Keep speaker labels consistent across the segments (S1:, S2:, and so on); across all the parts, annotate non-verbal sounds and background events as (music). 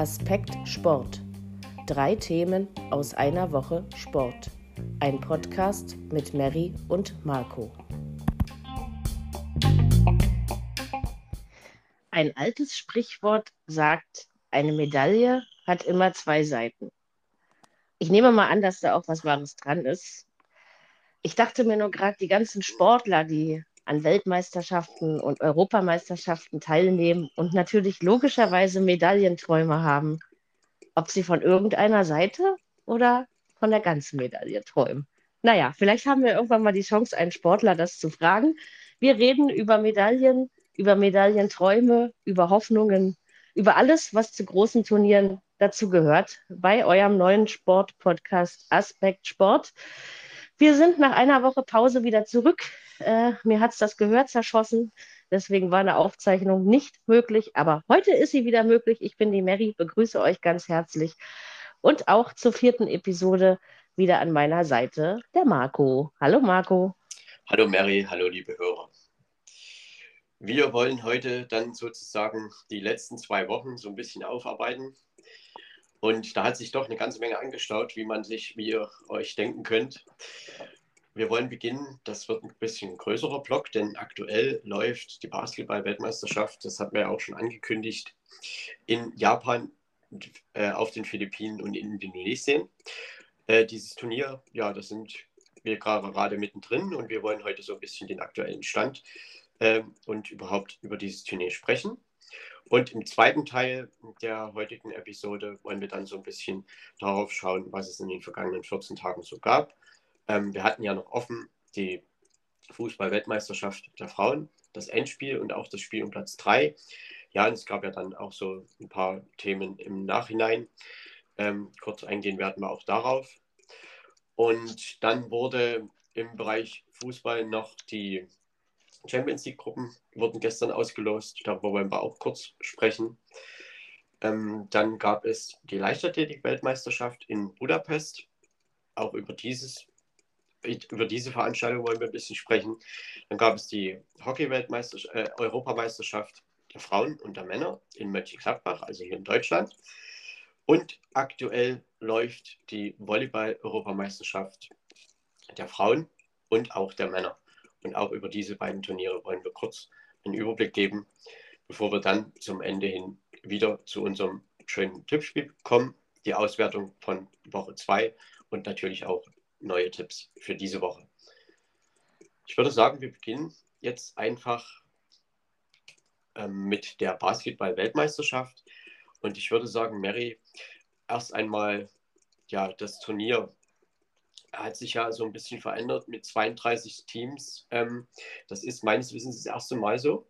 S1: Aspekt Sport. Drei Themen aus einer Woche Sport. Ein Podcast mit Mary und Marco. Ein altes Sprichwort sagt, eine Medaille hat immer zwei Seiten. Ich nehme mal an, dass da auch was Wahres dran ist. Ich dachte mir nur gerade, die ganzen Sportler, die an Weltmeisterschaften und Europameisterschaften teilnehmen und natürlich logischerweise Medaillenträume haben, ob sie von irgendeiner Seite oder von der ganzen Medaille träumen. Naja, vielleicht haben wir irgendwann mal die Chance, einen Sportler das zu fragen. Wir reden über Medaillen, über Medaillenträume, über Hoffnungen, über alles, was zu großen Turnieren dazu gehört, bei eurem neuen Sport-Podcast Aspekt Sport. Wir sind nach einer Woche Pause wieder zurück. Äh, mir hat es das Gehör zerschossen. Deswegen war eine Aufzeichnung nicht möglich. Aber heute ist sie wieder möglich. Ich bin die Mary, begrüße euch ganz herzlich. Und auch zur vierten Episode wieder an meiner Seite der Marco. Hallo Marco.
S2: Hallo Mary, hallo liebe Hörer. Wir wollen heute dann sozusagen die letzten zwei Wochen so ein bisschen aufarbeiten. Und da hat sich doch eine ganze Menge angestaut, wie man sich, wie ihr euch denken könnt. Wir wollen beginnen. Das wird ein bisschen größerer Block, denn aktuell läuft die Basketball-Weltmeisterschaft, das hat man ja auch schon angekündigt, in Japan, äh, auf den Philippinen und in Indonesien. Äh, dieses Turnier, ja, da sind wir gerade mittendrin und wir wollen heute so ein bisschen den aktuellen Stand äh, und überhaupt über dieses Turnier sprechen. Und im zweiten Teil der heutigen Episode wollen wir dann so ein bisschen darauf schauen, was es in den vergangenen 14 Tagen so gab. Ähm, wir hatten ja noch offen die Fußball-Weltmeisterschaft der Frauen, das Endspiel und auch das Spiel um Platz 3. Ja, und es gab ja dann auch so ein paar Themen im Nachhinein. Ähm, kurz eingehen werden wir auch darauf. Und dann wurde im Bereich Fußball noch die Champions League-Gruppen wurden gestern ausgelost. Darüber wollen wir auch kurz sprechen. Ähm, dann gab es die Leichtathletik-Weltmeisterschaft in Budapest. Auch über, dieses, über diese Veranstaltung wollen wir ein bisschen sprechen. Dann gab es die Hockey-Europameisterschaft äh, der Frauen und der Männer in Mönchengladbach, also hier in Deutschland. Und aktuell läuft die Volleyball-Europameisterschaft der Frauen und auch der Männer. Und auch über diese beiden Turniere wollen wir kurz einen Überblick geben, bevor wir dann zum Ende hin wieder zu unserem schönen Tippspiel kommen, die Auswertung von Woche 2 und natürlich auch neue Tipps für diese Woche. Ich würde sagen, wir beginnen jetzt einfach ähm, mit der Basketball-Weltmeisterschaft. Und ich würde sagen, Mary, erst einmal ja, das Turnier hat sich ja so ein bisschen verändert mit 32 Teams. Ähm, das ist meines Wissens das erste Mal so,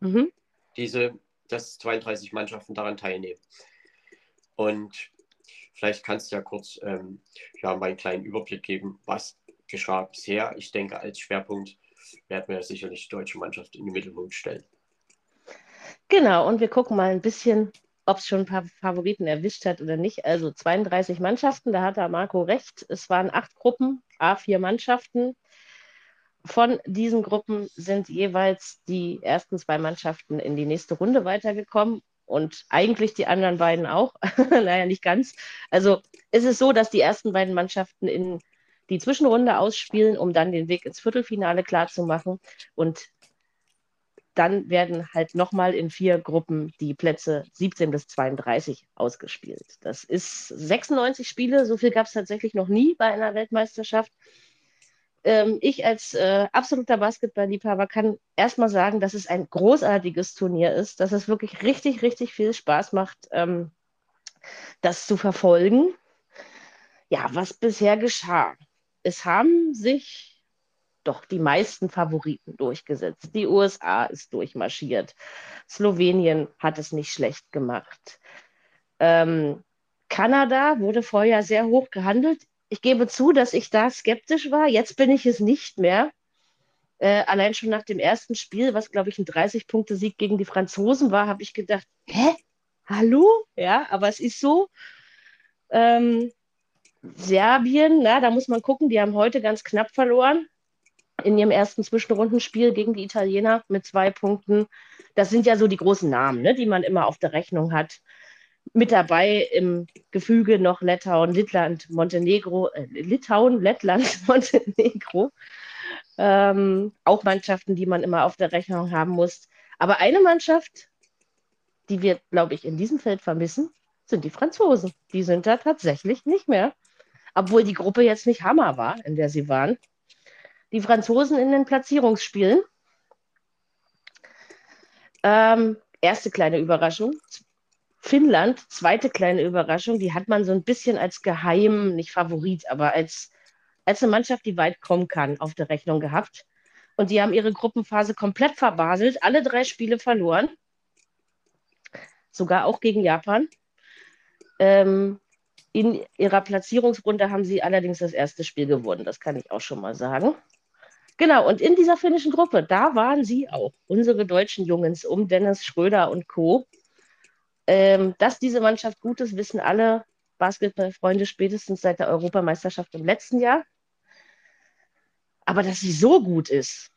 S2: mhm. diese, dass 32 Mannschaften daran teilnehmen. Und vielleicht kannst du ja kurz ähm, ja, mal einen kleinen Überblick geben, was geschah bisher. Ich denke, als Schwerpunkt werden wir sicherlich die deutsche Mannschaft in den Mittelpunkt stellen.
S1: Genau, und wir gucken mal ein bisschen ob es schon ein paar Favoriten erwischt hat oder nicht. Also 32 Mannschaften, da hat da Marco recht. Es waren acht Gruppen, A4 Mannschaften. Von diesen Gruppen sind jeweils die ersten zwei Mannschaften in die nächste Runde weitergekommen und eigentlich die anderen beiden auch. (laughs) naja, nicht ganz. Also es ist so, dass die ersten beiden Mannschaften in die Zwischenrunde ausspielen, um dann den Weg ins Viertelfinale klarzumachen. Und dann werden halt nochmal in vier Gruppen die Plätze 17 bis 32 ausgespielt. Das ist 96 Spiele, so viel gab es tatsächlich noch nie bei einer Weltmeisterschaft. Ähm, ich als äh, absoluter Basketballliebhaber kann erstmal sagen, dass es ein großartiges Turnier ist, dass es wirklich richtig, richtig viel Spaß macht, ähm, das zu verfolgen. Ja, was bisher geschah. Es haben sich doch die meisten Favoriten durchgesetzt. Die USA ist durchmarschiert. Slowenien hat es nicht schlecht gemacht. Ähm, Kanada wurde vorher sehr hoch gehandelt. Ich gebe zu, dass ich da skeptisch war. Jetzt bin ich es nicht mehr. Äh, allein schon nach dem ersten Spiel, was glaube ich ein 30-Punkte-Sieg gegen die Franzosen war, habe ich gedacht, hä? Hallo? Ja, aber es ist so. Ähm, Serbien, na, da muss man gucken, die haben heute ganz knapp verloren in ihrem ersten Zwischenrundenspiel gegen die Italiener mit zwei Punkten. Das sind ja so die großen Namen, ne, die man immer auf der Rechnung hat. Mit dabei im Gefüge noch Litauen, Lettland, Montenegro, äh, Litauen, Lettland, (laughs) Montenegro. Ähm, auch Mannschaften, die man immer auf der Rechnung haben muss. Aber eine Mannschaft, die wir, glaube ich, in diesem Feld vermissen, sind die Franzosen. Die sind da tatsächlich nicht mehr. Obwohl die Gruppe jetzt nicht Hammer war, in der sie waren. Die Franzosen in den Platzierungsspielen. Ähm, erste kleine Überraschung. Finnland, zweite kleine Überraschung, die hat man so ein bisschen als geheim, nicht Favorit, aber als, als eine Mannschaft, die weit kommen kann, auf der Rechnung gehabt. Und die haben ihre Gruppenphase komplett verbaselt, alle drei Spiele verloren. Sogar auch gegen Japan. Ähm, in ihrer Platzierungsrunde haben sie allerdings das erste Spiel gewonnen, das kann ich auch schon mal sagen. Genau, und in dieser finnischen Gruppe, da waren sie auch, unsere deutschen Jungs um Dennis Schröder und Co. Ähm, dass diese Mannschaft gut ist, wissen alle Basketballfreunde spätestens seit der Europameisterschaft im letzten Jahr. Aber dass sie so gut ist,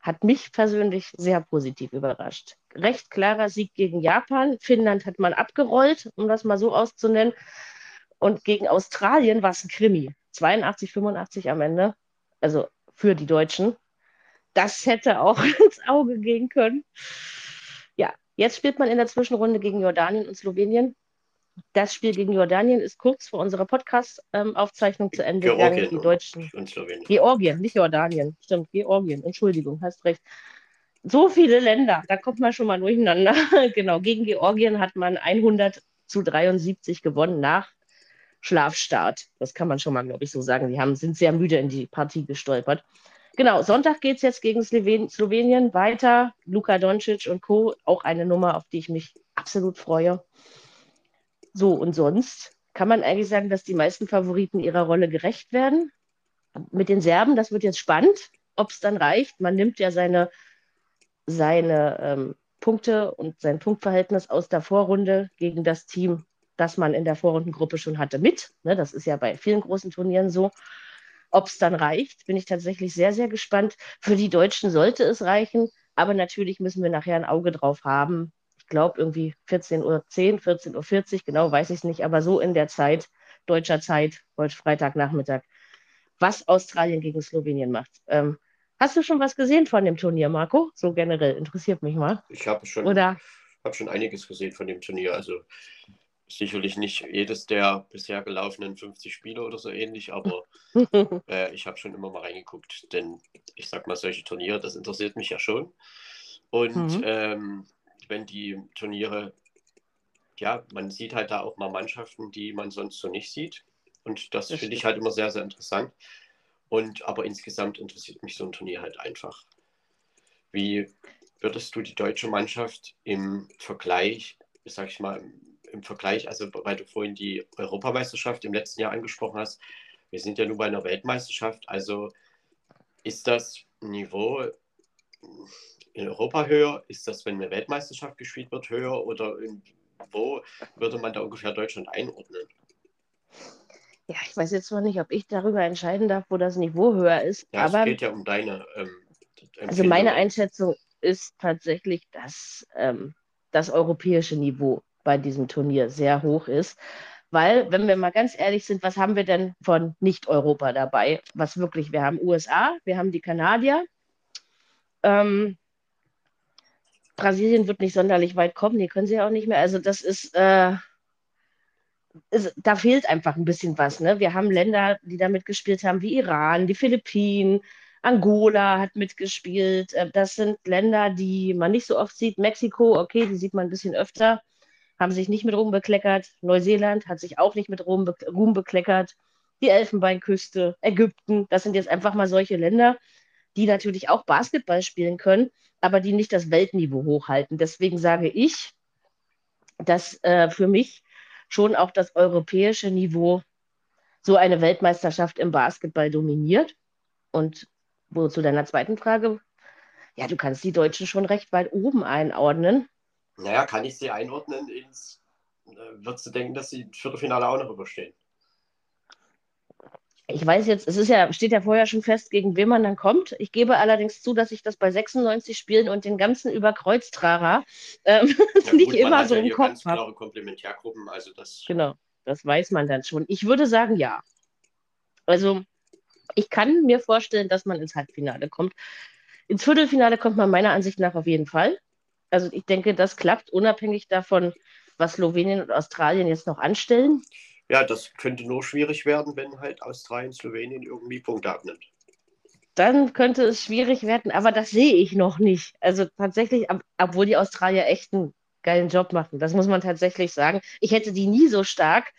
S1: hat mich persönlich sehr positiv überrascht. Recht klarer Sieg gegen Japan. Finnland hat man abgerollt, um das mal so auszunennen. Und gegen Australien war es ein Krimi. 82, 85 am Ende. Also für die Deutschen. Das hätte auch (laughs) ins Auge gehen können. Jetzt spielt man in der Zwischenrunde gegen Jordanien und Slowenien. Das Spiel gegen Jordanien ist kurz vor unserer Podcast-Aufzeichnung zu Ende
S2: Georgien
S1: gegangen. Die Deutschen.
S2: Und Slowenien.
S1: Georgien, nicht Jordanien. Stimmt, Georgien. Entschuldigung, hast recht. So viele Länder, da kommt man schon mal durcheinander. (laughs) genau, gegen Georgien hat man 100 zu 73 gewonnen nach Schlafstart. Das kann man schon mal, glaube ich, so sagen. Die haben, sind sehr müde in die Partie gestolpert. Genau, Sonntag geht es jetzt gegen Slowenien weiter. Luka Doncic und Co. Auch eine Nummer, auf die ich mich absolut freue. So, und sonst kann man eigentlich sagen, dass die meisten Favoriten ihrer Rolle gerecht werden. Mit den Serben, das wird jetzt spannend, ob es dann reicht. Man nimmt ja seine, seine ähm, Punkte und sein Punktverhältnis aus der Vorrunde gegen das Team, das man in der Vorrundengruppe schon hatte, mit. Ne, das ist ja bei vielen großen Turnieren so. Ob es dann reicht, bin ich tatsächlich sehr, sehr gespannt. Für die Deutschen sollte es reichen, aber natürlich müssen wir nachher ein Auge drauf haben. Ich glaube irgendwie 14.10 Uhr, 14.40 Uhr, genau weiß ich es nicht, aber so in der Zeit, deutscher Zeit, heute Freitagnachmittag, was Australien gegen Slowenien macht. Ähm, hast du schon was gesehen von dem Turnier, Marco? So generell, interessiert mich mal.
S2: Ich habe schon, hab schon einiges gesehen von dem Turnier. Also sicherlich nicht jedes der bisher gelaufenen 50 Spiele oder so ähnlich, aber (laughs) äh, ich habe schon immer mal reingeguckt, denn ich sag mal, solche Turniere, das interessiert mich ja schon. Und mhm. ähm, wenn die Turniere, ja, man sieht halt da auch mal Mannschaften, die man sonst so nicht sieht. Und das, das finde ich halt immer sehr, sehr interessant. Und aber insgesamt interessiert mich so ein Turnier halt einfach. Wie würdest du die deutsche Mannschaft im Vergleich, sag ich mal, im Vergleich, also weil du vorhin die Europameisterschaft im letzten Jahr angesprochen hast, wir sind ja nur bei einer Weltmeisterschaft, also ist das Niveau in Europa höher? Ist das, wenn eine Weltmeisterschaft gespielt wird, höher? Oder wo würde man da ungefähr Deutschland einordnen?
S1: Ja, ich weiß jetzt zwar nicht, ob ich darüber entscheiden darf, wo das Niveau höher ist.
S2: Ja,
S1: aber
S2: es geht ja um deine. Ähm,
S1: also meine Einschätzung ist tatsächlich, dass ähm, das europäische Niveau bei diesem Turnier sehr hoch ist. Weil, wenn wir mal ganz ehrlich sind, was haben wir denn von Nicht-Europa dabei? Was wirklich, wir haben USA, wir haben die Kanadier. Ähm, Brasilien wird nicht sonderlich weit kommen, die können sie auch nicht mehr. Also das ist, äh, ist, da fehlt einfach ein bisschen was. Ne? Wir haben Länder, die da mitgespielt haben, wie Iran, die Philippinen, Angola hat mitgespielt. Äh, das sind Länder, die man nicht so oft sieht. Mexiko, okay, die sieht man ein bisschen öfter haben sich nicht mit Ruhm bekleckert. Neuseeland hat sich auch nicht mit Ruhm, be Ruhm bekleckert. Die Elfenbeinküste, Ägypten, das sind jetzt einfach mal solche Länder, die natürlich auch Basketball spielen können, aber die nicht das Weltniveau hochhalten. Deswegen sage ich, dass äh, für mich schon auch das europäische Niveau so eine Weltmeisterschaft im Basketball dominiert. Und wo zu deiner zweiten Frage, ja, du kannst die Deutschen schon recht weit oben einordnen.
S2: Naja, kann ich sie einordnen ins. Äh, würdest du denken, dass sie das Viertelfinale auch noch überstehen?
S1: Ich weiß jetzt, es ist ja, steht ja vorher schon fest, gegen wen man dann kommt. Ich gebe allerdings zu, dass ich das bei 96 Spielen und den ganzen Überkreuztrarer ähm, ja, (laughs) nicht gut, immer so ja im Kopf habe. klare
S2: Komplementärgruppen, also das.
S1: Genau, das weiß man dann schon. Ich würde sagen, ja. Also, ich kann mir vorstellen, dass man ins Halbfinale kommt. Ins Viertelfinale kommt man meiner Ansicht nach auf jeden Fall. Also, ich denke, das klappt unabhängig davon, was Slowenien und Australien jetzt noch anstellen
S2: ja, das könnte nur schwierig werden, wenn halt Australien, Slowenien irgendwie Punkte abnimmt.
S1: Dann könnte es schwierig werden, aber das sehe ich noch nicht. Also tatsächlich, ob, obwohl die Australier echt einen geilen Job machen, das muss man tatsächlich sagen. Ich hätte die nie so stark.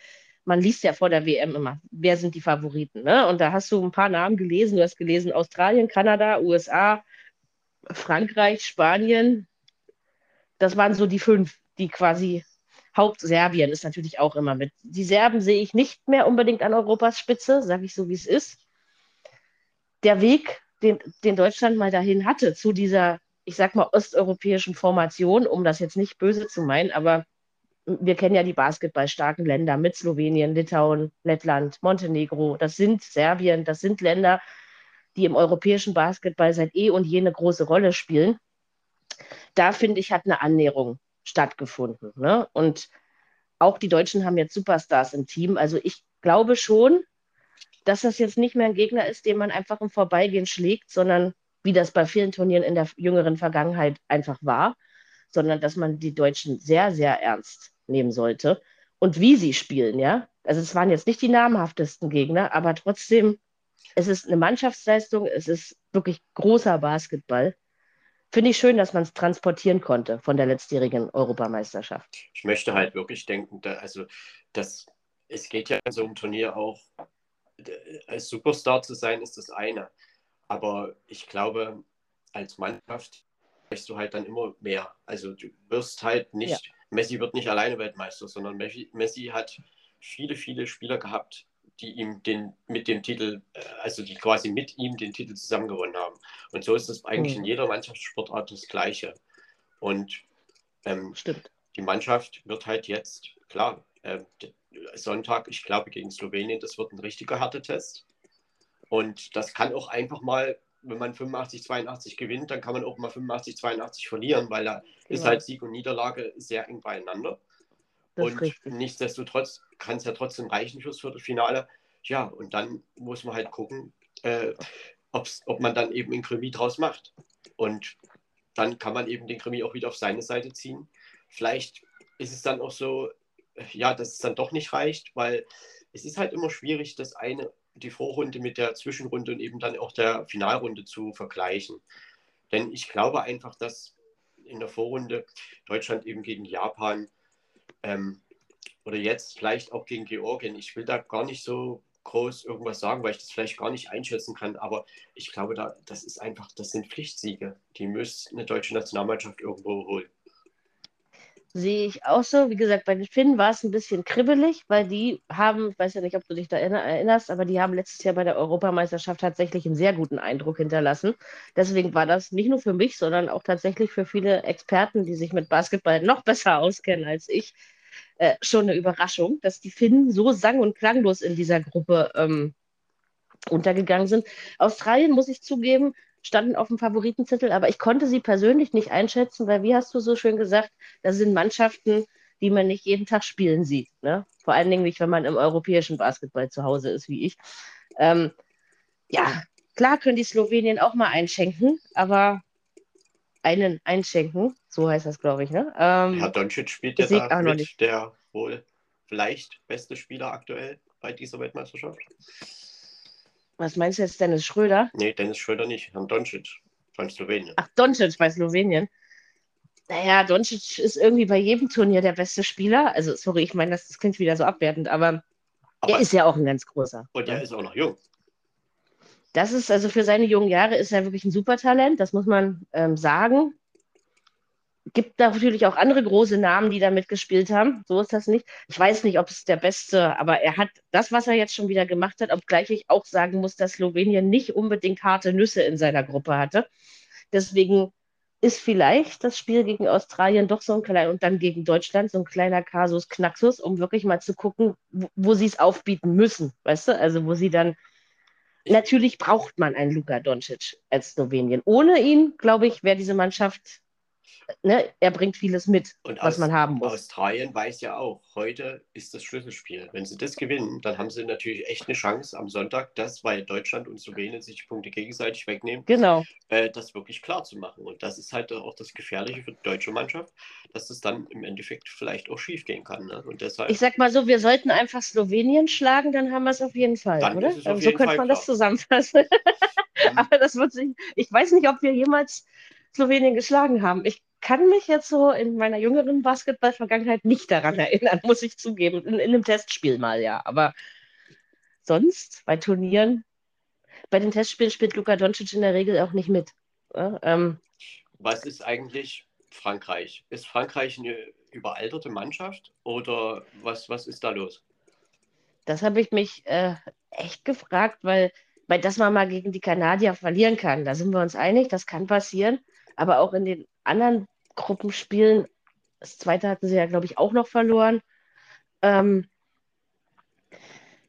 S1: Man liest ja vor der WM immer, wer sind die Favoriten. Ne? Und da hast du ein paar Namen gelesen. Du hast gelesen Australien, Kanada, USA, Frankreich, Spanien. Das waren so die fünf, die quasi Hauptserbien ist natürlich auch immer mit. Die Serben sehe ich nicht mehr unbedingt an Europas Spitze, sage ich so, wie es ist. Der Weg, den, den Deutschland mal dahin hatte, zu dieser, ich sag mal, osteuropäischen Formation, um das jetzt nicht böse zu meinen, aber wir kennen ja die basketballstarken Länder mit Slowenien, Litauen, Lettland, Montenegro. Das sind Serbien, das sind Länder, die im europäischen Basketball seit eh und je eine große Rolle spielen. Da finde ich, hat eine Annäherung stattgefunden. Ne? Und auch die Deutschen haben jetzt Superstars im Team. Also ich glaube schon, dass das jetzt nicht mehr ein Gegner ist, den man einfach im Vorbeigehen schlägt, sondern wie das bei vielen Turnieren in der jüngeren Vergangenheit einfach war, sondern dass man die Deutschen sehr, sehr ernst nehmen sollte. Und wie sie spielen, ja. Also es waren jetzt nicht die namhaftesten Gegner, aber trotzdem, es ist eine Mannschaftsleistung, es ist wirklich großer Basketball finde ich schön, dass man es transportieren konnte von der letztjährigen Europameisterschaft.
S2: Ich möchte halt wirklich denken, da, also das, es geht ja in so einem Turnier auch, als Superstar zu sein, ist das eine. Aber ich glaube, als Mannschaft weißt du halt dann immer mehr. Also du wirst halt nicht, ja. Messi wird nicht alleine Weltmeister, sondern Messi, Messi hat viele, viele Spieler gehabt, die ihm den mit dem Titel, äh, also die quasi mit ihm den Titel zusammengewonnen haben. Und so ist es eigentlich mhm. in jeder Mannschaftssportart das Gleiche. Und ähm, die Mannschaft wird halt jetzt, klar, äh, Sonntag, ich glaube gegen Slowenien, das wird ein richtiger Härtetest. Und das kann auch einfach mal, wenn man 85, 82 gewinnt, dann kann man auch mal 85, 82 verlieren, weil da genau. ist halt Sieg und Niederlage sehr eng beieinander. Und nichtsdestotrotz kann es ja trotzdem reichen fürs Viertelfinale. Ja, und dann muss man halt gucken, äh, ob man dann eben ein Krimi draus macht. Und dann kann man eben den Krimi auch wieder auf seine Seite ziehen. Vielleicht ist es dann auch so, ja, dass es dann doch nicht reicht, weil es ist halt immer schwierig, das eine, die Vorrunde mit der Zwischenrunde und eben dann auch der Finalrunde zu vergleichen. Denn ich glaube einfach, dass in der Vorrunde Deutschland eben gegen Japan ähm, oder jetzt vielleicht auch gegen Georgien. Ich will da gar nicht so groß irgendwas sagen, weil ich das vielleicht gar nicht einschätzen kann. Aber ich glaube, da, das ist einfach, das sind Pflichtsiege. Die muss eine deutsche Nationalmannschaft irgendwo holen.
S1: Sehe ich auch so. Wie gesagt, bei den Finnen war es ein bisschen kribbelig, weil die haben, ich weiß ja nicht, ob du dich da erinnerst, aber die haben letztes Jahr bei der Europameisterschaft tatsächlich einen sehr guten Eindruck hinterlassen. Deswegen war das nicht nur für mich, sondern auch tatsächlich für viele Experten, die sich mit Basketball noch besser auskennen als ich, äh, schon eine Überraschung, dass die Finnen so sang- und klanglos in dieser Gruppe ähm, untergegangen sind. Australien, muss ich zugeben, standen auf dem Favoritenzettel, aber ich konnte sie persönlich nicht einschätzen, weil, wie hast du so schön gesagt, das sind Mannschaften, die man nicht jeden Tag spielen sieht. Ne? Vor allen Dingen nicht, wenn man im europäischen Basketball zu Hause ist, wie ich. Ähm, ja, klar können die Slowenien auch mal einschenken, aber einen einschenken, so heißt das, glaube ich. Ne?
S2: Ähm, Herr Doncic spielt ja da mit der wohl vielleicht beste Spieler aktuell bei dieser Weltmeisterschaft.
S1: Was meinst du jetzt, Dennis Schröder?
S2: Nee, Dennis Schröder nicht, Herrn Doncic von Slowenien.
S1: Ach, Doncic bei Slowenien. Naja, Doncic ist irgendwie bei jedem Turnier der beste Spieler. Also, sorry, ich meine, das, das klingt wieder so abwertend, aber, aber er ist ja auch ein ganz großer.
S2: Und er ist auch noch jung.
S1: Das ist also für seine jungen Jahre ist er wirklich ein Supertalent, das muss man ähm, sagen gibt natürlich auch andere große Namen, die da mitgespielt haben. So ist das nicht. Ich weiß nicht, ob es der beste, aber er hat das, was er jetzt schon wieder gemacht hat, obgleich ich auch sagen muss, dass Slowenien nicht unbedingt harte Nüsse in seiner Gruppe hatte. Deswegen ist vielleicht das Spiel gegen Australien doch so ein kleiner und dann gegen Deutschland so ein kleiner Kasus Knaxus, um wirklich mal zu gucken, wo, wo sie es aufbieten müssen, weißt du? Also wo sie dann Natürlich braucht man einen Luka Doncic als Slowenien. Ohne ihn, glaube ich, wäre diese Mannschaft ne, er bringt vieles mit,
S2: Und
S1: was
S2: aus,
S1: man haben muss.
S2: Australien weiß ja auch, heute ist das Schlüsselspiel. Wenn sie das gewinnen, dann haben sie natürlich echt eine Chance am Sonntag, das, weil Deutschland und Slowenien sich die Punkte gegenseitig wegnehmen,
S1: Genau.
S2: äh, das wirklich klar zu machen. Und das ist halt auch das Gefährliche für die deutsche Mannschaft, dass das dann im Endeffekt vielleicht auch schief gehen kann. Ne? Und deshalb,
S1: Ich sag mal so, wir sollten einfach Slowenien schlagen, dann haben wir es auf jeden Fall,
S2: Dann
S1: oder? Also so
S2: jeden
S1: könnte
S2: Fall
S1: man das
S2: klar.
S1: zusammenfassen. (laughs)
S2: Mhm.
S1: Aber das wird sich, ich weiß nicht, ob wir jemals Slowenien geschlagen haben. Ich kann mich jetzt so in meiner jüngeren Basketball-Vergangenheit nicht daran erinnern, muss ich zugeben. In, in einem Testspiel mal, ja. Aber sonst bei Turnieren, bei den Testspielen spielt Luka Doncic in der Regel auch nicht mit. Ja, ähm,
S2: was ist eigentlich Frankreich? Ist Frankreich eine überalterte Mannschaft oder was, was ist da los?
S1: Das habe ich mich äh, echt gefragt, weil, weil dass man mal gegen die Kanadier verlieren kann, da sind wir uns einig, das kann passieren. Aber auch in den anderen Gruppenspielen, das zweite hatten sie ja, glaube ich, auch noch verloren. Ähm,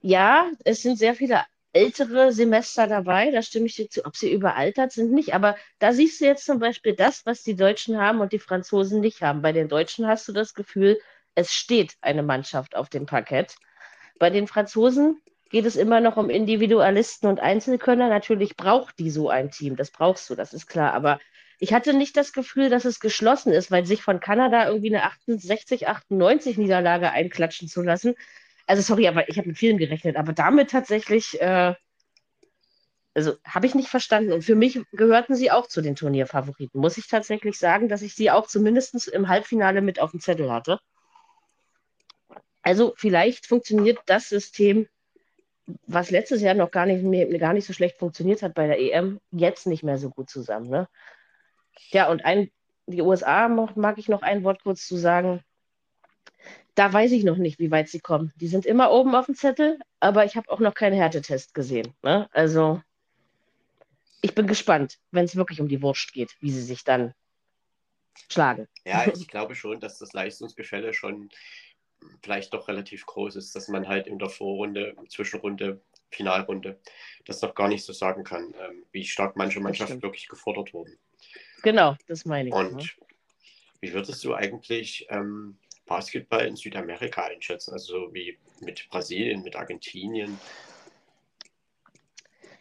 S1: ja, es sind sehr viele ältere Semester dabei, da stimme ich dir zu. Ob sie überaltert sind, nicht. Aber da siehst du jetzt zum Beispiel das, was die Deutschen haben und die Franzosen nicht haben. Bei den Deutschen hast du das Gefühl, es steht eine Mannschaft auf dem Parkett. Bei den Franzosen geht es immer noch um Individualisten und Einzelkönner. Natürlich braucht die so ein Team, das brauchst du, das ist klar. Aber ich hatte nicht das Gefühl, dass es geschlossen ist, weil sich von Kanada irgendwie eine 68, 98 Niederlage einklatschen zu lassen. Also sorry, aber ich habe mit vielen gerechnet, aber damit tatsächlich, äh, also habe ich nicht verstanden. Und für mich gehörten sie auch zu den Turnierfavoriten. Muss ich tatsächlich sagen, dass ich sie auch zumindest im Halbfinale mit auf dem Zettel hatte. Also vielleicht funktioniert das System, was letztes Jahr noch gar nicht, mehr, gar nicht so schlecht funktioniert hat bei der EM, jetzt nicht mehr so gut zusammen. Ne? Ja, und ein, die USA mag, ich noch ein Wort kurz zu sagen. Da weiß ich noch nicht, wie weit sie kommen. Die sind immer oben auf dem Zettel, aber ich habe auch noch keinen Härtetest gesehen. Ne? Also ich bin gespannt, wenn es wirklich um die Wurst geht, wie sie sich dann schlagen.
S2: Ja, (laughs) ich glaube schon, dass das Leistungsgefälle schon vielleicht doch relativ groß ist, dass man halt in der Vorrunde, Zwischenrunde, Finalrunde das noch gar nicht so sagen kann, ähm, wie stark manche Mannschaften wirklich gefordert wurden.
S1: Genau, das meine ich.
S2: Und
S1: ne?
S2: wie würdest du eigentlich ähm, Basketball in Südamerika einschätzen? Also so wie mit Brasilien, mit Argentinien?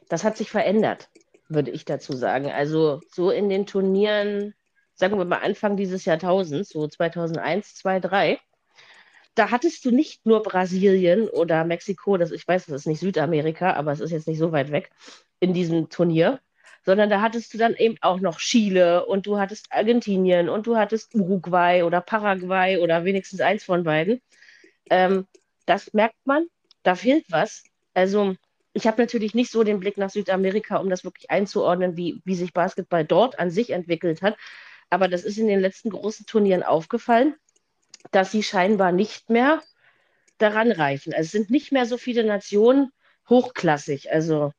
S1: Das hat sich verändert, würde ich dazu sagen. Also so in den Turnieren, sagen wir mal Anfang dieses Jahrtausends, so 2001, 2003, da hattest du nicht nur Brasilien oder Mexiko, das, ich weiß, das ist nicht Südamerika, aber es ist jetzt nicht so weit weg, in diesem Turnier, sondern da hattest du dann eben auch noch Chile und du hattest Argentinien und du hattest Uruguay oder Paraguay oder wenigstens eins von beiden. Ähm, das merkt man, da fehlt was. Also ich habe natürlich nicht so den Blick nach Südamerika, um das wirklich einzuordnen, wie, wie sich Basketball dort an sich entwickelt hat. Aber das ist in den letzten großen Turnieren aufgefallen, dass sie scheinbar nicht mehr daran reichen. Also es sind nicht mehr so viele Nationen hochklassig. Also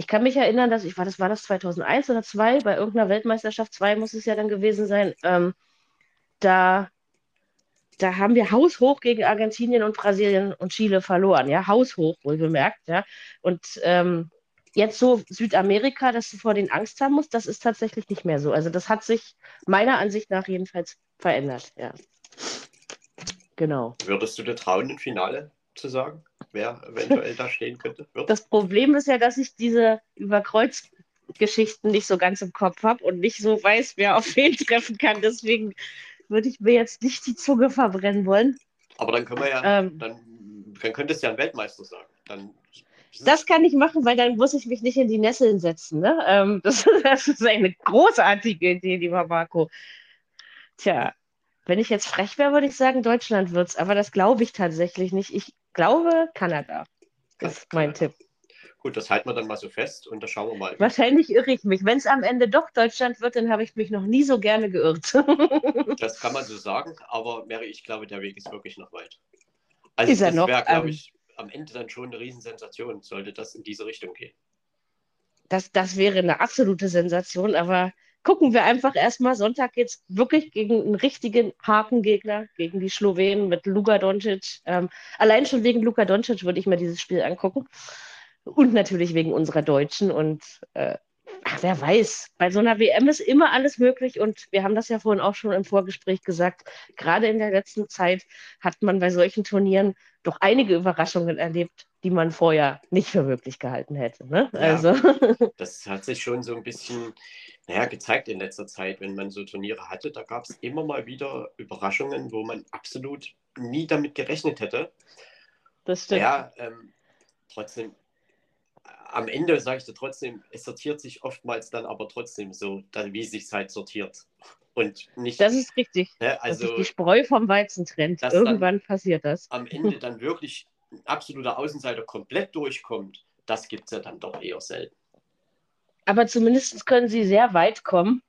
S1: ich kann mich erinnern, dass ich war, das war das 2001 oder 2 bei irgendeiner Weltmeisterschaft 2 muss es ja dann gewesen sein. Ähm, da, da haben wir haushoch gegen Argentinien und Brasilien und Chile verloren. Ja, haushoch wohlgemerkt. Ja, und ähm, jetzt so Südamerika, dass du vor den Angst haben musst, das ist tatsächlich nicht mehr so. Also das hat sich meiner Ansicht nach jedenfalls verändert. Ja, genau.
S2: Würdest du dir trauen, im Finale zu sagen, wer eventuell da stehen könnte? Wird?
S1: Das Problem ist ja, dass ich diese Überkreuzgeschichten nicht so ganz im Kopf habe und nicht so weiß, wer auf wen treffen kann. Deswegen würde ich mir jetzt nicht die Zunge verbrennen wollen.
S2: Aber dann können wir ja,
S1: Ähm,
S2: dann, dann könntest du ja einen Weltmeister sagen. Dann,
S1: Das kann ich machen, weil dann muss ich mich nicht in die Nesseln setzen. Ne? Ähm, das, (laughs) das ist eine großartige Idee, lieber Marco. Tja, wenn ich jetzt frech wäre, würde ich sagen, Deutschland wird's, aber das glaube ich tatsächlich nicht. Ich glaube Kanada. ist mein Tipp.
S2: Gut, das halten wir dann mal so fest und da schauen wir mal.
S1: Wahrscheinlich irre ich mich. Wenn es am Ende doch Deutschland wird, dann habe ich mich noch nie so gerne geirrt. (laughs)
S2: Das kann man so sagen, aber Mary, ich glaube, der Weg ist wirklich noch weit. Also
S1: Ist
S2: das wäre, glaube
S1: ähm,
S2: ich, am Ende dann schon eine Riesensensation, sollte das in diese Richtung gehen.
S1: Das, das wäre eine absolute Sensation, aber gucken wir einfach erstmal. Sonntag geht es wirklich gegen einen richtigen Hakengegner, gegen die Slowenen mit Luka Doncic. Ähm, allein schon wegen Luka Doncic würde ich mir dieses Spiel angucken. Und natürlich wegen unserer Deutschen. Und äh, ach, wer weiß, bei so einer WM ist immer alles möglich. Und wir haben das ja vorhin auch schon im Vorgespräch gesagt. Gerade in der letzten Zeit hat man bei solchen Turnieren doch einige Überraschungen erlebt, die man vorher nicht für möglich gehalten hätte. Ne?
S2: Ja,
S1: also. (laughs)
S2: Das hat sich schon so ein bisschen naja, gezeigt in letzter Zeit, wenn man so Turniere hatte. Da gab es immer mal wieder Überraschungen, wo man absolut nie damit gerechnet hätte.
S1: Das stimmt.
S2: Ja, ähm, trotzdem, am Ende sage ich dir trotzdem, es sortiert sich oftmals dann aber trotzdem so, wie es sich halt sortiert. Und nicht.
S1: Das ist richtig.
S2: Ne, also,
S1: dass sich die Spreu vom Weizen trennt. Irgendwann passiert das.
S2: Am Ende (laughs) dann wirklich ein absoluter Außenseiter komplett durchkommt, das gibt es ja dann doch eher selten.
S1: Aber zumindest können sie sehr weit kommen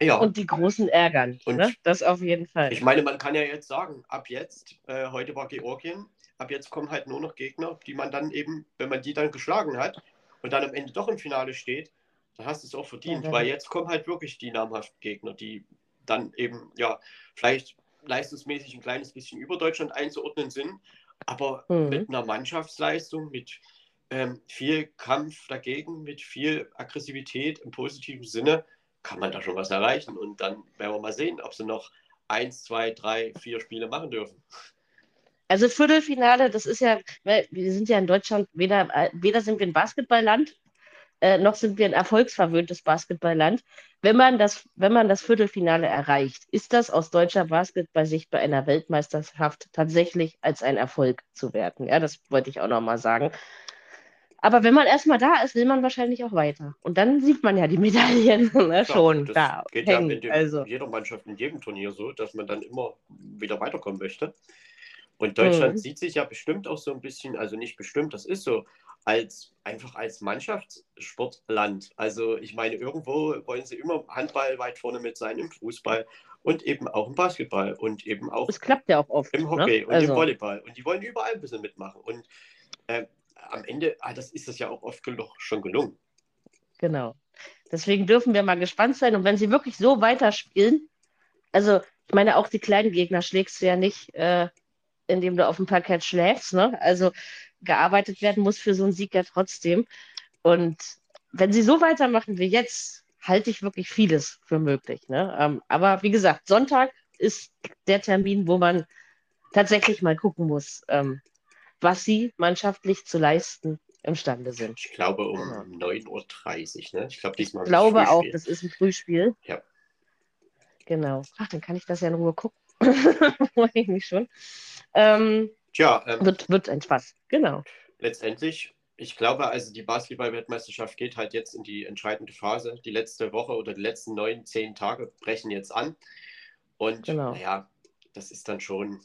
S2: ja.
S1: und die Großen ärgern. Und ne? Das auf jeden Fall.
S2: Ich meine, man kann ja jetzt sagen, ab jetzt, äh, heute war Georgien, ab jetzt kommen halt nur noch Gegner, die man dann eben, wenn man die dann geschlagen hat und dann am Ende doch im Finale steht, dann hast du es auch verdient, ja, weil jetzt kommen halt wirklich die namhaften Gegner, die dann eben, ja, vielleicht leistungsmäßig ein kleines bisschen über Deutschland einzuordnen sind, aber mhm. mit einer Mannschaftsleistung, mit ähm, viel Kampf dagegen, mit viel Aggressivität im positiven Sinne, kann man da schon was erreichen. Und dann werden wir mal sehen, ob sie noch eins, zwei, drei, vier Spiele machen dürfen.
S1: Also Viertelfinale, das ist ja, wir sind ja in Deutschland, weder, äh, weder sind wir ein Basketballland, äh, noch sind wir ein erfolgsverwöhntes Basketballland. Wenn man, das, wenn man das Viertelfinale erreicht, ist das aus deutscher Basketballsicht bei einer Weltmeisterschaft tatsächlich als ein Erfolg zu werten. Ja, das wollte ich auch nochmal sagen. Aber wenn man erstmal da ist, will man wahrscheinlich auch weiter. Und dann sieht man ja die Medaillen (laughs) ne, schon
S2: das
S1: da.
S2: Geht hängen. ja in dem, also. jeder Mannschaft, in jedem Turnier so, dass man dann immer wieder weiterkommen möchte. Und Deutschland mhm. sieht sich ja bestimmt auch so ein bisschen, also nicht bestimmt, das ist so, als einfach als Mannschaftssportland. Also ich meine, irgendwo wollen sie immer Handball weit vorne mit sein, im Fußball und eben auch im Basketball und eben auch.
S1: Es klappt ja auch oft.
S2: Im Hockey ne? und also. im Volleyball. Und die wollen überall ein bisschen mitmachen. Und äh, am Ende, ah, das ist es ja auch oft genug schon gelungen.
S1: Genau. Deswegen dürfen wir mal gespannt sein. Und wenn sie wirklich so weiterspielen, also ich meine, auch die kleinen Gegner schlägst du ja nicht, äh, indem du auf dem Parkett schläfst. Ne? Also gearbeitet werden muss für so einen Sieg ja trotzdem. Und wenn sie so weitermachen wie jetzt, halte ich wirklich vieles für möglich. Ne? Ähm, aber wie gesagt, Sonntag ist der Termin, wo man tatsächlich mal gucken muss, ähm, was sie mannschaftlich zu leisten imstande sind.
S2: Ich glaube um genau. 9.30 Uhr. Ne? Ich glaube diesmal.
S1: Ich glaube auch, das ist ein Frühspiel.
S2: Ja.
S1: Genau. Ach, dann kann ich das ja in Ruhe gucken. (laughs) Freue ich mich schon. Ähm,
S2: Tja, ähm,
S1: wird, wird ein Spaß. Genau.
S2: Letztendlich, ich glaube, also die Basketball-Weltmeisterschaft geht halt jetzt in die entscheidende Phase. Die letzte Woche oder die letzten neun, zehn Tage brechen jetzt an. Und genau. naja, das ist dann schon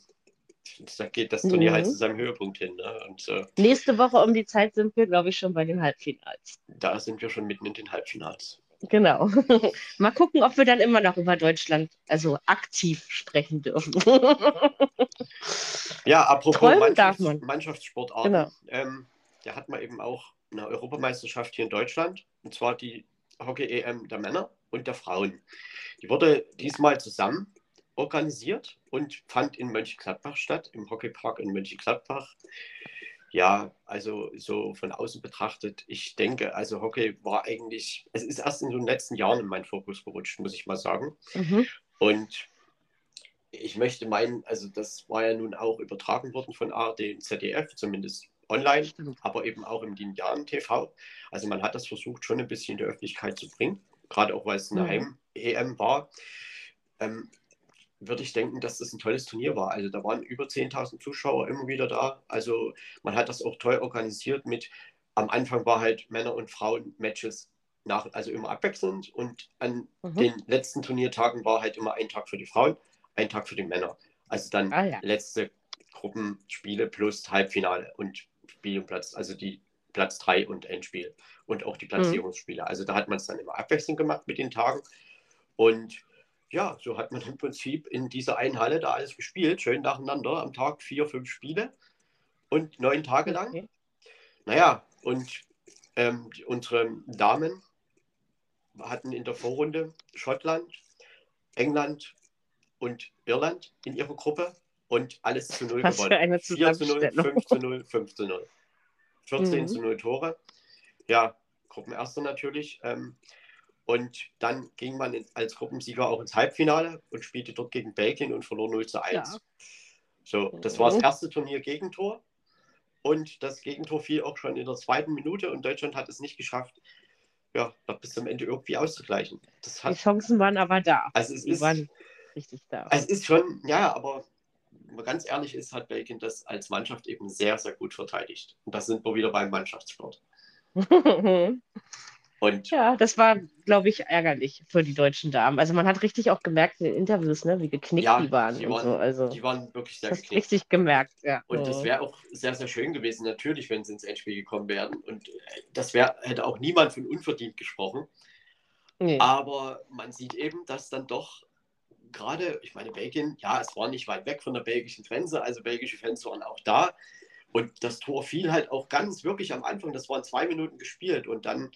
S2: da geht das Turnier halt mhm. halt zu seinem Höhepunkt hin. Ne? Und, äh,
S1: Nächste Woche um die Zeit sind wir, glaube ich, schon bei den Halbfinals.
S2: Da sind wir schon mitten in den Halbfinals.
S1: Genau. (laughs) Mal gucken, ob wir dann immer noch über Deutschland, also aktiv sprechen dürfen. (laughs)
S2: ja, apropos Mannschafts Mannschaftssportarten. Genau. Ähm, da hat man eben auch eine Europameisterschaft hier in Deutschland, und zwar die Hockey-EM der Männer und der Frauen. Die wurde diesmal zusammen organisiert und fand in Mönchengladbach statt, im Hockeypark in Mönchengladbach. Ja, also so von außen betrachtet, ich denke, also Hockey war eigentlich, es ist erst in den letzten Jahren in meinen Fokus gerutscht, muss ich mal sagen. Mhm. Und ich möchte meinen, also das war ja nun auch übertragen worden von ARD und ZDF, zumindest online, Stimmt. aber eben auch im linearen TV. Also man hat das versucht, schon ein bisschen in die Öffentlichkeit zu bringen, gerade auch weil es eine mhm. Heim-EM war. Ähm, würde ich denken, dass das ein tolles Turnier war. Also da waren über 10.000 Zuschauer immer wieder da. Also man hat das auch toll organisiert mit, am Anfang war halt Männer- und Frauen-Matches nach, also immer abwechselnd und an mhm. den letzten Turniertagen war halt immer ein Tag für die Frauen, ein Tag für die Männer. Also dann ah, ja. letzte Gruppenspiele plus Halbfinale und Spiel und Platz, also die Platz 3 und Endspiel und auch die mhm. Platzierungsspiele. Mhm. Also da hat man es dann immer abwechselnd gemacht mit den Tagen und ja, so hat man im Prinzip in dieser einen Halle da alles gespielt, schön nacheinander, am Tag vier, fünf Spiele und neun Tage lang. Okay. Naja, und ähm, unsere Damen hatten in der Vorrunde Schottland, England und Irland in ihrer Gruppe und alles zu null
S1: Was gewonnen. Für eine
S2: 4 zu 0, 5 zu 0, 5 zu 0. 14 (laughs) mhm. zu 0 Tore. Ja, Gruppenerster natürlich. Ähm, und dann ging man als Gruppensieger auch ins Halbfinale und spielte dort gegen Belgien und verlor 0 zu 1. Ja. So, das war das erste Turnier Gegentor. Und das Gegentor fiel auch schon in der zweiten Minute und Deutschland hat es nicht geschafft, ja, bis zum Ende irgendwie auszugleichen.
S1: Hat, Die Chancen waren aber da.
S2: Also es
S1: Die
S2: ist,
S1: waren richtig da.
S2: Es ist schon, ja, aber wenn man ganz ehrlich ist, hat Belgien das als Mannschaft eben sehr, sehr gut verteidigt. Und da sind wir wieder beim Mannschaftssport. (laughs)
S1: Und ja, das war, glaube ich, ärgerlich für die deutschen Damen. Also man hat richtig auch gemerkt in den Interviews, ne, wie geknickt ja, die waren. Die waren, so. also,
S2: die waren wirklich sehr
S1: geknickt. Richtig gemerkt, ja.
S2: Und es wäre auch sehr, sehr schön gewesen, natürlich, wenn sie ins Endspiel gekommen wären. Und äh, das wär, hätte auch niemand von unverdient gesprochen. Nee. Aber man sieht eben, dass dann doch gerade, ich meine, Belgien, ja, es war nicht weit weg von der belgischen Grenze, also belgische Fans waren auch da. Und das Tor fiel halt auch ganz wirklich am Anfang, das waren zwei Minuten gespielt und dann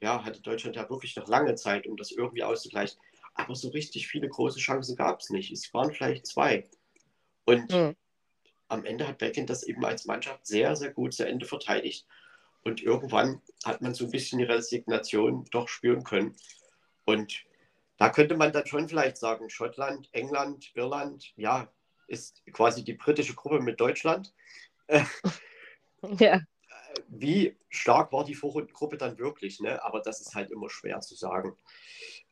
S2: ja, hatte Deutschland ja wirklich noch lange Zeit, um das irgendwie auszugleichen. Aber so richtig viele große Chancen gab es nicht. Es waren vielleicht zwei. Und mhm. am Ende hat Belgien das eben als Mannschaft sehr, sehr gut zu Ende verteidigt. Und irgendwann hat man so ein bisschen die Resignation doch spüren können. Und da könnte man dann schon vielleicht sagen, Schottland, England, Irland, ja, ist quasi die britische Gruppe mit Deutschland. (laughs) (laughs) ja wie stark war die Vorrundengruppe dann wirklich? Ne? Aber das ist halt immer schwer zu sagen.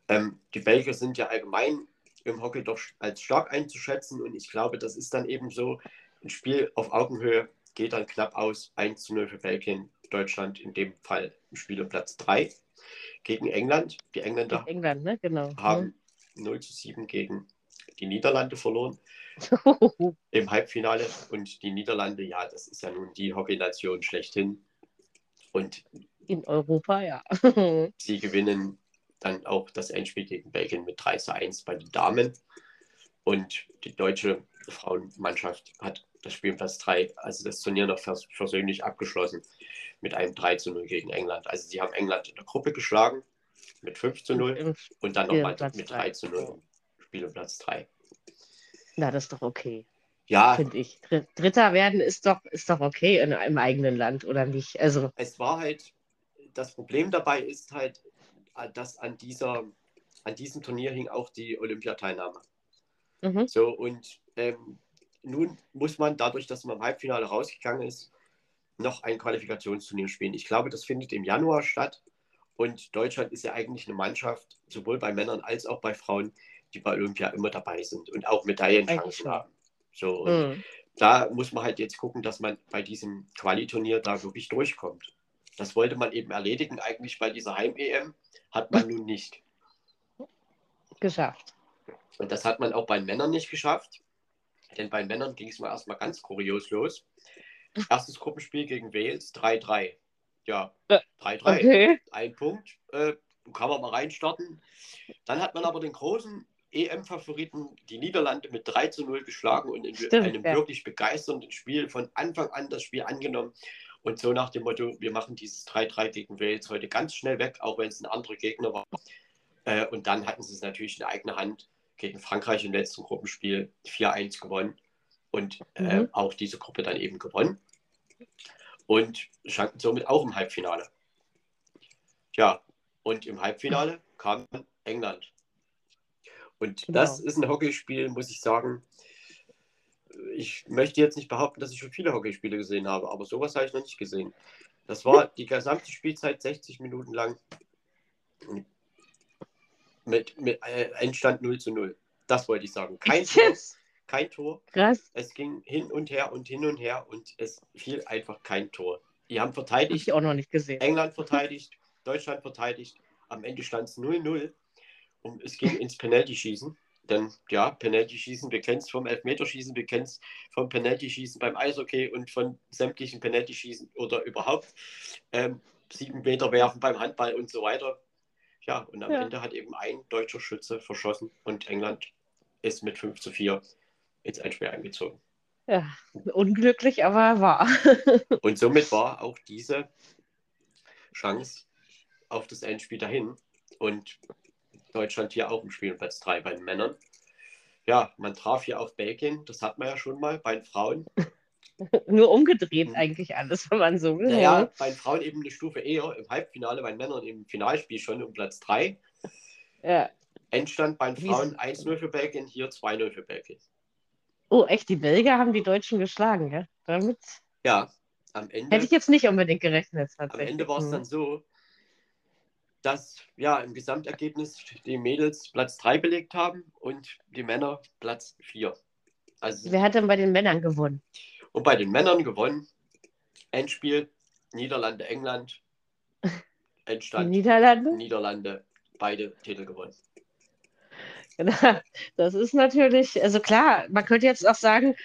S2: Ähm, die Belgier sind ja allgemein im Hockey doch als stark einzuschätzen und ich glaube, das ist dann eben so, ein Spiel auf Augenhöhe geht dann knapp aus, 1 zu 0 für Belgien, Deutschland in dem Fall im Spiel um Platz 3 gegen England. Die Engländer
S1: England, ne? genau.
S2: haben 0 zu 7 gegen die Niederlande verloren (laughs) im Halbfinale. Und die Niederlande, ja, das ist ja nun die Hockey-Nation schlechthin. Und
S1: in Europa, ja. (laughs)
S2: sie gewinnen dann auch das Endspiel gegen Belgien mit 3 zu 1 bei den Damen. Und die deutsche Frauenmannschaft hat das Spiel Platz 3, also das Turnier noch versöhnlich abgeschlossen mit einem 3 zu 0 gegen England. Also sie haben England in der Gruppe geschlagen mit 5 zu 0 und dann nochmal mit 3 zu 0 Spiel um Platz 3.
S1: Na, das ist doch okay.
S2: Ja.
S1: Finde ich. Dritter werden ist doch, ist doch okay in einem eigenen Land, oder nicht? Also.
S2: Es war halt, das Problem dabei ist halt, dass an dieser, an diesem Turnier hing auch die Olympiateilnahme. Mhm. So, und ähm, nun muss man dadurch, dass man im Halbfinale rausgegangen ist, noch ein Qualifikationsturnier spielen. Ich glaube, das findet im Januar statt. Und Deutschland ist ja eigentlich eine Mannschaft, sowohl bei Männern als auch bei Frauen, die bei Olympia immer dabei sind und auch Medaillenchancen haben. So, und mhm. da muss man halt jetzt gucken, dass man bei diesem Quali-Turnier da wirklich durchkommt. Das wollte man eben erledigen. Eigentlich bei dieser Heim-EM hat man (laughs) nun nicht
S1: geschafft.
S2: Und das hat man auch bei den Männern nicht geschafft. Denn bei den Männern ging es mal erstmal ganz kurios los. (laughs) Erstes Gruppenspiel gegen Wales, 3-3. Ja, 3-3. Äh, okay. Ein Punkt. Äh, kann man mal reinstarten. Dann hat man aber den großen EM-Favoriten, die Niederlande, mit 3 zu 0 geschlagen und in Stimmt, einem ja. wirklich begeisternden Spiel von Anfang an das Spiel angenommen. Und so nach dem Motto, wir machen dieses 3-3 gegen Wales heute ganz schnell weg, auch wenn es ein anderer Gegner war. Äh, und dann hatten sie es natürlich in eigener Hand gegen Frankreich im letzten Gruppenspiel 4-1 gewonnen und äh, mhm. auch diese Gruppe dann eben gewonnen. Und standen somit auch im Halbfinale. Ja, und im Halbfinale kam England. Und genau. das ist ein Hockeyspiel, muss ich sagen. Ich möchte jetzt nicht behaupten, dass ich schon viele Hockeyspiele gesehen habe, aber sowas habe ich noch nicht gesehen. Das war die gesamte Spielzeit 60 Minuten lang mit, mit äh, Endstand 0 zu 0. Das wollte ich sagen. Kein (laughs) Tor. Kein Tor.
S1: Krass.
S2: Es ging hin und her und hin und her und es fiel einfach kein Tor. Die haben verteidigt.
S1: Ich auch noch nicht gesehen.
S2: England verteidigt, Deutschland verteidigt. Am Ende stand es 0-0 und es ging ins Penalty-Schießen. Denn ja, Penalty-Schießen, wir kennen es vom Elfmeterschießen, wir kennen es vom Penalty-Schießen beim Eishockey und von sämtlichen Penalty-Schießen oder überhaupt ähm, sieben Meter werfen beim Handball und so weiter. Ja, und am ja. Ende hat eben ein deutscher Schütze verschossen und England ist mit 5 zu 4 ins Endspiel eingezogen.
S1: Ja, unglücklich, aber wahr. (laughs)
S2: und somit war auch diese Chance auf das Endspiel dahin. Und Deutschland hier auch im Spiel Platz 3 bei den Männern. Ja, man traf hier auf Belgien, das hat man ja schon mal bei den Frauen. (laughs)
S1: Nur umgedreht eigentlich alles, wenn man so will.
S2: Naja, bei den Frauen eben eine Stufe eher im Halbfinale, bei den Männern im Finalspiel schon um Platz 3.
S1: Ja.
S2: Endstand bei den Frauen 1-0 für Belgien, hier 2-0 für Belgien.
S1: Oh, echt, die Belgier haben die Deutschen geschlagen, ja? Damit
S2: Ja, am Ende,
S1: hätte ich jetzt nicht unbedingt gerechnet,
S2: am. Ende war es
S1: Hm.
S2: dann so, dass ja im Gesamtergebnis die Mädels Platz 3 belegt haben und die Männer Platz 4. Also,
S1: Wer hat denn bei den Männern gewonnen?
S2: und bei den Männern gewonnen, Endspiel Niederlande, England,
S1: Die (laughs)
S2: Endstand
S1: Niederlande?
S2: Niederlande, beide Titel gewonnen. (laughs)
S1: Das ist natürlich, also klar, man könnte jetzt auch sagen,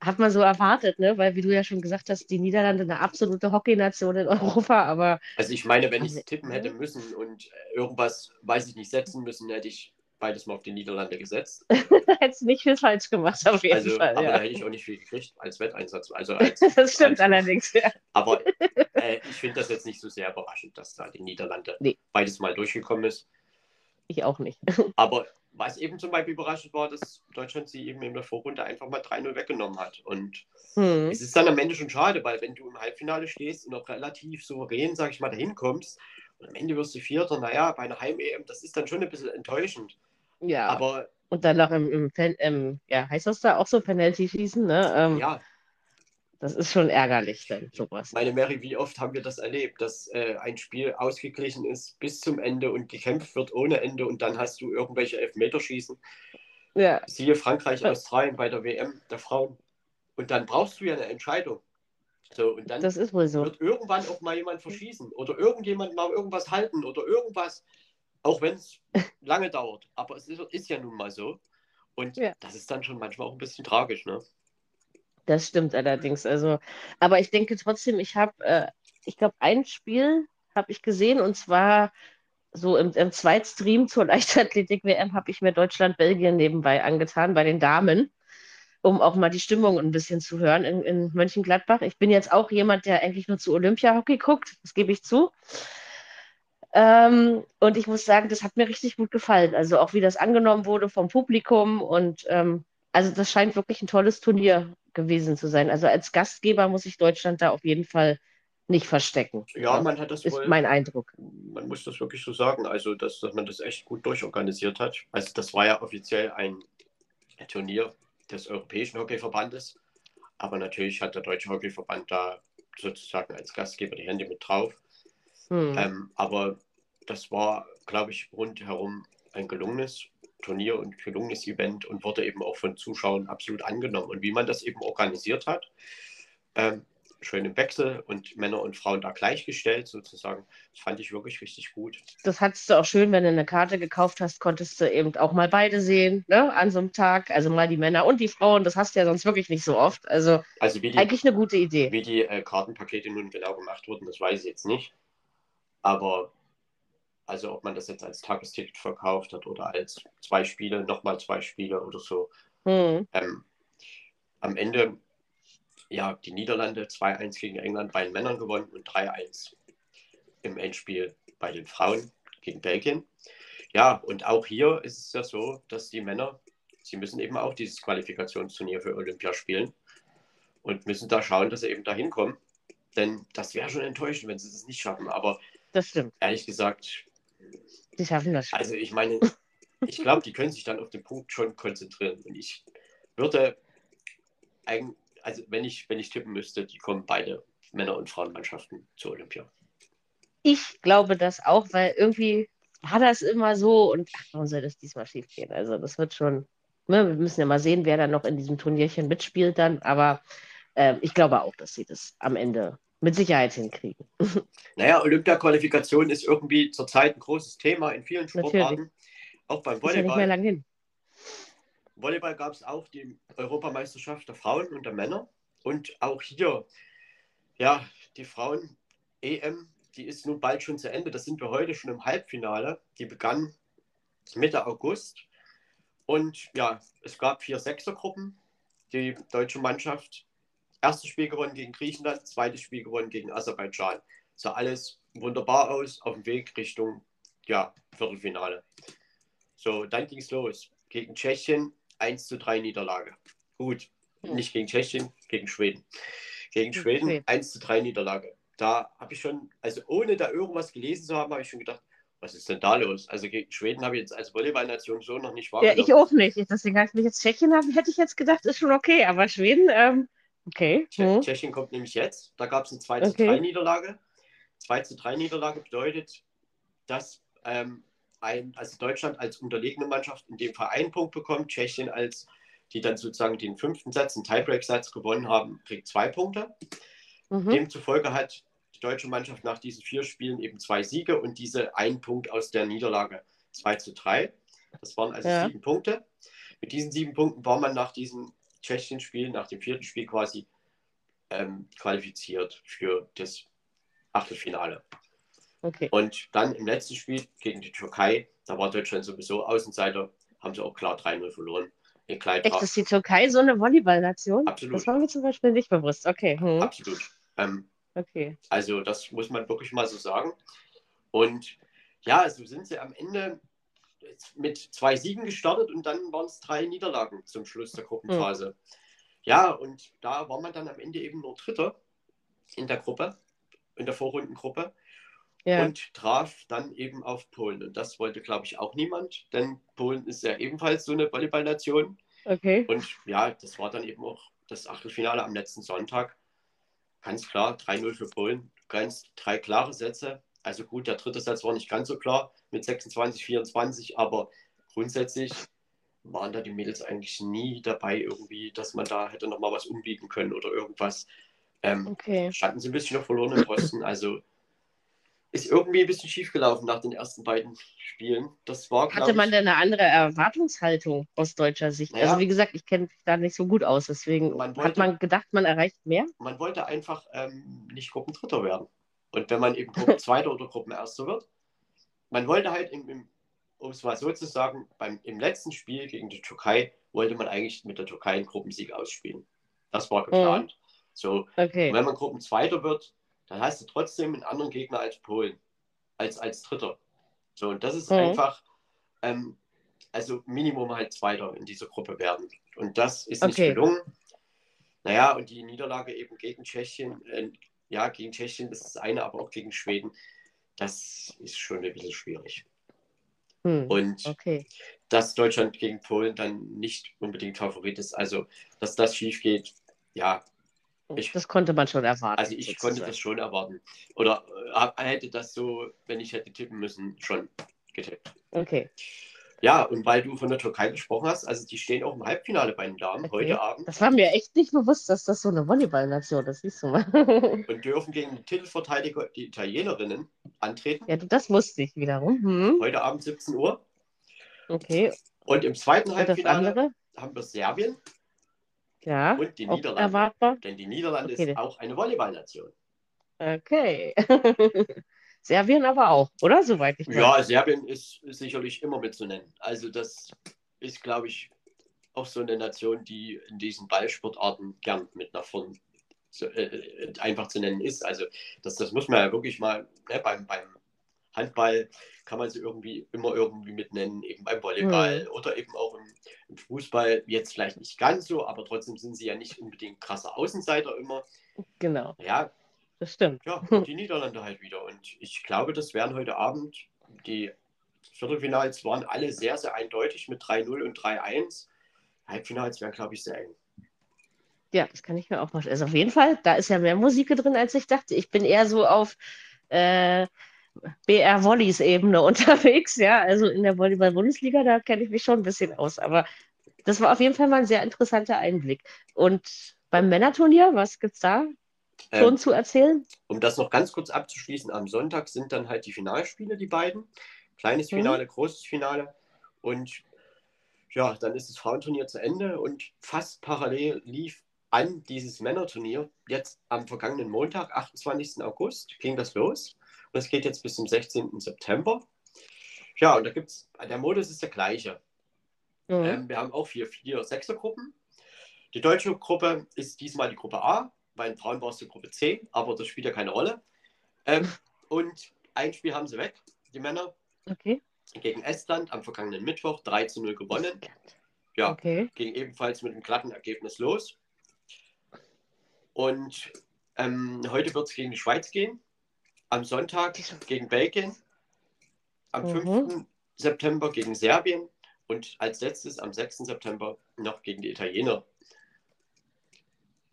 S1: hat man so erwartet, ne? Weil, wie du ja schon gesagt hast, die Niederlande eine absolute Hockeynation in Europa, aber
S2: Also ich meine, wenn ich
S1: Also,
S2: tippen hätte müssen und äh, irgendwas, weiß ich nicht, setzen müssen, hätte ich beides mal auf die Niederlande gesetzt. (laughs)
S1: hättest nicht viel falsch gemacht, auf jeden
S2: Also,
S1: Fall.
S2: aber da
S1: Ja.
S2: hätte ich auch nicht viel gekriegt als Wetteinsatz. Also (laughs) als,
S1: Das stimmt
S2: als,
S1: allerdings, ja.
S2: Aber (laughs) äh, ich finde das jetzt nicht so sehr überraschend, dass da die Niederlande
S1: Nee.
S2: beides mal durchgekommen ist.
S1: Ich auch nicht.
S2: Aber was eben zum Beispiel überraschend war, dass Deutschland sie eben in der Vorrunde einfach mal 3-0 weggenommen hat. Und
S1: Hm.
S2: es ist dann am Ende schon schade, weil wenn du im Halbfinale stehst und noch relativ souverän, sag ich mal, dahin kommst und am Ende wirst du Vierter, naja, bei einer Heim-EM, das ist dann schon ein bisschen enttäuschend.
S1: Ja.
S2: Aber
S1: Und dann noch im, im, Pen, im ja, heißt das da auch so, Penalty schießen, ne? Ähm,
S2: ja,
S1: Das ist schon ärgerlich dann, sowas.
S2: meine Mary, wie oft haben wir das erlebt, dass äh, ein Spiel ausgeglichen ist bis zum Ende und gekämpft wird ohne Ende und dann hast du irgendwelche Elfmeterschießen.
S1: Ja,
S2: Siehe Frankreich. Australien bei der WM der Frauen. Und dann brauchst du ja eine Entscheidung. So, und dann
S1: das ist wohl so.
S2: wird irgendwann auch mal jemand verschießen oder irgendjemand mal irgendwas halten oder irgendwas, auch wenn es (laughs) lange dauert. Aber es ist, ist ja nun mal so. Und
S1: Ja.
S2: das ist dann schon manchmal auch ein bisschen tragisch. Ne?
S1: Das stimmt allerdings. Also, aber ich denke trotzdem, ich habe, äh, ich glaube, ein Spiel habe ich gesehen und zwar so im, im Zweitstream zur Leichtathletik-WM habe ich mir Deutschland-Belgien nebenbei angetan bei den Damen, um auch mal die Stimmung ein bisschen zu hören in, in Mönchengladbach. Ich bin jetzt auch jemand, der eigentlich nur zu Olympia-Hockey guckt, das gebe ich zu. Ähm, und ich muss sagen, das hat mir richtig gut gefallen. Also auch wie das angenommen wurde vom Publikum und ähm, also das scheint wirklich ein tolles Turnier gewesen zu sein. Also als Gastgeber muss ich Deutschland da auf jeden Fall nicht verstecken.
S2: Ja, man hat das
S1: ist
S2: wohl.
S1: mein Eindruck.
S2: man muss das wirklich so sagen, also dass, dass man das echt gut durchorganisiert hat. Also das war ja offiziell ein Turnier des Europäischen Hockeyverbandes, aber natürlich hat der Deutsche Hockeyverband da sozusagen als Gastgeber die Hände mit drauf.
S1: Hm.
S2: Ähm, aber das war, glaube ich, rundherum ein gelungenes Turnier und gelungenes Event und wurde eben auch von Zuschauern absolut angenommen. Und wie man das eben organisiert hat, ähm, schön im Wechsel und Männer und Frauen da gleichgestellt sozusagen, das fand ich wirklich richtig gut.
S1: Das hattest du auch schön, wenn du eine Karte gekauft hast, konntest du eben auch mal beide sehen, ne, an so einem Tag. Also mal die Männer und die Frauen, das hast du ja sonst wirklich nicht so oft. Also
S2: Also die,
S1: eigentlich eine gute Idee.
S2: wie die äh, Kartenpakete nun genau gemacht wurden, das weiß ich jetzt nicht. Aber also ob man das jetzt als Tagesticket verkauft hat oder als zwei Spiele, nochmal zwei Spiele oder so,
S1: Hm.
S2: Ähm, am Ende, ja, die Niederlande 2-1 gegen England bei den Männern gewonnen und 3-1 im Endspiel bei den Frauen gegen Belgien. Ja, und auch hier ist es ja so, dass die Männer, sie müssen eben auch dieses Qualifikationsturnier für Olympia spielen und müssen da schauen, dass sie eben da hinkommen. Denn das wäre schon enttäuschend, wenn sie das nicht schaffen. Aber
S1: Das stimmt.
S2: ehrlich gesagt,
S1: Die schaffen das schon.
S2: also ich meine, ich glaube, die können sich dann auf den Punkt schon konzentrieren. Und ich würde, eigen- also wenn ich, wenn ich tippen müsste, die kommen beide Männer- und Frauenmannschaften zur Olympia.
S1: Ich glaube das auch, weil irgendwie war das immer so und ach, warum soll das diesmal schief gehen? Also das wird schon, ne, wir müssen ja mal sehen, wer dann noch in diesem Turnierchen mitspielt dann, aber äh, ich glaube auch, dass sie das am Ende mit Sicherheit hinkriegen. (laughs)
S2: Naja, Olympia-Qualifikation ist irgendwie zurzeit ein großes Thema in vielen Sportarten. Auch beim
S1: Ist ja nicht mehr
S2: Volleyball.
S1: lang hin.
S2: Volleyball gab es auch die Europameisterschaft der Frauen und der Männer. Und auch hier, ja, die Frauen-EM, die ist nun bald schon zu Ende. Das sind wir heute schon im Halbfinale. Die begann Mitte August. Und ja, es gab vier Sechsergruppen. Die deutsche Mannschaft, erstes Spiel gewonnen gegen Griechenland, zweites Spiel gewonnen gegen Aserbaidschan. Sah alles wunderbar aus, auf dem Weg Richtung ja, Viertelfinale. So, dann ging es los. Gegen Tschechien 1 zu 3 Niederlage. Gut, nicht gegen Tschechien, gegen Schweden. Gegen Schweden, Schweden 1 zu 3 Niederlage. Da habe ich schon, also ohne da irgendwas gelesen zu haben, habe ich schon gedacht, was ist denn da los? Also gegen Schweden habe ich jetzt als Volleyballnation so noch nicht
S1: wahrgenommen. Ja, ich auch nicht. Deswegen habe ich mich jetzt Tschechien haben, hätte ich jetzt gedacht, ist schon okay, aber Schweden, ähm, okay.
S2: Hm. Tschechien kommt nämlich jetzt. Da gab es eine 2 zu okay. 3 Niederlage. 2 zu 3 Niederlage bedeutet, dass ähm, ein, also Deutschland als unterlegene Mannschaft in dem Fall einen Punkt bekommt, Tschechien als die dann sozusagen den fünften Satz, einen Tiebreak-Satz gewonnen haben, kriegt zwei Punkte. Mhm. Demzufolge hat die deutsche Mannschaft nach diesen vier Spielen eben zwei Siege und diese einen Punkt aus der Niederlage 2 zu 3. Das waren also ja. sieben Punkte. Mit diesen sieben Punkten war man nach diesem Tschechien-Spiel, nach dem vierten Spiel quasi ähm, qualifiziert für das Achtelfinale. Okay. Und dann im letzten Spiel gegen die Türkei, da war Deutschland sowieso Außenseiter, haben sie auch klar 3-0 verloren.
S1: In Echt, ist die Türkei so eine Volleyballnation? Absolut. Das war mir zum Beispiel nicht bewusst. Okay.
S2: Hm. Absolut. Ähm, okay. Also das muss man wirklich mal so sagen. Und ja, also sind sie am Ende mit zwei Siegen gestartet und dann waren es drei Niederlagen zum Schluss der Gruppenphase. Hm. Ja, und da war man dann am Ende eben nur Dritter in der Gruppe, in der Vorrundengruppe ja. und traf dann eben auf Polen. Und das wollte, glaube ich, auch niemand, denn Polen ist ja ebenfalls so eine Volleyballnation. Okay. Und ja, das war dann eben auch das Achtelfinale am letzten Sonntag. Ganz klar, 3-0 für Polen. Ganz drei klare Sätze. Also gut, der dritte Satz war nicht ganz so klar mit 26, 24, aber grundsätzlich waren da die Mädels eigentlich nie dabei, irgendwie, dass man da hätte nochmal was umbieten können oder irgendwas. Ähm, okay. Standen sie ein bisschen auf verlorenen Posten. Also ist irgendwie ein bisschen schief gelaufen nach den ersten beiden Spielen. Das war,
S1: Hatte man denn eine andere Erwartungshaltung aus deutscher Sicht? Ja. Also wie gesagt, ich kenne mich da nicht so gut aus, deswegen man wollte, hat man gedacht, man erreicht mehr?
S2: Man wollte einfach ähm, nicht Gruppendritter werden. Und wenn man eben Gruppenzweiter (laughs) oder Gruppenerster wird, man wollte halt, im, im, um es mal so zu sagen, beim, im letzten Spiel gegen die Türkei wollte man eigentlich mit der Türkei einen Gruppensieg ausspielen. Das war geplant. Mhm. So, okay. wenn man Gruppenzweiter wird, dann hast du trotzdem einen anderen Gegner als Polen, als, als Dritter. So, und das ist mhm. einfach, ähm, also Minimum halt Zweiter in dieser Gruppe werden. Und das ist nicht okay. gelungen. Naja, und die Niederlage eben gegen Tschechien, äh, ja, gegen Tschechien, ist das eine, aber auch gegen Schweden, das ist schon ein bisschen schwierig. Hm, und okay. dass Deutschland gegen Polen dann nicht unbedingt Favorit ist, also dass das schief geht, ja,
S1: ich, das konnte man schon erwarten.
S2: Also ich sozusagen. konnte das schon erwarten. Oder äh, hätte das so, wenn ich hätte tippen müssen, schon getippt. Okay. Ja, und weil du von der Türkei gesprochen hast, also die stehen auch im Halbfinale bei den Damen okay. heute Abend.
S1: Das war mir echt nicht bewusst, dass das so eine Volleyballnation ist, siehst du mal. (laughs)
S2: und dürfen gegen den Titelverteidiger, die Italienerinnen, antreten.
S1: Ja, das wusste ich wiederum. Hm.
S2: Heute Abend 17 Uhr.
S1: Okay.
S2: Und im zweiten und Halbfinale haben wir Serbien
S1: ja,
S2: und die Niederlande. Erwartbar. Denn die Niederlande okay. ist auch eine Volleyballnation.
S1: Okay. (laughs) Serbien aber auch, oder? Soweit ich
S2: weiß. Ja, Serbien ist sicherlich immer mitzunennen. Also das ist, glaube ich, auch so eine Nation, die in diesen Ballsportarten gern mit nach vorn so, äh, äh einfach zu nennen ist. Also das, das muss man ja wirklich mal ne, beim, beim Handball kann man sie irgendwie immer irgendwie mitnennen, eben beim Volleyball mhm. oder eben auch im, im, Fußball. Jetzt vielleicht nicht ganz so, aber trotzdem sind sie ja nicht unbedingt krasser Außenseiter immer.
S1: Genau.
S2: Ja,
S1: das stimmt.
S2: Ja, (laughs) die Niederlande halt wieder. Und ich glaube, das werden heute Abend die Viertelfinals waren alle sehr, sehr eindeutig mit 3-0 und 3-1. Halbfinals werden, glaube ich, sehr eng.
S1: Ja, das kann ich mir auch vorstellen. Also auf jeden Fall, da ist ja mehr Musik drin, als ich dachte. Ich bin eher so auf äh, BR Volleys Ebene (laughs) unterwegs, ja. Also in der Volleyball-Bundesliga, da kenne ich mich schon ein bisschen aus. Aber das war auf jeden Fall mal ein sehr interessanter Einblick. Und beim Männerturnier, was gibt es da schon ähm, zu erzählen?
S2: Um das noch ganz kurz abzuschließen, am Sonntag sind dann halt die Finalspiele, die beiden. Kleines mhm. Finale, mhm. großes Finale. Und ja, dann ist das Frauenturnier zu Ende und fast parallel lief an dieses Männerturnier. Jetzt am vergangenen Montag, 28. August, ging das los. Das geht jetzt bis zum 16. September. Ja, und da gibt es, der Modus ist der gleiche. Mhm. Ähm, wir haben auch vier, vier Sechsergruppen. Die deutsche Gruppe ist diesmal die Gruppe A, bei den Frauen war es die Gruppe C, aber das spielt ja keine Rolle. Ähm, und ein Spiel haben sie weg, die Männer. Okay. Gegen Estland am vergangenen Mittwoch 3 zu 0 gewonnen. Ja, okay. ging ebenfalls mit einem glatten Ergebnis los. Und ähm, heute wird es gegen die Schweiz gehen. Am Sonntag gegen Belgien. Am
S1: Mhm.
S2: 5. September gegen Serbien. Und als letztes am 6. September noch gegen die Italiener.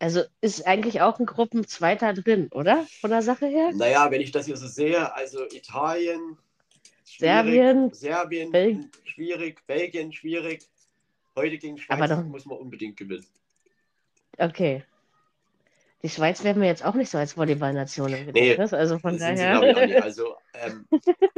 S1: Also ist eigentlich auch ein Gruppenzweiter drin, oder? Von der Sache her?
S2: Naja, wenn ich das hier so sehe, also Italien,
S1: Serbien,
S2: Serbien
S1: Bel-
S2: schwierig, Belgien schwierig. Heute gegen Schweiz
S1: Aber doch-
S2: muss man unbedingt gewinnen.
S1: Okay. Die Schweiz wäre mir jetzt auch nicht so als Volleyballnation im
S2: Nee,
S1: Gedächtnis. also von
S2: sie,
S1: daher.
S2: glaube ich. Also, (laughs) ähm,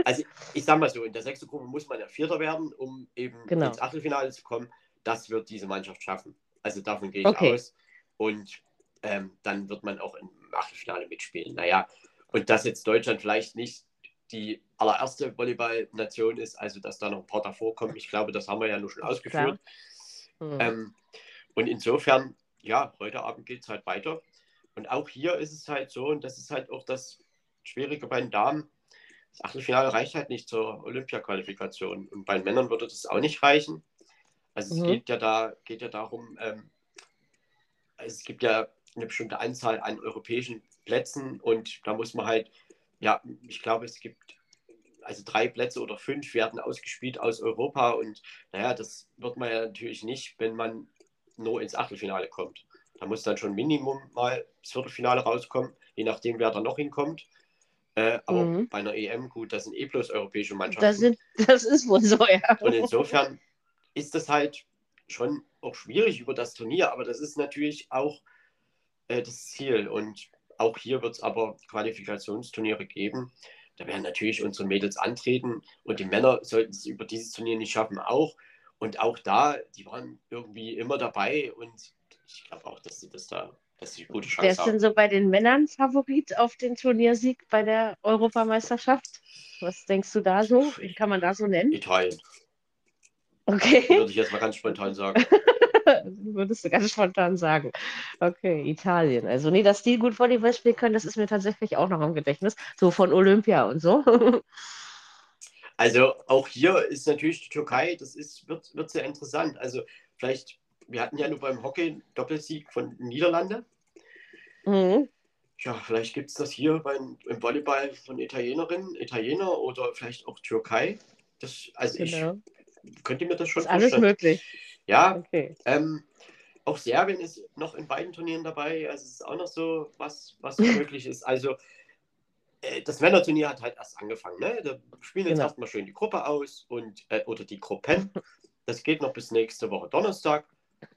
S2: also ich sag mal so, in der sechsten Gruppe muss man ja Vierter werden, um eben
S1: Genau.
S2: ins Achtelfinale zu kommen. Das wird diese Mannschaft schaffen. Also davon gehe ich
S1: Okay.
S2: aus. Und ähm, dann wird man auch im Achtelfinale mitspielen. Naja, und dass jetzt Deutschland vielleicht nicht die allererste Volleyballnation ist, also dass da noch ein paar davor kommen, ich glaube, das haben wir ja nur schon ausgeführt.
S1: Hm.
S2: Ähm, und insofern, ja, heute Abend geht es halt weiter. Und auch hier ist es halt so, und das ist halt auch das Schwierige bei den Damen, das Achtelfinale reicht halt nicht zur Olympia-Qualifikation. Und bei den Männern würde das auch nicht reichen. Also es
S1: Mhm.
S2: geht ja da, geht ja darum, ähm, es gibt ja eine bestimmte Anzahl an europäischen Plätzen und da muss man halt, ja, ich glaube, es gibt also drei Plätze oder fünf werden ausgespielt aus Europa und naja, das wird man ja natürlich nicht, wenn man nur ins Achtelfinale kommt. Da muss dann schon Minimum mal das Viertelfinale rauskommen, je nachdem, wer da noch hinkommt. Äh, aber
S1: Mhm.
S2: bei einer EM, gut, das sind eh bloß europäische Mannschaften.
S1: das, sind, (laughs) das ist wohl so, ja.
S2: Und insofern ist das halt schon auch schwierig über das Turnier, aber das ist natürlich auch äh, das Ziel. Und auch hier wird es aber Qualifikationsturniere geben. Da werden natürlich unsere Mädels antreten und die Männer sollten es über dieses Turnier nicht schaffen, auch. Und auch da, die waren irgendwie immer dabei und ich glaube auch, dass sie das da, dass sie gute
S1: Wer
S2: Chance
S1: ist denn
S2: haben.
S1: so bei den Männern Favorit auf den Turniersieg bei der Europameisterschaft? Was denkst du da so? Wen kann man da so nennen?
S2: Italien,
S1: Okay.
S2: würde ich jetzt mal ganz spontan sagen. (laughs)
S1: Würdest du ganz spontan sagen. Okay, Italien. Also, nee, dass die gut Volleyball spielen können, das ist mir tatsächlich auch noch im Gedächtnis. So von Olympia und so. (laughs)
S2: Also auch hier ist natürlich die Türkei, das ist, wird, wird sehr interessant. Also vielleicht, wir hatten ja nur beim Hockey einen Doppelsieg von Niederlande.
S1: Mhm.
S2: Ja, vielleicht gibt es das hier beim, im Volleyball von Italienerinnen, Italiener oder vielleicht auch Türkei. Das, also
S1: Genau.
S2: ich könnte mir das schon
S1: Ist alles
S2: vorstellen.
S1: möglich.
S2: Ja,
S1: Okay.
S2: ähm, auch Serbien ist noch in beiden Turnieren dabei. Also es ist auch noch so, was, was (laughs) möglich ist. Also äh, das Männerturnier hat halt erst angefangen. Ne? Da spielen jetzt
S1: Genau.
S2: erstmal schön die Gruppe aus und äh, oder die Gruppen. Das geht noch bis nächste Woche Donnerstag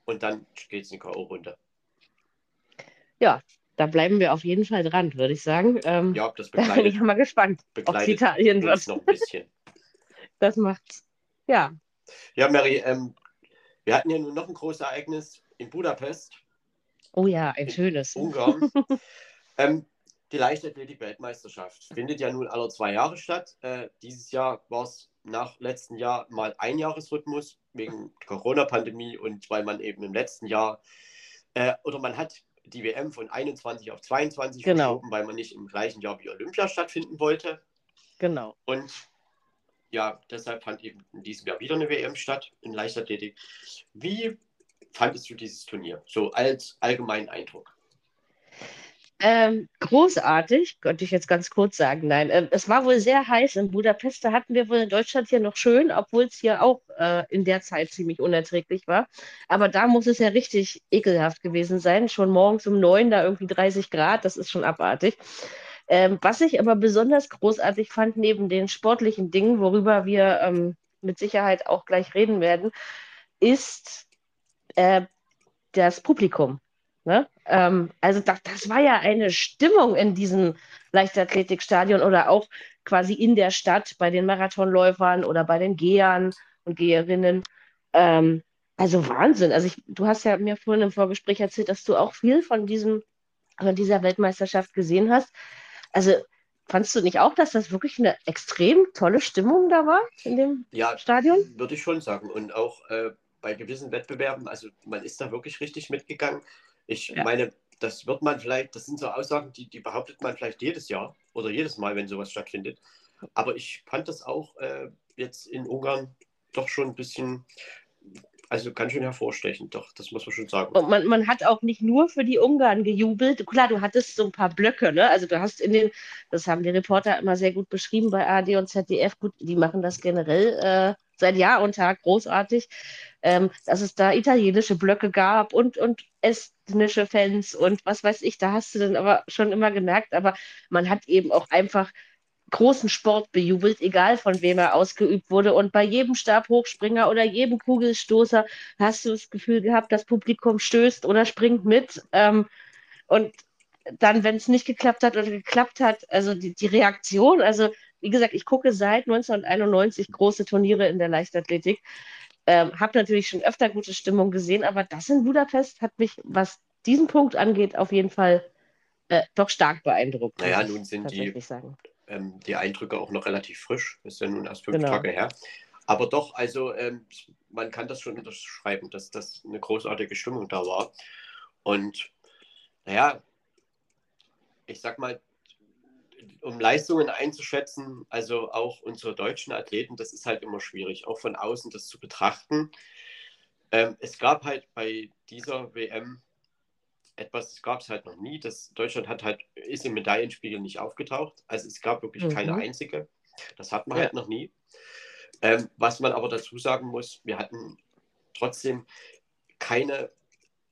S2: und dann geht es in die K.O.-Runde.
S1: Da bleiben wir auf jeden Fall dran, würde ich sagen. Ähm,
S2: Ja, das (laughs)
S1: da bin ich
S2: begleitet,
S1: mal gespannt, ob es
S2: begleitet
S1: Italien wird.
S2: noch ein bisschen. (laughs)
S1: Das macht's. Ja.
S2: Ja, Mary, ähm, wir hatten ja nun noch ein großes Ereignis in Budapest,
S1: Oh ja, ein schönes.
S2: Ungarn. (laughs) ähm, die Leichtathletik-Weltmeisterschaft findet ja nun alle zwei Jahre statt. Äh, dieses Jahr war es nach letztem Jahr mal ein Jahresrhythmus wegen Corona-Pandemie und weil man eben im letzten Jahr äh, oder man hat die WM von 21 auf 22
S1: Genau.
S2: verschoben, weil man nicht im gleichen Jahr wie Olympia stattfinden wollte.
S1: Genau.
S2: Und ja, deshalb fand eben in diesem Jahr wieder eine WM statt in Leichtathletik. Wie fandest du dieses Turnier? So als allgemeinen Eindruck.
S1: Ähm, großartig, könnte ich jetzt ganz kurz sagen. Nein, ähm, es war wohl sehr heiß in Budapest. Da hatten wir wohl in Deutschland hier noch schön, obwohl es hier auch äh, in der Zeit ziemlich unerträglich war. Aber da muss es ja richtig ekelhaft gewesen sein. Schon morgens um neun, da irgendwie 30 Grad, das ist schon abartig. Ähm, was ich aber besonders großartig fand, neben den sportlichen Dingen, worüber wir ähm, mit Sicherheit auch gleich reden werden, ist äh, das Publikum. Ne? Ähm, also das, das war ja eine Stimmung in diesem Leichtathletikstadion oder auch quasi in der Stadt bei den Marathonläufern oder bei den Gehern und Geherinnen. Ähm, also Wahnsinn. Also ich, du hast ja mir vorhin im Vorgespräch erzählt, dass du auch viel von diesem, von dieser Weltmeisterschaft gesehen hast. Also fandst du nicht auch, dass das wirklich eine extrem tolle Stimmung da war in dem
S2: Ja,
S1: Stadion?
S2: würde ich schon sagen. Und auch äh, bei gewissen Wettbewerben, also man ist da wirklich richtig mitgegangen. Ich
S1: Ja.
S2: meine, das wird man vielleicht, das sind so Aussagen, die, die behauptet man vielleicht jedes Jahr oder jedes Mal, wenn sowas stattfindet. Aber ich fand das auch äh, jetzt in Ungarn doch schon ein bisschen also ganz schön hervorstechend, doch, das muss man schon sagen.
S1: Und man, man hat auch nicht nur für die Ungarn gejubelt. Klar, du hattest so ein paar Blöcke, ne? Also du hast in den, das haben die Reporter immer sehr gut beschrieben bei ARD und ZDF, gut, die machen das generell äh, seit Jahr und Tag großartig, ähm, dass es da italienische Blöcke gab und, und estnische Fans und was weiß ich, da hast du dann aber schon immer gemerkt, aber man hat eben auch einfach großen Sport bejubelt, egal von wem er ausgeübt wurde. Und bei jedem Stabhochspringer oder jedem Kugelstoßer hast du das Gefühl gehabt, das Publikum stößt oder springt mit. Ähm, und dann, wenn es nicht geklappt hat oder geklappt hat, also die, die Reaktion, also wie gesagt, ich gucke seit 1991 große Turniere in der Leichtathletik. Ähm, habe natürlich schon öfter gute Stimmung gesehen, aber das in Budapest hat mich, was diesen Punkt angeht, auf jeden Fall äh, doch stark beeindruckt.
S2: Naja, nun sind die, sagen ähm, die Eindrücke auch noch relativ frisch. Ist ja nun erst fünf genau. Tage her. Aber doch, also ähm, man kann das schon unterschreiben, dass das eine großartige Stimmung da war. Und naja, ich sag mal, um Leistungen einzuschätzen, also auch unsere deutschen Athleten, das ist halt immer schwierig, auch von außen das zu betrachten. Ähm, es gab halt bei dieser WM etwas gab es halt noch nie. Das Deutschland hat halt, ist im Medaillenspiegel nicht aufgetaucht. Also es gab wirklich mhm. keine einzige. Das hat man ja. halt noch nie. Ähm, was man aber dazu sagen muss, wir hatten trotzdem keine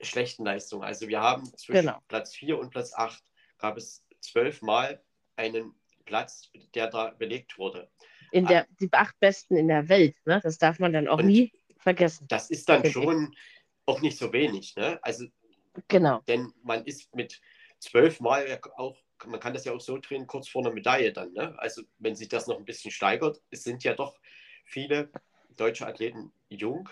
S2: schlechten Leistungen. Also wir haben zwischen genau. Platz 4 und Platz 8 gab es zwölfmal einen Platz, der da belegt wurde.
S1: In der, ah. die acht Besten in der Welt, ne? das darf man dann auch nie vergessen.
S2: Das ist dann schon auch nicht so wenig. Ne? Also
S1: Genau.
S2: Denn man ist mit zwölf Mal auch, man kann das ja auch so drehen, kurz vor einer Medaille dann. Ne? Also wenn sich das noch ein bisschen steigert, es sind ja doch viele deutsche Athleten jung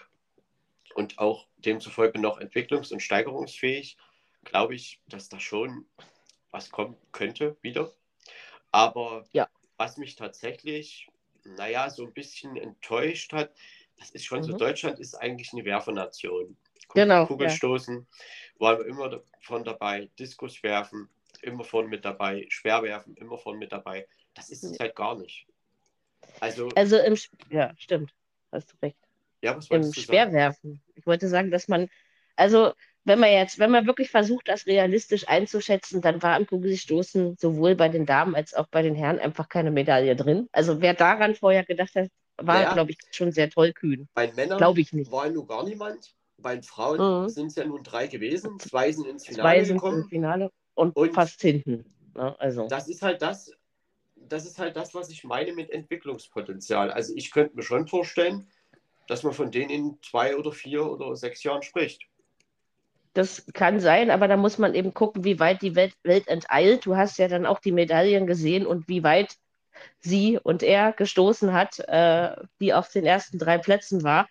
S2: und auch demzufolge noch entwicklungs- und steigerungsfähig, glaube ich, dass da schon was kommen könnte wieder. Aber ja. was mich tatsächlich, naja, so ein bisschen enttäuscht hat, das ist schon mhm. so, Deutschland ist eigentlich eine Werfernation.
S1: Genau.
S2: Kugelstoßen ja. waren wir immer von dabei, Diskus werfen, immer von mit dabei, Schwerwerfen, immer von mit dabei. Das ist es halt gar nicht. Also,
S1: also im, ja, stimmt, hast du recht.
S2: Ja, was
S1: Im Schwerwerfen. Sagen? Ich wollte sagen, dass man, also wenn man jetzt, wenn man wirklich versucht, das realistisch einzuschätzen, dann war am Kugelstoßen sowohl bei den Damen als auch bei den Herren einfach keine Medaille drin. Also wer daran vorher gedacht hat, war, naja, glaube ich, schon sehr tollkühn.
S2: Bei Männern glaube ich nicht. war nur gar niemand. Bei den Frauen mhm. sind es ja nun drei gewesen. Zwei sind ins Finale Zwei sind gekommen. Im
S1: Finale und, und fast hinten. Ja, ne, also.
S2: Das ist halt das, das ist halt das, was ich meine mit Entwicklungspotenzial. Also ich könnte mir schon vorstellen, dass man von denen in zwei oder vier oder sechs Jahren spricht.
S1: Das kann sein, aber da muss man eben gucken, wie weit die Welt, Welt enteilt. Du hast ja dann auch die Medaillen gesehen und wie weit sie und er gestoßen hat, äh, die auf den ersten drei Plätzen war.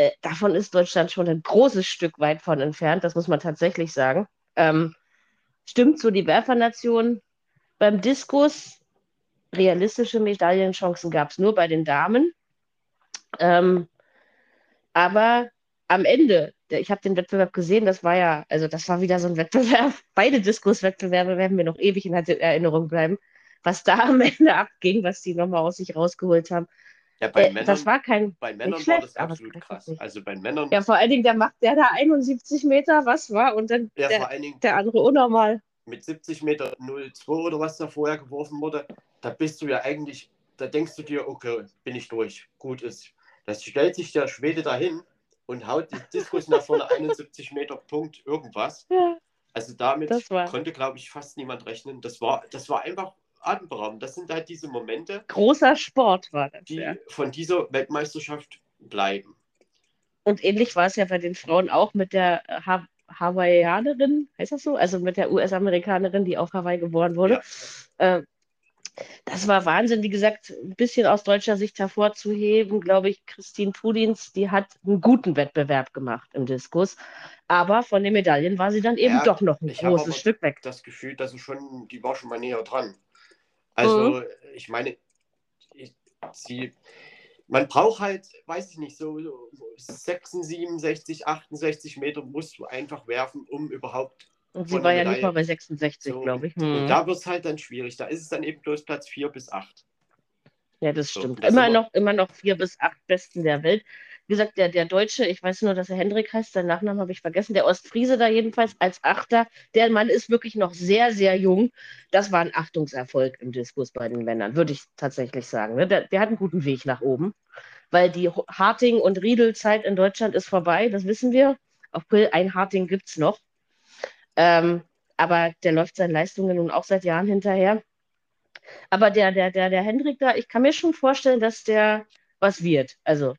S1: Äh, davon ist Deutschland schon ein großes Stück weit von entfernt, das muss man tatsächlich sagen. Ähm, stimmt so die Werfernation. Beim Diskus, realistische Medaillenchancen gab es nur bei den Damen. Ähm, aber am Ende, ich habe den Wettbewerb gesehen, das war ja, also das war wieder so ein Wettbewerb. (laughs) Beide Diskuswettbewerbe werden mir noch ewig in Erinnerung bleiben, was da am Ende abging, was die nochmal aus sich rausgeholt haben.
S2: Ja, bei äh, Männern,
S1: das war kein.
S2: Bei Männern schlecht, war das absolut krass. Also bei Männern.
S1: Ja, vor allen Dingen, der macht der da 71 Meter, was war? Und dann ja, der, Dingen, der andere unnormal.
S2: Mit 70 Meter 02 oder was da vorher geworfen wurde, da bist du ja eigentlich, da denkst du dir, okay, bin ich durch, gut ist. Da stellt sich der Schwede dahin und haut die Diskus nach vorne (laughs) 71 Meter Punkt irgendwas. Ja, also damit konnte, glaube ich, fast niemand rechnen. Das war, das war einfach atemberaubend. Das sind halt diese Momente.
S1: Großer Sport war das.
S2: Die ja. von dieser Weltmeisterschaft bleiben.
S1: Und ähnlich war es ja bei den Frauen auch mit der ha Hawaiianerin, heißt das so? Also mit der US-Amerikanerin, die auf Hawaii geboren wurde. Ja. Äh, das war Wahnsinn, wie gesagt, ein bisschen aus deutscher Sicht hervorzuheben, glaube ich, Christine Pudins, die hat einen guten Wettbewerb gemacht im Diskus, aber von den Medaillen war sie dann eben ja, doch noch ein großes Stück weg.
S2: Das Gefühl, dass sie schon, die war schon mal näher dran. Also, mhm. ich meine, ich, sie, man braucht halt, weiß ich nicht, so, so 66, 67, 68 Meter musst du einfach werfen, um überhaupt.
S1: Und sie war ja nicht mal bei 66, so, glaube ich.
S2: Hm. Und da wird es halt dann schwierig. Da ist es dann eben bloß Platz 4 bis 8.
S1: Ja, das so, stimmt. Das immer, noch, immer noch 4 bis 8 Besten der Welt. Wie gesagt, der, der Deutsche, ich weiß nur, dass er Hendrik heißt, seinen Nachnamen habe ich vergessen, der Ostfriese da jedenfalls als Achter, der Mann ist wirklich noch sehr, sehr jung. Das war ein Achtungserfolg im Diskurs bei den Männern, würde ich tatsächlich sagen. Ne? Der, der hat einen guten Weg nach oben, weil die Harting- und Riedel-Zeit in Deutschland ist vorbei, das wissen wir. Auf April ein Harting gibt es noch. Ähm, aber der läuft seinen Leistungen nun auch seit Jahren hinterher. Aber der, der, der, der Hendrik da, ich kann mir schon vorstellen, dass der was wird. Also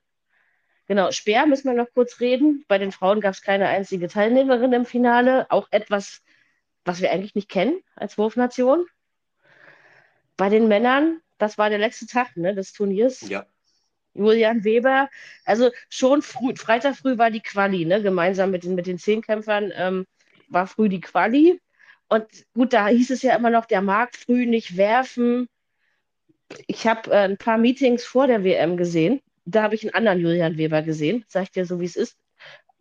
S1: Genau, Speer müssen wir noch kurz reden. Bei den Frauen gab es keine einzige Teilnehmerin im Finale. Auch etwas, was wir eigentlich nicht kennen als Wurfnation. Bei den Männern, das war der letzte Tag ne, des Turniers.
S2: Ja.
S1: Julian Weber, also schon früh, Freitag früh war die Quali, ne, gemeinsam mit den, mit den Zehnkämpfern ähm, war früh die Quali. Und gut, da hieß es ja immer noch, der mag früh nicht werfen. Ich habe äh, ein paar Meetings vor der WM gesehen da habe ich einen anderen Julian Weber gesehen, sag ich dir so, wie es ist.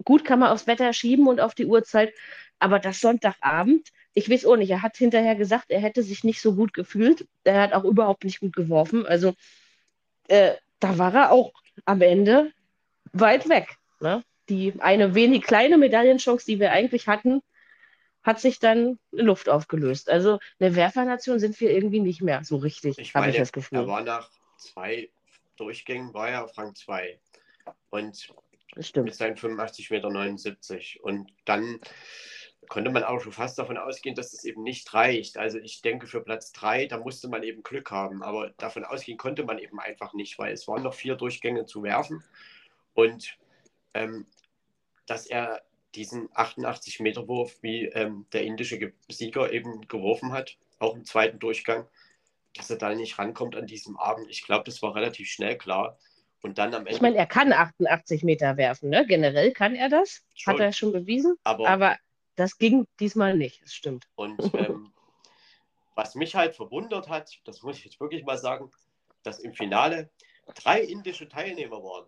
S1: Gut kann man aufs Wetter schieben und auf die Uhrzeit, aber das Sonntagabend, ich weiß auch nicht, er hat hinterher gesagt, er hätte sich nicht so gut gefühlt. Er hat auch überhaupt nicht gut geworfen. Also äh, da war er auch am Ende weit weg. Ne? Die eine wenig kleine Medaillenchance, die wir eigentlich hatten, hat sich dann in Luft aufgelöst. Also eine Werfernation sind wir irgendwie nicht mehr so richtig, habe ich das Gefühl.
S2: Er war nach zwei Durchgängen war er auf Rang 2. Und mit seinen 85,79 Meter. Und dann konnte man auch schon fast davon ausgehen, dass das eben nicht reicht. Also ich denke, für Platz 3, da musste man eben Glück haben. Aber davon ausgehen konnte man eben einfach nicht, weil es waren noch vier Durchgänge zu werfen. Und ähm, dass er diesen 88-Meter-Wurf, wie ähm, der indische Sieger eben geworfen hat, auch im zweiten Durchgang, dass er da nicht rankommt an diesem Abend. Ich glaube, das war relativ schnell klar. Und dann am Ende.
S1: Ich meine, er kann 88 Meter werfen, ne? Generell kann er das. Schon, Hat er schon bewiesen. Aber, aber, das ging diesmal nicht, das stimmt.
S2: Und (laughs) ähm, was mich halt verwundert hat, das muss ich jetzt wirklich mal sagen, dass im Finale drei indische Teilnehmer waren.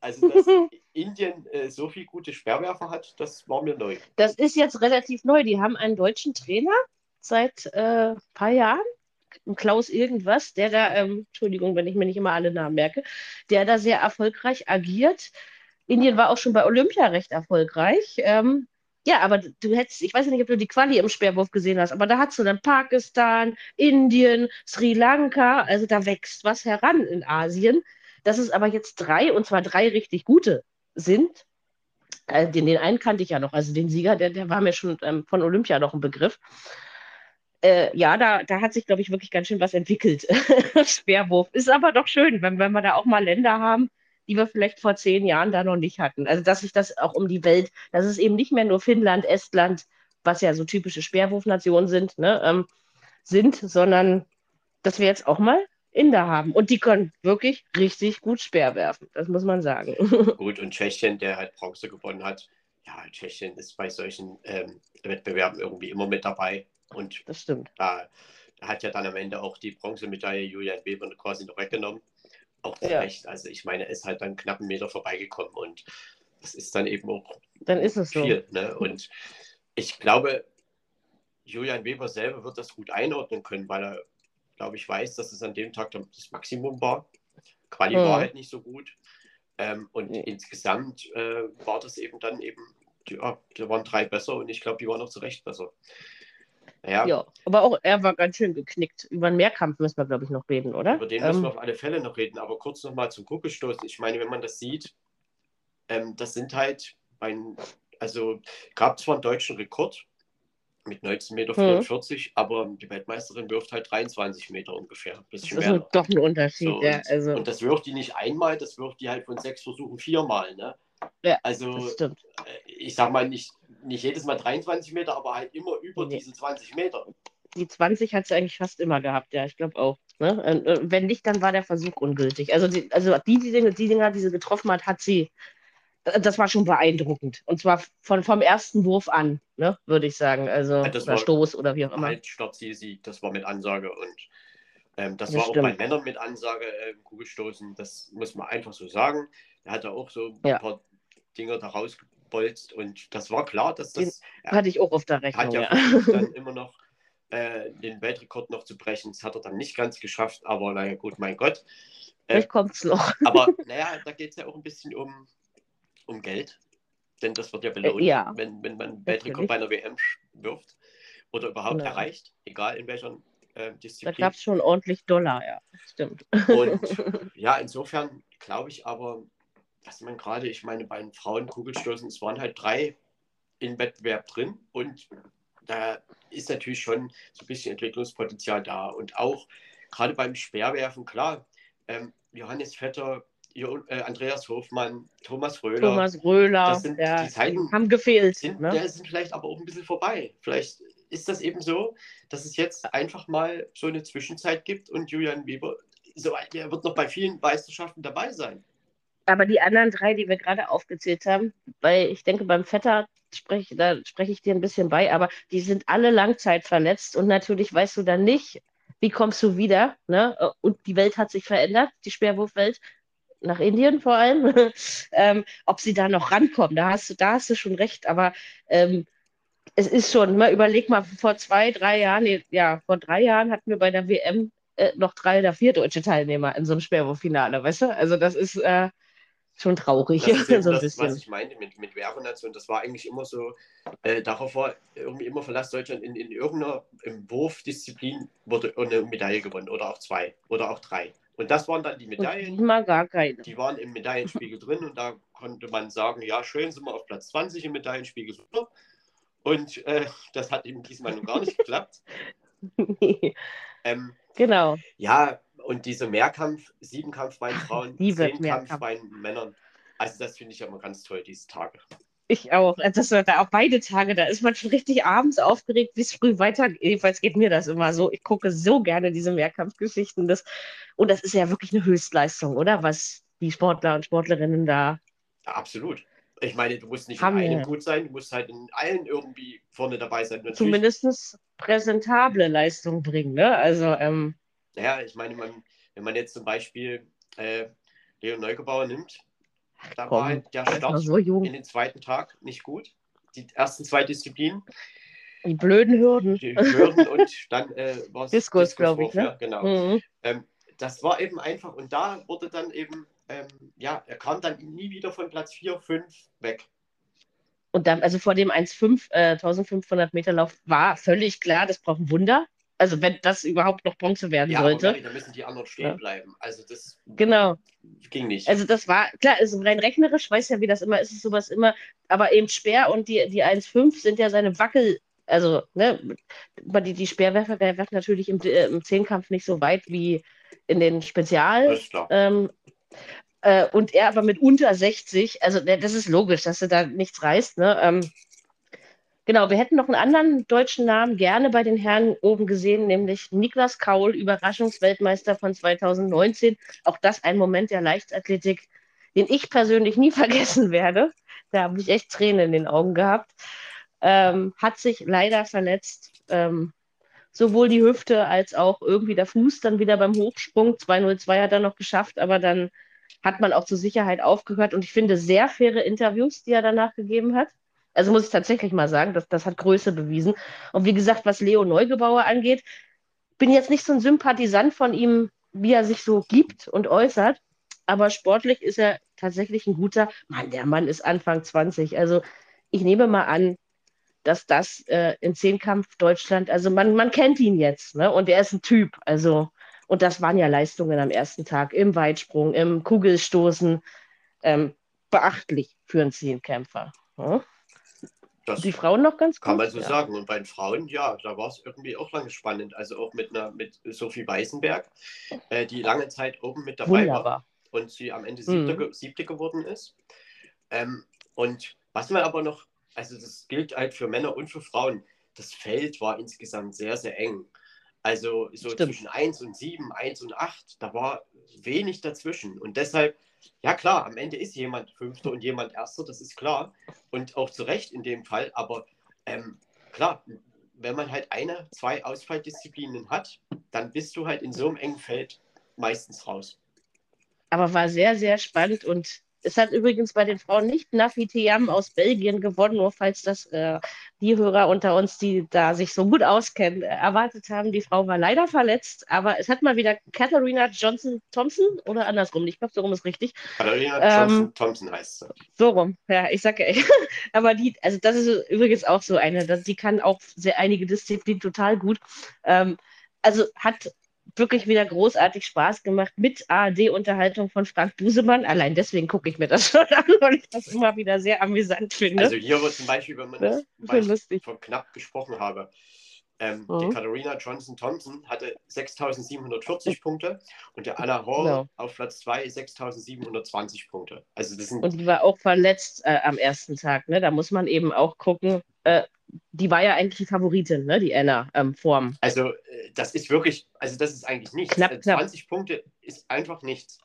S2: Also, dass (laughs) Indien äh, so viele gute Sperrwerfer hat, das war mir neu.
S1: Das ist jetzt relativ neu. Die haben einen deutschen Trainer seit ein äh, paar Jahren Klaus irgendwas, der da, ähm, Entschuldigung, wenn ich mir nicht immer alle Namen merke, der da sehr erfolgreich agiert. Indien war auch schon bei Olympia recht erfolgreich. Ähm, ja, aber du hättest, ich weiß nicht, ob du die Quali im Speerwurf gesehen hast, aber da hast du dann Pakistan, Indien, Sri Lanka, also da wächst was heran in Asien. Dass es aber jetzt drei, und zwar drei richtig gute sind, äh, den, den einen kannte ich ja noch, also den Sieger, der, der war mir schon ähm, von Olympia noch ein Begriff äh, ja, da, da hat sich, glaube ich, wirklich ganz schön was entwickelt. (laughs) Speerwurf. Ist aber doch schön, wenn, wenn wir da auch mal Länder haben, die wir vielleicht vor zehn Jahren da noch nicht hatten. Also, dass sich das auch um die Welt, dass es eben nicht mehr nur Finnland, Estland, was ja so typische Speerwurfnationen sind, ne, ähm, sind, sondern dass wir jetzt auch mal Inder haben. Und die können wirklich richtig gut Speer werfen. Das muss man sagen. (laughs)
S2: Gut, und Tschechien, der halt Bronze gewonnen hat. Ja, Tschechien ist bei solchen ähm, Wettbewerben irgendwie immer mit dabei. Und
S1: das stimmt.
S2: Da, da, hat ja dann am Ende auch die Bronzemedaille Julian Weber quasi noch weggenommen. Auch zu ja. Recht. Also ich meine, er ist halt dann knapp einen Meter vorbeigekommen und das ist dann eben auch
S1: dann ist es viel.
S2: So. Ne? Und ich glaube, Julian Weber selber wird das gut einordnen können, weil er, glaube ich, weiß, dass es an dem Tag das Maximum war. Quali hm. war halt nicht so gut. Ähm, und hm. insgesamt äh, war das eben dann eben, ja, da waren drei besser und ich glaube, die waren auch zu Recht besser.
S1: Ja. ja, aber auch er war ganz schön geknickt. Über einen Mehrkampf müssen wir, glaube ich, noch reden, oder?
S2: Über den ähm, müssen wir auf alle Fälle noch reden. Aber kurz nochmal zum Kugelstoßen. Ich meine, wenn man das sieht, ähm, das sind halt, ein, also gab zwar einen deutschen Rekord mit 19,44 Meter, hm. aber die Weltmeisterin wirft halt 23 Meter ungefähr.
S1: das ist mehr doch ein Unterschied, so,
S2: ja.
S1: Und, also.
S2: und das wirft die nicht einmal, das wirft die halt von sechs Versuchen viermal, ne?
S1: Ja,
S2: also, äh, ich sag mal nicht, nicht jedes Mal 23 Meter, aber halt immer über nee. diese 20 Meter.
S1: Die 20 hat sie eigentlich fast immer gehabt, ja, ich glaube auch. Ne? Äh, wenn nicht, dann war der Versuch ungültig. Also die, also die, die, Dinge, die Dinger, die sie getroffen hat, hat sie, äh, das war schon beeindruckend. Und zwar von, vom ersten Wurf an, ne, würde ich sagen. Also
S2: ja, oder Stoß oder wie auch immer. Halt, Start, sie, sie, das war mit Ansage und ähm, das, das, war stimmt. auch bei Männern mit Ansage äh, Kugelstoßen. Das muss man einfach so sagen. Er hatte auch so ein ja. paar Dinger da rausgebolzt und das war klar, dass das.
S1: Den hatte ich auch auf der Rechnung.
S2: Hat ja, ja. (laughs) dann immer noch äh, den Weltrekord noch zu brechen. Das hat er dann nicht ganz geschafft, aber naja, gut, mein Gott.
S1: Vielleicht kommt es noch. (laughs)
S2: Aber naja, da geht es ja auch ein bisschen um, um Geld. Denn das wird ja belohnt,
S1: Äh, ja.
S2: wenn, wenn man einen Weltrekord bei einer WM wirft oder überhaupt
S1: Genau.
S2: erreicht, egal in welcher äh,
S1: Da
S2: Disziplin.
S1: gab es schon ordentlich Dollar, ja. Stimmt.
S2: Und (laughs) ja, insofern glaube ich aber, dass man gerade, ich meine, bei den Frauenkugelstoßen, es waren halt drei im Wettbewerb drin und da ist natürlich schon so ein bisschen Entwicklungspotenzial da. Und auch gerade beim Speerwerfen, klar, ähm, Johannes Vetter, jo, äh, Andreas Hofmann, Thomas Röhler,
S1: Thomas Röhler,
S2: Das sind
S1: ja,
S2: die Zeiten-
S1: haben gefehlt.
S2: sind,
S1: ne?
S2: der sind vielleicht aber auch ein bisschen vorbei. Vielleicht ist das eben so, dass es jetzt einfach mal so eine Zwischenzeit gibt und Julian Weber, so, er wird noch bei vielen Meisterschaften dabei sein.
S1: Aber die anderen drei, die wir gerade aufgezählt haben, weil ich denke, beim Vetter sprech, da spreche ich dir ein bisschen bei, aber die sind alle langzeitverletzt und natürlich weißt du dann nicht, wie kommst du wieder, ne? Und die Welt hat sich verändert, die Speerwurfwelt, nach Indien vor allem, (laughs) ähm, ob sie da noch rankommen, da hast du, da hast du schon recht, aber ähm, es ist schon, mal überleg mal, vor zwei, drei Jahren, nee, ja, vor drei Jahren hatten wir bei der WM äh, noch drei oder vier deutsche Teilnehmer in so einem Speerwurffinale, weißt du? Also das ist äh, schon traurig,
S2: Das (laughs) ist
S1: so
S2: das,
S1: bisschen.
S2: was ich meinte mit, mit Werbenation. Das war eigentlich immer so, äh, darauf war irgendwie immer Verlass Deutschland in, in irgendeiner im Wurfdisziplin wurde eine Medaille gewonnen oder auch zwei oder auch drei. Und das waren dann die Medaillen.
S1: diesmal gar keine.
S2: die waren im Medaillenspiegel (laughs) drin und da konnte man sagen, ja, schön sind wir auf Platz 20 im Medaillenspiegel. Und äh, das hat eben diesmal noch gar nicht (laughs) geklappt. Ähm,
S1: genau.
S2: ja, und dieser Mehrkampf, Siebenkampf bei den Frauen, Zehnkampf bei den Männern. Also das finde ich immer ganz toll, diese Tage.
S1: Ich auch. Also Das war da auch beide Tage, da ist man schon richtig abends aufgeregt, wie es früh weitergeht. Jedenfalls geht mir das immer so. Ich gucke so gerne diese Mehrkampfgeschichten. Das, und das ist ja wirklich eine Höchstleistung, oder? Was die Sportler und Sportlerinnen da.
S2: Ja, absolut. Ich meine, du musst nicht
S1: Haben
S2: in einem gut sein, du musst halt in allen irgendwie vorne dabei sein. Natürlich,
S1: zumindest präsentable Leistung bringen. Ne? Also, ähm,
S2: Naja, ich meine, man, wenn man jetzt zum Beispiel äh, Leon Neugebauer nimmt, da
S1: komm,
S2: war halt der
S1: noch
S2: Start
S1: so
S2: in den zweiten Tag nicht gut. Die ersten zwei Disziplinen,
S1: Die blöden Hürden.
S2: die Hürden und (laughs) dann äh, war es
S1: Diskus, glaub ich, ne?
S2: Ja, genau.
S1: Mhm.
S2: Ähm, das war eben einfach und da wurde dann eben, ähm, ja, er kam dann nie wieder von Platz 4, 5 weg.
S1: Und dann, also vor dem 1,5, äh, 1500 Meter Lauf war völlig klar, das braucht ein Wunder. Also wenn das überhaupt noch Bronze werden
S2: Ja,
S1: sollte.
S2: Mary, da müssen die anderen stehen
S1: Ja.
S2: bleiben. Also das
S1: Genau.
S2: ging nicht.
S1: Also das war, klar, also rein rechnerisch, weiß ja, wie das immer ist, ist sowas immer, aber eben Speer und die, die 1,5 sind ja seine Wackel, also, ne, die, die Speerwerfer, werfen natürlich im, äh, im Zehnkampf nicht so weit wie in den Spezial. Ähm, äh, und er aber mit unter 60, also ne, das ist logisch, dass er da nichts reißt, ne? Ähm, genau, wir hätten noch einen anderen deutschen Namen gerne bei den Herren oben gesehen, nämlich Niklas Kaul, Überraschungsweltmeister von 2019. Auch das ein Moment der Leichtathletik, den ich persönlich nie (laughs) vergessen werde. Da habe ich echt Tränen in den Augen gehabt. Ähm, hat sich leider verletzt. Ähm, sowohl die Hüfte als auch irgendwie der Fuß dann wieder beim Hochsprung. 202 hat er noch geschafft, aber dann hat man auch zur Sicherheit aufgehört. Und ich finde sehr faire Interviews, die er danach gegeben hat. Also muss ich tatsächlich mal sagen, das, das hat Größe bewiesen. Und wie gesagt, was Leo Neugebauer angeht, bin jetzt nicht so ein Sympathisant von ihm, wie er sich so gibt und äußert. Aber sportlich ist er tatsächlich ein guter Mann. Der Mann ist Anfang 20. Also ich nehme mal an, dass das äh, in Zehnkampf Deutschland, also man, man kennt ihn jetzt, ne? Und er ist ein Typ. Also, und das waren ja Leistungen am ersten Tag im Weitsprung, im Kugelstoßen. Ähm, beachtlich für einen Zehnkämpfer. Ne?
S2: Das
S1: Die Frauen noch ganz
S2: kann
S1: gut.
S2: man so
S1: ja.
S2: sagen. Und bei den Frauen, ja, da war es irgendwie auch lange spannend. Also auch mit einer mit Sophie Weißenberg, äh, die lange Zeit oben mit dabei war
S1: Wunderbar.
S2: und sie am Ende siebte,
S1: Mhm.
S2: siebte geworden ist. Ähm, und was man aber noch, also das gilt halt für Männer und für Frauen, das Feld war insgesamt sehr, sehr eng. Also so
S1: Stimmt.
S2: zwischen 1 und 7, 1 und 8, da war wenig dazwischen. Und deshalb, ja klar, am Ende ist jemand Fünfter und jemand Erster, das ist klar. Und auch zu Recht in dem Fall. Aber ähm, klar, wenn man halt eine, zwei Ausfalldisziplinen hat, dann bist du halt in so einem engen Feld meistens raus.
S1: Aber war sehr, sehr spannend und Es hat übrigens bei den Frauen nicht Nafi Tiam aus Belgien gewonnen, nur falls das äh, die Hörer unter uns, die da sich so gut auskennen, äh, erwartet haben. Die Frau war leider verletzt, aber es hat mal wieder Katharina Johnson Thompson oder andersrum, ich glaube, so rum ist richtig.
S2: Katharina ähm, Johnson Thompson heißt sie.
S1: So rum, ja, ich sage ja. (laughs) aber die, also das ist übrigens auch so eine, die kann auch sehr einige Disziplinen total gut. Ähm, also hat wirklich wieder großartig Spaß gemacht mit ARD-Unterhaltung von Frank Busemann. Allein deswegen gucke ich mir das (laughs) schon an, weil ich das immer wieder sehr amüsant finde.
S2: Also hier wird zum Beispiel, wenn man ja, das von knapp gesprochen habe, ähm, mhm. die Katharina Johnson Thompson hatte 6.740 (laughs) Punkte und der Anna Hall genau. auf Platz 2 6.720 Punkte. Also das sind
S1: und die war auch verletzt äh, am ersten Tag. Ne? Da muss man eben auch gucken. Äh, die war ja eigentlich die Favoritin, ne? die Anna ähm, Form.
S2: Also äh, das ist wirklich, also das ist eigentlich nichts. Knapp, äh, knapp. 20 Punkte ist einfach nichts.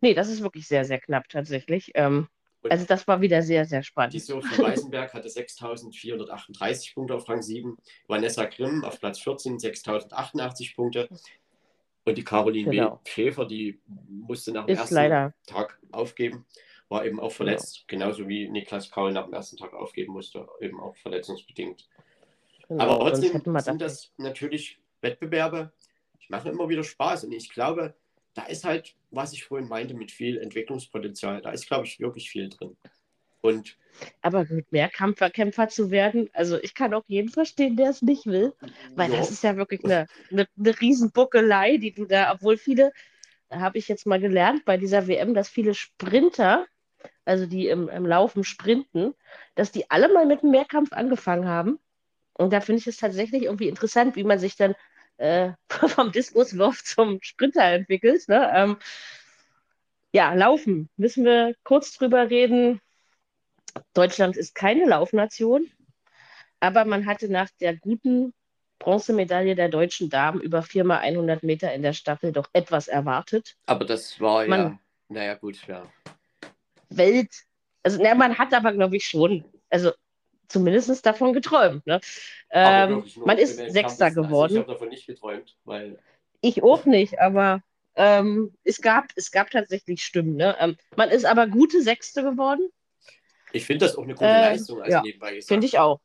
S1: Nee, das ist wirklich sehr, sehr knapp tatsächlich. Ähm, also das war wieder sehr, sehr spannend.
S2: Die Sophie Weisenberg hatte 6.438 Punkte auf Rang 7. Vanessa Grimm auf Platz 14 6.088 Punkte. Und die Caroline genau. Schäfer, die musste nach dem
S1: ist
S2: ersten
S1: leider.
S2: Tag aufgeben, war eben auch verletzt. Genau. Genauso wie Niklas Kaul nach dem ersten Tag aufgeben musste, eben auch verletzungsbedingt. Genau. Aber trotzdem sind das natürlich Wettbewerbe, die machen immer wieder Spaß. Und ich glaube, da ist halt, was ich vorhin meinte, mit viel Entwicklungspotenzial. Da ist, glaube ich, wirklich viel drin. Und
S1: aber mit mehr Kampferkämpfer zu werden, also ich kann auch jeden verstehen, der es nicht will, weil jo. das ist ja wirklich eine, eine, eine Riesenbuckelei, die du da, obwohl viele, da habe ich jetzt mal gelernt bei dieser WM, dass viele Sprinter, also die im, im Laufen sprinten, dass die alle mal mit einem Mehrkampf angefangen haben. Und da finde ich es tatsächlich irgendwie interessant, wie man sich dann äh, (laughs) vom Diskuswurf zum Sprinter entwickelt. Ne? Ähm, ja, Laufen. Müssen wir kurz drüber reden. Deutschland ist keine Laufnation, aber man hatte nach der guten Bronzemedaille der deutschen Damen über 4 mal 100 Meter in der Staffel doch etwas erwartet.
S2: Aber das war man, ja, naja, gut, ja.
S1: Welt, also na, man hat aber, glaube ich, schon, also zumindest davon geträumt. Ne? Ähm, man ist Sechster also geworden.
S2: ich habe davon nicht geträumt, weil.
S1: Ich auch nicht, aber ähm, es, gab, es gab tatsächlich Stimmen. Ne? Ähm, man ist aber gute Sechste geworden.
S2: Ich finde das auch eine gute äh, Leistung, als ja, nebenbei
S1: gesagt. Finde ich auch.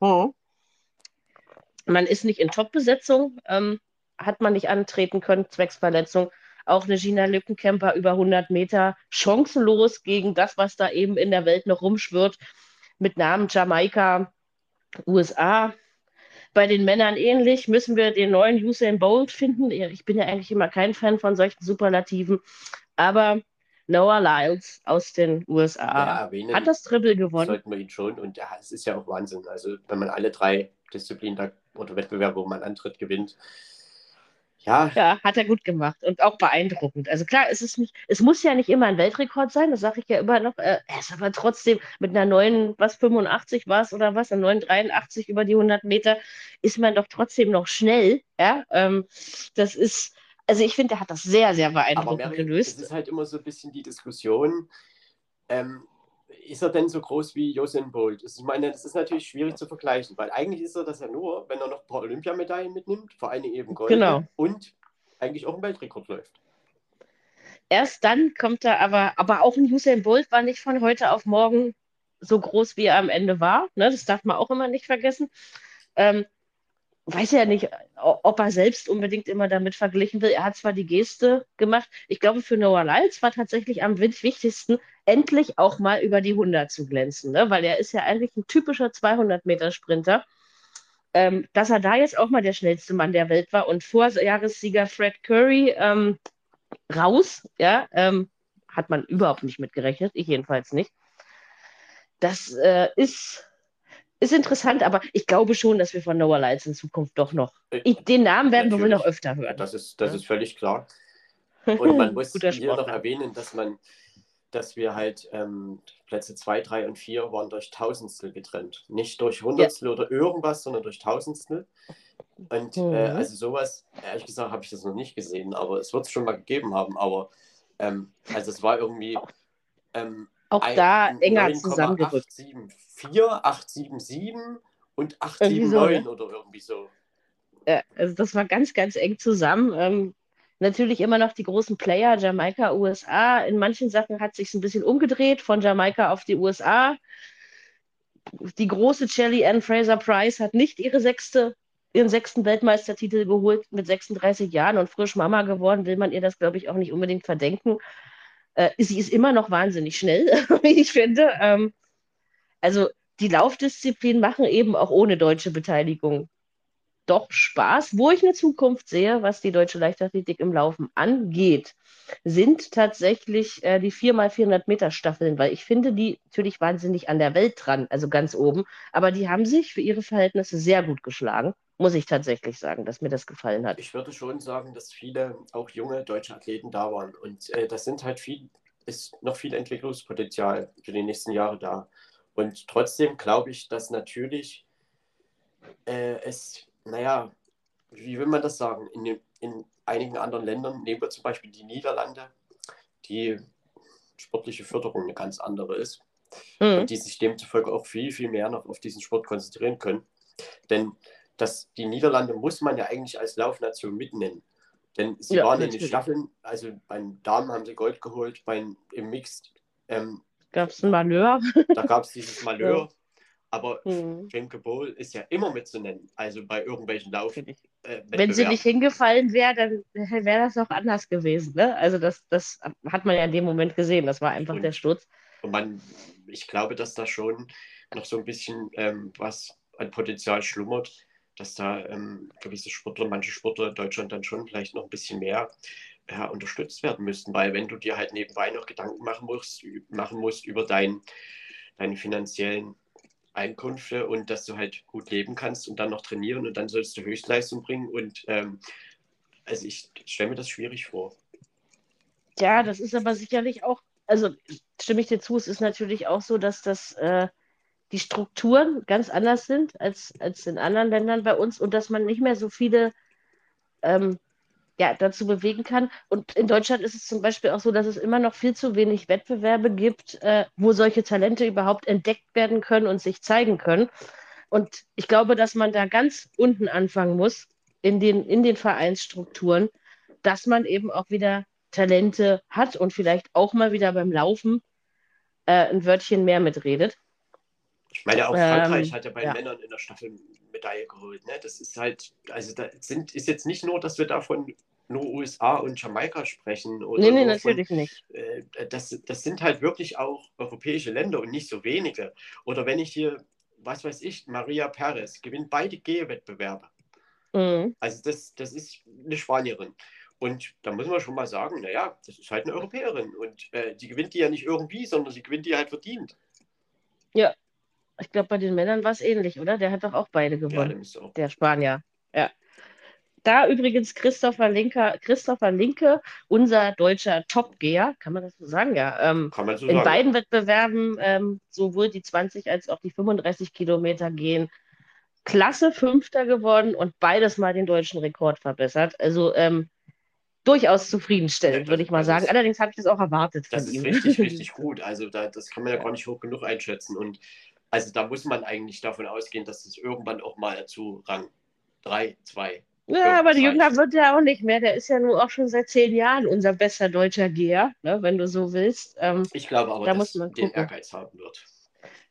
S1: Mhm. Man ist nicht in Top-Besetzung, ähm, hat man nicht antreten können, zwecks Verletzung. Auch eine Gina Lückenkämper über 100 Meter chancenlos gegen das, was da eben in der Welt noch rumschwirrt mit Namen Jamaika, USA. Bei den Männern ähnlich, müssen wir den neuen Usain Bolt finden. Ich bin ja eigentlich immer kein Fan von solchen Superlativen, aber Noah Lyles aus den USA ja, hat das Triple gewonnen.
S2: Sollten wir ihn schon und ja, es ist ja auch Wahnsinn. Also wenn man alle drei Disziplinen oder Wettbewerbe, wo man antritt, gewinnt,
S1: ja. ja, hat er gut gemacht und auch beeindruckend. Also klar, es ist nicht, es muss ja nicht immer ein Weltrekord sein, das sage ich ja immer noch. Äh, er ist aber trotzdem mit einer neuen, was 85 war es oder was, einer neuen 83 über die 100 Meter, ist man doch trotzdem noch schnell. Ja, ähm, das ist, also ich finde, er hat das sehr, sehr beeindruckend aber Mary, gelöst.
S2: Es ist halt immer so ein bisschen die Diskussion. Ähm, ist er denn so groß wie Usain Bolt? Ich meine, das ist natürlich schwierig zu vergleichen, weil eigentlich ist er das ja nur, wenn er noch ein paar Olympiamedaillen mitnimmt, vor allem eben Gold
S1: genau.
S2: und eigentlich auch ein Weltrekord läuft.
S1: Erst dann kommt er aber, aber auch ein Usain Bolt war nicht von heute auf morgen so groß, wie er am Ende war. Ne? Das darf man auch immer nicht vergessen. Ähm, weiß ja nicht, ob er selbst unbedingt immer damit verglichen will. Er hat zwar die Geste gemacht. Ich glaube, für Noah Lyles war tatsächlich am wichtigsten, endlich auch mal über die 100 zu glänzen, ne? weil er ist ja eigentlich ein typischer 200-Meter-Sprinter. Ähm, dass er da jetzt auch mal der schnellste Mann der Welt war und Vorjahressieger Fred Curry ähm, raus, ja, ähm, hat man überhaupt nicht mitgerechnet, ich jedenfalls nicht. Das äh, ist ist interessant, aber ich glaube schon, dass wir von Noah Lights in Zukunft doch noch. Äh, ich, den Namen werden Natürlich. wir wohl noch öfter hören.
S2: Das ist, das ja. ist völlig klar. Und man (laughs) muss hier noch erwähnen, dass man, dass wir halt ähm, Plätze 2, 3 und 4 waren durch Tausendstel getrennt. Nicht durch Hundertstel ja. oder irgendwas, sondern durch Tausendstel. Und äh, mhm. äh, also sowas, ehrlich gesagt, habe ich das noch nicht gesehen, aber es wird es schon mal gegeben haben. Aber ähm, also es war irgendwie ähm,
S1: auch ein, da enger zusammengerückt.
S2: 874, 877 und 879 so, ne? oder irgendwie so.
S1: Ja, also das war ganz, ganz eng zusammen. Ähm, natürlich immer noch die großen Player, Jamaika, USA. In manchen Sachen hat sich ein bisschen umgedreht von Jamaika auf die USA. Die große Shelly Ann Fraser Price hat nicht ihre sechste, ihren sechsten Weltmeistertitel geholt mit 36 Jahren und frisch Mama geworden, will man ihr das, glaube ich, auch nicht unbedingt verdenken. Äh, sie ist immer noch wahnsinnig schnell, (laughs) wie ich finde. Ähm, also die Laufdisziplinen machen eben auch ohne deutsche Beteiligung doch Spaß. Wo ich eine Zukunft sehe, was die deutsche Leichtathletik im Laufen angeht, sind tatsächlich äh, die 4x400 Meter Staffeln, weil ich finde die natürlich wahnsinnig an der Welt dran, also ganz oben. Aber die haben sich für ihre Verhältnisse sehr gut geschlagen, muss ich tatsächlich sagen, dass mir das gefallen hat.
S2: Ich würde schon sagen, dass viele auch junge deutsche Athleten da waren. Und äh, das sind halt viel, ist noch viel Entwicklungspotenzial für die nächsten Jahre da. Und trotzdem glaube ich, dass natürlich äh, es naja, wie will man das sagen? In, in einigen anderen Ländern, nehmen wir zum Beispiel die Niederlande, die sportliche Förderung eine ganz andere ist mhm. und die sich demzufolge auch viel, viel mehr noch auf diesen Sport konzentrieren können. Denn das, die Niederlande muss man ja eigentlich als Laufnation mitnennen. Denn sie ja, waren in den Staffeln, also beim Damen haben sie Gold geholt, beim, im Mixed
S1: ähm, gab es ein Malheur.
S2: Da gab es dieses Malheur. (laughs) Ja. Aber mhm. Femke Bowl ist ja immer mitzunennen, also bei irgendwelchen Lauf. Äh,
S1: Wenn sie nicht hingefallen wäre, dann wäre das auch anders gewesen. Ne? Also das, das hat man ja in dem Moment gesehen. Das war einfach und, der Sturz.
S2: Und man, ich glaube, dass da schon noch so ein bisschen ähm, was an Potenzial schlummert, dass da ähm, gewisse Sportler, manche Sportler in Deutschland dann schon vielleicht noch ein bisschen mehr ja, unterstützt werden müssten, weil wenn du dir halt nebenbei noch Gedanken machen musst, machen musst über dein, deine finanziellen Einkünfte und dass du halt gut leben kannst und dann noch trainieren und dann sollst du Höchstleistung bringen. Und ähm, also ich stelle mir das schwierig vor.
S1: Ja, das ist aber sicherlich auch, also stimme ich dir zu, es ist natürlich auch so, dass das äh, die Strukturen ganz anders sind als, als in anderen Ländern bei uns und dass man nicht mehr so viele ähm, ja, dazu bewegen kann. Und in Deutschland ist es zum Beispiel auch so, dass es immer noch viel zu wenig Wettbewerbe gibt, äh, wo solche Talente überhaupt entdeckt werden können und sich zeigen können. Und ich glaube, dass man da ganz unten anfangen muss, in den, in den Vereinsstrukturen, dass man eben auch wieder Talente hat und vielleicht auch mal wieder beim Laufen äh, ein Wörtchen mehr mitredet.
S2: Ich meine, auch Frankreich ähm, hat ja bei ja. Männern in der Staffel Medaille geholt. Ne? Das ist halt, also da sind, ist jetzt nicht nur, dass wir davon nur USA und Jamaika sprechen. Oder
S1: nee, nee, natürlich
S2: von,
S1: nicht.
S2: Äh, das, das sind halt wirklich auch europäische Länder und nicht so wenige. Oder wenn ich hier, was weiß ich, Maria Perez gewinnt beide G-Wettbewerbe. Mhm. Also das, das ist eine Spanierin. Und da muss man schon mal sagen, naja, das ist halt eine Europäerin. Und äh, die gewinnt die ja nicht irgendwie, sondern sie gewinnt die halt verdient.
S1: Ja, ich glaube, bei den Männern war es ähnlich, oder? Der hat doch auch beide gewonnen. Ja, der, der Spanier. Ja. Da übrigens Christopher Linke, Christopher Linke, unser deutscher Top-Geher, kann man das so sagen? Ja. Ähm, kann man so in sagen. beiden Wettbewerben, ähm, sowohl die 20 als auch die 35 Kilometer gehen, klasse Fünfter geworden und beides mal den deutschen Rekord verbessert. Also ähm, durchaus zufriedenstellend, ja, würde ich mal sagen. Ist, Allerdings habe ich das auch erwartet.
S2: Das ist ihm. richtig, (laughs) richtig gut. Also da, das kann man ja gar nicht hoch genug einschätzen. Und also da muss man eigentlich davon ausgehen, dass es irgendwann auch mal zu Rang 3, 2.
S1: Ja, aber jünger wird er auch nicht mehr. Der ist ja nun auch schon seit zehn Jahren unser bester deutscher Geher, ne, wenn du so willst. Ähm,
S2: ich glaube aber, da dass man den Ehrgeiz haben wird.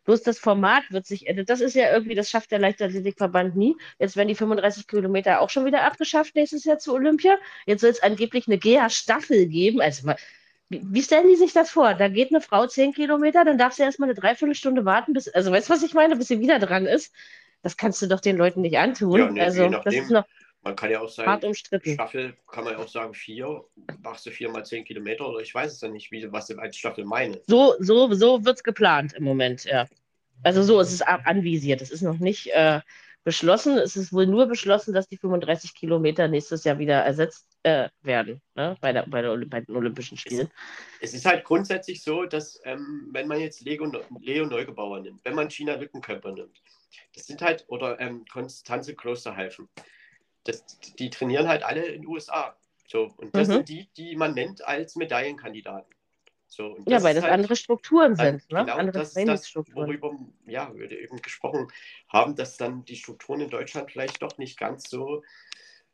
S1: Bloß das Format wird sich ändern. Das ist ja irgendwie, das schafft der Leichtathletikverband nie. Jetzt werden die 35 Kilometer auch schon wieder abgeschafft nächstes Jahr zu Olympia. Jetzt soll es angeblich eine GEA-Staffel geben. Also wie stellen die sich das vor? Da geht eine Frau zehn Kilometer, dann darf sie erstmal eine Dreiviertelstunde warten, bis, also weißt du, was ich meine, bis sie wieder dran ist. Das kannst du doch den Leuten nicht antun. Ja, nee, also, nachdem, das ist noch
S2: man kann ja auch sagen, hart umstritten. Staffel kann man ja auch sagen, vier, machst du vier mal zehn Kilometer oder ich weiß es ja nicht, wie, was du als Staffel meine.
S1: So, so, so wird es geplant im Moment, ja. Also so ist es anvisiert. Es ist noch nicht äh, beschlossen. Es ist wohl nur beschlossen, dass die 35 Kilometer nächstes Jahr wieder ersetzt äh, werden ne? bei, der, bei, der, bei, den Olympischen Spielen.
S2: Es, ist halt grundsätzlich so, dass ähm, wenn man jetzt Leo, Leo Neugebauer nimmt, wenn man China Lückenkämper nimmt, das sind halt, oder ähm, Konstanze Klosterhalfen, das, die trainieren halt alle in den USA. So, und das mhm. sind die, die man nennt als Medaillenkandidaten. So,
S1: ja, weil das halt, andere Strukturen sind.
S2: Ne? Genau, andere das ist das, worüber ja, wir eben gesprochen haben, dass dann die Strukturen in Deutschland vielleicht doch nicht ganz so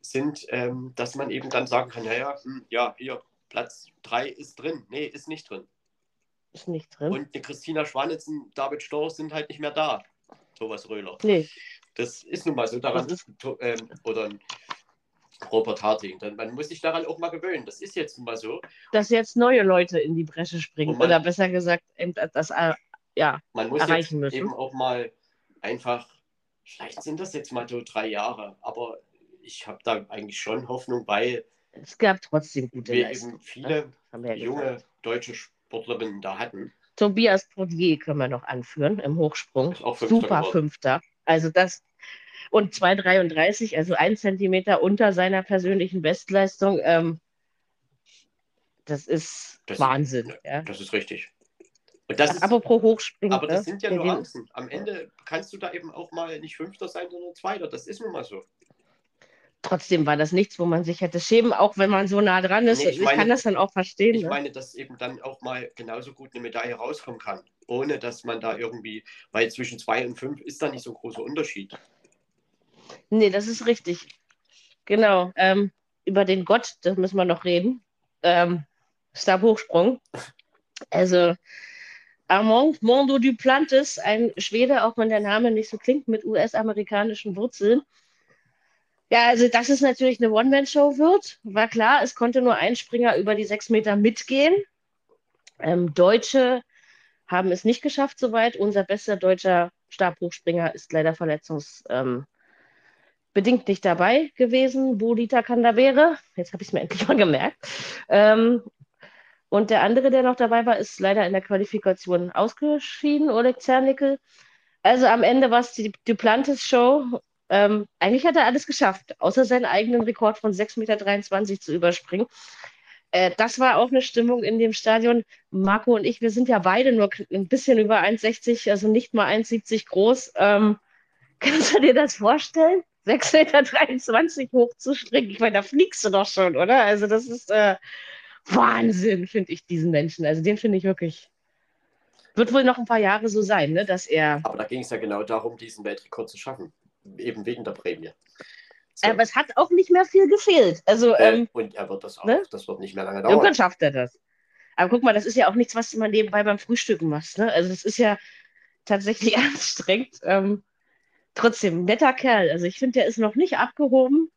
S2: sind, ähm, dass man eben dann sagen kann, naja, hm, ja, hier, Platz 3 ist drin. Nee, ist nicht drin.
S1: Ist nicht drin.
S2: Und die Christina Schwanitzen, David Storch sind halt nicht mehr da. Thomas Röhler.
S1: Nee.
S2: Das ist nun mal so daran.
S1: Das
S2: Ähm, oder Robert Harting. Dann, man muss sich daran auch mal gewöhnen. Das ist jetzt mal so.
S1: Dass jetzt neue Leute in die Bresche springen.
S2: Man-
S1: Oder besser gesagt, eben das, äh, ja,
S2: Man muss jetzt
S1: Erreichen müssen.
S2: eben auch mal einfach, vielleicht sind das jetzt mal so drei Jahre, aber ich habe da eigentlich schon Hoffnung, weil
S1: es gab trotzdem gute
S2: wir eben viele
S1: Haben wir ja
S2: junge deutsche Sportlerinnen da hatten.
S1: Tobias Prodier können wir noch anführen im Hochsprung.
S2: Fünfter
S1: Super
S2: geworden.
S1: Fünfter. Also das und 2,33, also ein Zentimeter unter seiner persönlichen Bestleistung. Ähm, das ist
S2: Das-
S1: Wahnsinn. Ja.
S2: Das ist richtig. Und das ist,
S1: Apropos Hochspringen.
S2: aber das
S1: ne?
S2: sind ja nur Außen. Am Ende kannst du da eben auch mal nicht Fünfter sein, sondern Zweiter. Das ist nun mal so.
S1: Trotzdem war das nichts, wo man sich hätte schämen, auch wenn man so nah dran ist.
S2: Nee, ich
S1: ich
S2: meine-
S1: kann das dann auch verstehen.
S2: Ich
S1: ne?
S2: meine, dass eben dann auch mal genauso gut eine Medaille rauskommen kann, ohne dass man da irgendwie, weil zwischen zwei und fünf ist da nicht so ein großer Unterschied.
S1: Nee, das ist richtig. Genau. Ähm, über den Gott, das müssen wir noch reden. Ähm, Stabhochsprung. Also Armand Mondo Duplantis, ein Schwede, auch wenn der Name nicht so klingt, mit US-amerikanischen Wurzeln. Ja, also dass es natürlich eine One-Man-Show wird, war klar. Es konnte nur ein Springer über die sechs Meter mitgehen. Ähm, Deutsche haben es nicht geschafft soweit. Unser bester deutscher Stabhochspringer ist leider verletzungs, ähm, nicht dabei gewesen. Bolita Kandavere, jetzt habe ich es mir (laughs) endlich mal gemerkt. Ähm, und der andere, der noch dabei war, ist leider in der Qualifikation ausgeschieden, Oleg Zernickel. Also am Ende war es die Duplantis-Show. Ähm, eigentlich hat er alles geschafft, außer seinen eigenen Rekord von 6,23 Meter zu überspringen. Äh, das war auch eine Stimmung in dem Stadion. Marco und ich, wir sind ja beide nur ein bisschen über 1,60, also nicht mal 1,70 groß. Ähm, (laughs) kannst du dir das vorstellen? 6,23 Meter hochzuspringen. Ich meine, da fliegst du doch schon, oder? Also, das ist äh, Wahnsinn, finde ich, diesen Menschen. Also, den finde ich wirklich. Wird wohl noch ein paar Jahre so sein, ne, dass er.
S2: Aber da ging es ja genau darum, diesen Weltrekord zu schaffen. Eben wegen der Prämie. So.
S1: Aber es hat auch nicht mehr viel gefehlt. Also,
S2: äh,
S1: ähm,
S2: und er wird das auch.
S1: ne?
S2: Das wird nicht mehr lange
S1: irgendwann
S2: dauern.
S1: schafft er das. Aber guck mal, das ist ja auch nichts, was mal nebenbei beim Frühstücken machst. Ne? Also, das ist ja tatsächlich (laughs) anstrengend. Ähm, trotzdem, netter Kerl. Also, ich finde, der ist noch nicht abgehoben.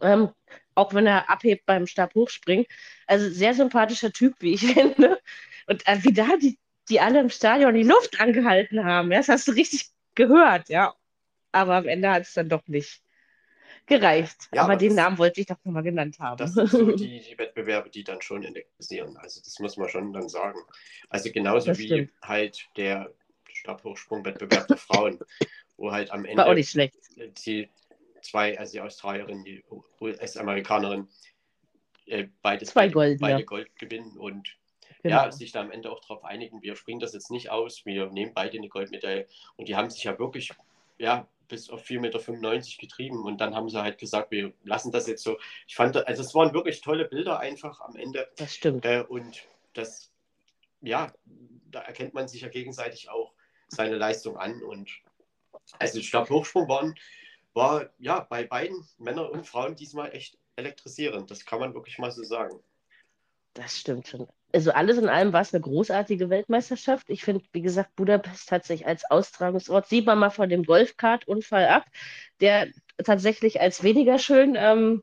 S1: Ähm, auch wenn er abhebt beim Stabhochspringen. Also, sehr sympathischer Typ, wie ich (laughs) finde. Und äh, wie da die, die alle im Stadion die Luft angehalten haben. Ja, das hast du richtig gehört, ja. Aber am Ende hat es dann doch nicht gereicht.
S2: Ja,
S1: aber
S2: aber
S1: den Namen wollte ich doch nochmal genannt haben.
S2: Das sind so die, (laughs) die Wettbewerbe, die dann schon elektrisieren. Also das muss man schon dann sagen. Also genauso
S1: Das
S2: wie
S1: stimmt.
S2: halt der Stabhochsprung-Wettbewerb der Frauen, wo halt am
S1: War auch
S2: Ende
S1: nicht schlecht.
S2: die zwei, also die Australierin, die US-Amerikanerin, äh, beide,
S1: Zwei
S2: beide,
S1: Goldene.
S2: beide Gold gewinnen und
S1: Genau.
S2: ja, sich da am Ende auch darauf einigen, wir springen das jetzt nicht aus, wir nehmen beide eine Goldmedaille. Und die haben sich ja wirklich, ja, bis auf 4,95 Meter getrieben und dann haben sie halt gesagt, wir lassen das jetzt so. Ich fand, also es waren wirklich tolle Bilder einfach am Ende
S1: Das stimmt.
S2: äh, und das, ja, da erkennt man sich ja gegenseitig auch seine Leistung an und also Stabhochsprung waren, war ja bei beiden Männern und Frauen diesmal echt elektrisierend. Das kann man wirklich mal so sagen.
S1: Das stimmt schon. Also alles in allem war es eine großartige Weltmeisterschaft. Ich finde, wie gesagt, Budapest hat sich als Austragungsort, sieht man mal von dem Golfkart-Unfall ab, der tatsächlich als weniger schön ähm,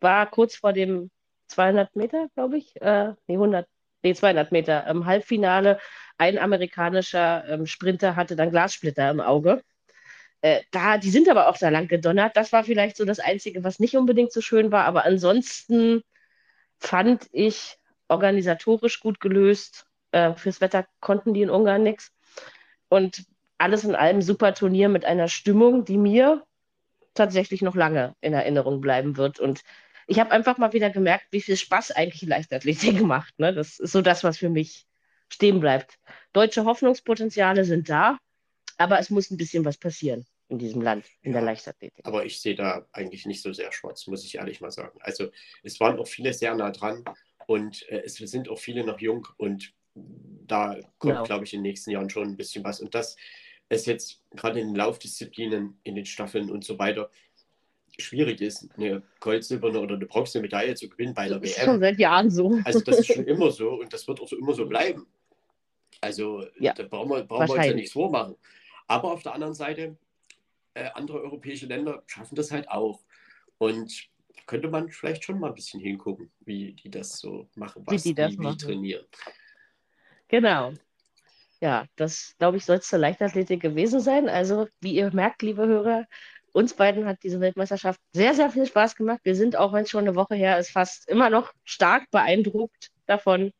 S1: war, kurz vor dem 200 Meter, glaube ich, äh, nee, 100, nee, 200 Meter im Halbfinale. Ein amerikanischer ähm, Sprinter hatte dann Glassplitter im Auge. Äh, da, die sind aber auch da lang gedonnert. Das war vielleicht so das Einzige, was nicht unbedingt so schön war, aber ansonsten fand ich organisatorisch gut gelöst. Äh, fürs Wetter konnten die in Ungarn nichts. Und alles in allem super Turnier mit einer Stimmung, die mir tatsächlich noch lange in Erinnerung bleiben wird. Und ich habe einfach mal wieder gemerkt, wie viel Spaß eigentlich Leichtathletik (laughs) macht. Ne? Das ist so das, was für mich stehen bleibt. Deutsche Hoffnungspotenziale sind da, aber es muss ein bisschen was passieren in diesem Land, in der
S2: Ja.
S1: Leichtathletik.
S2: Aber ich sehe da eigentlich nicht so sehr schwarz, muss ich ehrlich mal sagen. Also es waren auch viele sehr nah dran und äh, es sind auch viele noch jung und da kommt,
S1: Genau.
S2: glaube ich, in den nächsten Jahren schon ein bisschen was. Und das ist jetzt gerade in den Laufdisziplinen, in den Staffeln und so weiter, schwierig ist, eine Goldsilberne oder eine bronzene Medaille zu gewinnen bei der
S1: Das ist
S2: WM.
S1: schon seit Jahren so.
S2: Also das ist schon (laughs) immer so und das wird auch so immer so bleiben. Also
S1: Ja,
S2: da brauchen wir, brauchen wir uns ja nichts vormachen. Aber auf der anderen Seite, äh, andere europäische Länder schaffen das halt auch. Und könnte man vielleicht schon mal ein bisschen hingucken, wie die das so machen,
S1: Wie
S2: was
S1: die das
S2: wie, wie
S1: machen.
S2: trainieren.
S1: Genau. Ja, das glaube ich, soll es zur Leichtathletik gewesen sein. Also, wie ihr merkt, liebe Hörer, uns beiden hat diese Weltmeisterschaft sehr, sehr viel Spaß gemacht. Wir sind, auch wenn es schon eine Woche her ist, fast immer noch stark beeindruckt davon.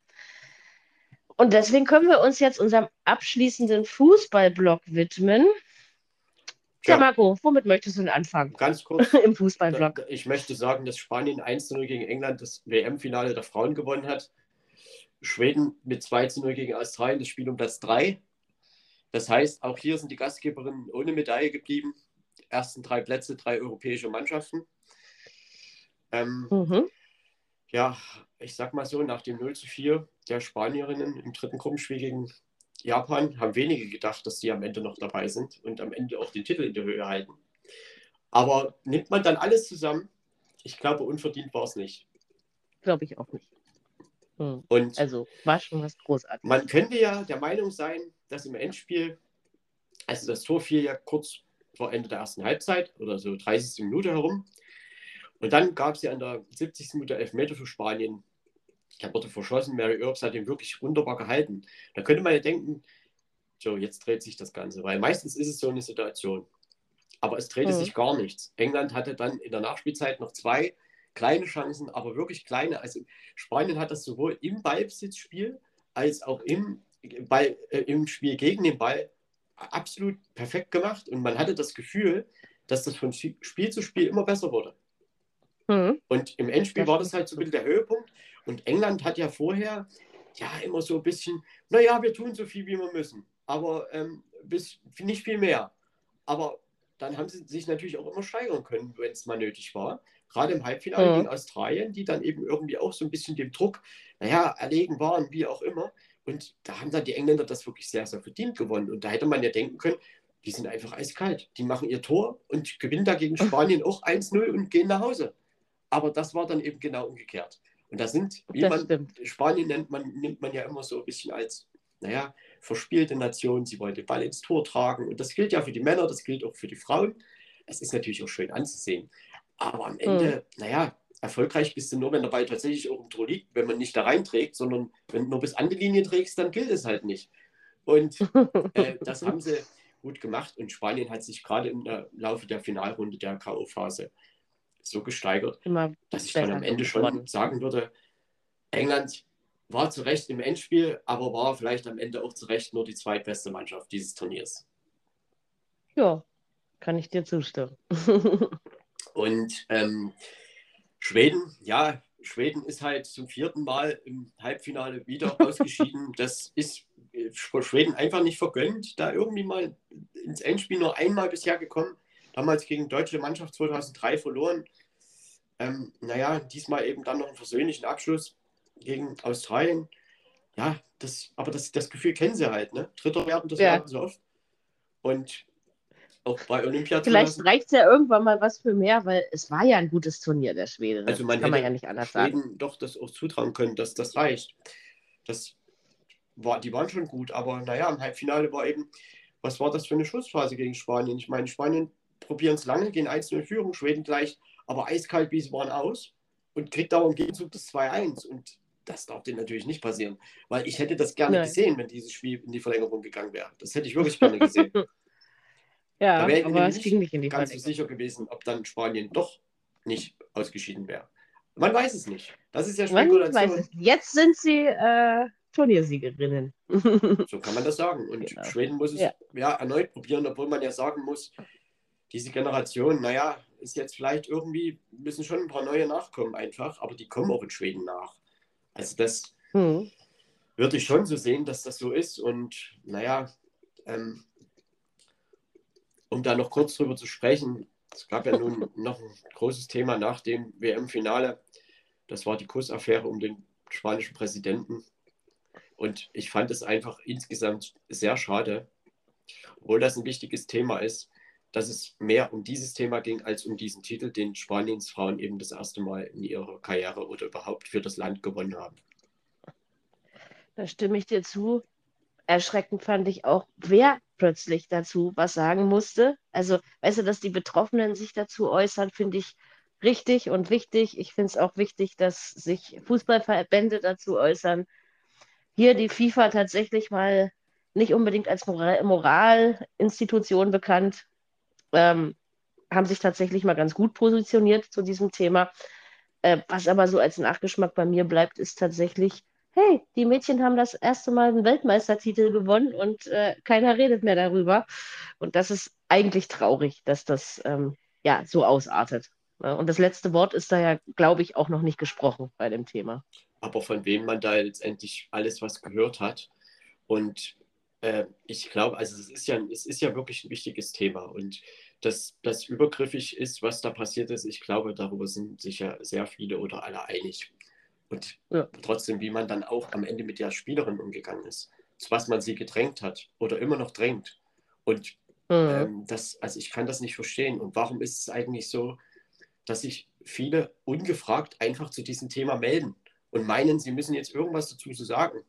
S1: Und deswegen können wir uns jetzt unserem abschließenden Fußballblock widmen. Tja,
S2: Ja.
S1: Marco, womit möchtest du denn anfangen
S2: Ganz (laughs) kurz,
S1: im Fußballblock?
S2: ich möchte sagen, dass Spanien 1-0 gegen England das WM-Finale der Frauen gewonnen hat. Schweden mit 2-0 gegen Australien das Spiel um Platz 3. Das heißt, auch hier sind die Gastgeberinnen ohne Medaille geblieben. Ersten drei Plätze, drei europäische Mannschaften. Ähm,
S1: Mhm.
S2: ja, ich sag mal so, nach dem 0 zu 4 der Spanierinnen im dritten Gruppenspiel gegen Japan haben wenige gedacht, dass sie am Ende noch dabei sind und am Ende auch den Titel in der Höhe halten. Aber nimmt man dann alles zusammen, ich glaube, unverdient war es nicht.
S1: Glaube ich auch nicht. Hm.
S2: Und
S1: Also, war schon was Großartiges.
S2: man könnte ja der Meinung sein, dass im Endspiel, also das Tor fiel ja kurz vor Ende der ersten Halbzeit oder so 30. Minute herum. Und dann gab es ja an der 70. Minute Elfmeter für Spanien. Der wurde verschossen. Mary Earps hat den wirklich wunderbar gehalten. Da könnte man ja denken, so, jetzt dreht sich das Ganze. Weil meistens ist es so eine Situation. Aber es drehte
S1: Mhm.
S2: sich gar nichts. England hatte dann in der Nachspielzeit noch zwei kleine Chancen, aber wirklich kleine. Also Spanien hat das sowohl im Ballbesitzspiel als auch im, Ball, äh, im Spiel gegen den Ball absolut perfekt gemacht. Und man hatte das Gefühl, dass das von Spiel zu Spiel immer besser wurde.
S1: Hm.
S2: Und im Endspiel war das halt so ein bisschen der Höhepunkt. Und England hat ja vorher ja immer so ein bisschen, naja, wir tun so viel, wie wir müssen. Aber ähm, bis, nicht viel mehr. Aber dann haben sie sich natürlich auch immer steigern können, wenn es mal nötig war. Gerade im Halbfinale
S1: Mhm.
S2: gegen Australien, die dann eben irgendwie auch so ein bisschen dem Druck, naja, erlegen waren, wie auch immer. Und da haben dann die Engländer das wirklich sehr, sehr verdient gewonnen. Und da hätte man ja denken können, die sind einfach eiskalt. Die machen ihr Tor und gewinnen da gegen (laughs) Spanien auch 1-0 und gehen nach Hause. Aber das war dann eben genau umgekehrt. Und da sind, wie
S1: Das
S2: man
S1: stimmt.
S2: Spanien nennt, man, nimmt man ja immer so ein bisschen als, naja, verspielte Nation. Sie wollen den Ball ins Tor tragen. Und das gilt ja für die Männer, das gilt auch für die Frauen. Es ist natürlich auch schön anzusehen. Aber am Ende, naja, erfolgreich bist du nur, wenn der Ball tatsächlich auch im Tor liegt, wenn man nicht da reinträgt, sondern wenn du nur bis an die Linie trägst, dann gilt es halt nicht. Und (laughs) äh, das haben sie gut gemacht und Spanien hat sich gerade im Laufe der Finalrunde der K.O.-Phase so gesteigert,
S1: Immer
S2: dass ich dann am Ende schon
S1: geworden.
S2: sagen würde, England war zu Recht im Endspiel, aber war vielleicht am Ende auch zu Recht nur die zweitbeste Mannschaft dieses Turniers.
S1: Ja, kann ich dir zustimmen. (laughs)
S2: Und ähm, Schweden, ja, Schweden ist halt zum vierten Mal im Halbfinale wieder (laughs) ausgeschieden. Das ist äh, Schweden einfach nicht vergönnt, da irgendwie mal ins Endspiel nur einmal bisher gekommen. Damals gegen deutsche Mannschaft 2003 verloren. Ähm, naja, diesmal eben dann noch einen versöhnlichen Abschluss gegen Australien. Ja, das, aber das, das Gefühl kennen sie halt, ne? Dritter werden, das
S1: Ja.
S2: werden sie oft. Und auch bei Olympia
S1: Vielleicht
S2: 2000
S1: reicht es ja irgendwann mal was für mehr, weil es war ja ein gutes Turnier der Schweden.
S2: Also man
S1: kann man ja nicht anders sagen.
S2: Schweden doch das auch zutrauen können, dass das reicht. Das war, die waren schon gut, aber naja, im Halbfinale war eben, was war das für eine Schlussphase gegen Spanien? Ich meine, Spanien probieren es lange, gehen 1-0 in Führung, Schweden gleich, aber eiskalt wie sie waren aus und kriegt aber im Gegenzug das 2-1 und das darf denen natürlich nicht passieren, weil ich hätte das gerne
S1: Nein.
S2: gesehen, wenn dieses Spiel in die Verlängerung gegangen wäre. Das hätte ich wirklich gerne gesehen. (laughs)
S1: Ja,
S2: Da wäre
S1: aber es
S2: nicht
S1: ging nicht in die
S2: ganz so
S1: Verlängerung.
S2: sicher gewesen, ob dann Spanien doch nicht ausgeschieden wäre. Man weiß es nicht. Das ist ja Spekulation.
S1: es. Jetzt sind sie äh, Turniersiegerinnen. (laughs)
S2: So kann man das sagen. Und
S1: Genau.
S2: Schweden muss es
S1: Ja.
S2: ja. erneut probieren, obwohl man ja sagen muss, diese Generation, naja, ist jetzt vielleicht irgendwie, müssen schon ein paar neue nachkommen einfach, aber die kommen auch in Schweden nach. Also das
S1: Hm.
S2: würde ich schon so sehen, dass das so ist. Und naja, ähm, um da noch kurz drüber zu sprechen, es gab ja nun (laughs) noch ein großes Thema nach dem WM-Finale. Das war die Kussaffäre um den spanischen Präsidenten. Und ich fand es einfach insgesamt sehr schade, obwohl das ein wichtiges Thema ist, dass es mehr um dieses Thema ging als um diesen Titel, den Spaniens Frauen eben das erste Mal in ihrer Karriere oder überhaupt für das Land gewonnen haben.
S1: Da stimme ich dir zu. Erschreckend fand ich auch, wer plötzlich dazu was sagen musste. Also, weißt du, dass die Betroffenen sich dazu äußern, finde ich richtig und wichtig. Ich finde es auch wichtig, dass sich Fußballverbände dazu äußern. Hier die FIFA tatsächlich mal nicht unbedingt als Moral Moralinstitution bekannt, ähm, haben sich tatsächlich mal ganz gut positioniert zu diesem Thema. Äh, was aber so als Nachgeschmack bei mir bleibt, ist tatsächlich, hey, die Mädchen haben das erste Mal einen Weltmeistertitel gewonnen und äh, keiner redet mehr darüber. Und das ist eigentlich traurig, dass das ähm, ja so ausartet. Ne? Und das letzte Wort ist da ja, glaube ich, auch noch nicht gesprochen bei dem Thema.
S2: Aber von wem man da letztendlich alles was gehört hat. Und äh, ich glaube, also es ist, ja, es ist ja wirklich ein wichtiges Thema. Und dass das übergriffig ist, was da passiert ist, ich glaube, darüber sind sich ja sehr viele oder alle einig. Und ja. trotzdem, wie man dann auch am Ende mit der Spielerin umgegangen ist, zu was man sie gedrängt hat oder immer noch drängt. Und mhm. ähm, das, also ich kann das nicht verstehen. Und warum ist es eigentlich so, dass sich viele ungefragt einfach zu diesem Thema melden und meinen, sie müssen jetzt irgendwas dazu zu sagen.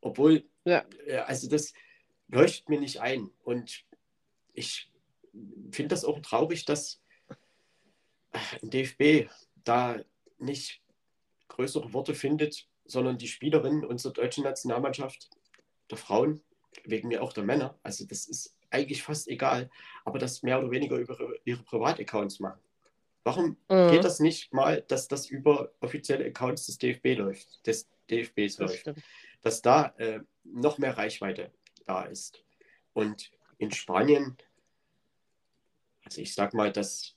S2: Obwohl, ja. äh, also das leuchtet mir nicht ein. Und ich finde das auch traurig, dass ein DFB da nicht größere Worte findet, sondern die Spielerinnen unserer deutschen Nationalmannschaft, der Frauen, wegen mir auch der Männer, also das ist eigentlich fast egal, aber das mehr oder weniger über ihre Privataccounts machen. Warum mhm. geht das nicht mal, dass das über offizielle Accounts des DFB läuft, des DFBs das läuft, stimmt. Dass da äh, noch mehr Reichweite da ist. Und in Spanien, also ich sag mal, dass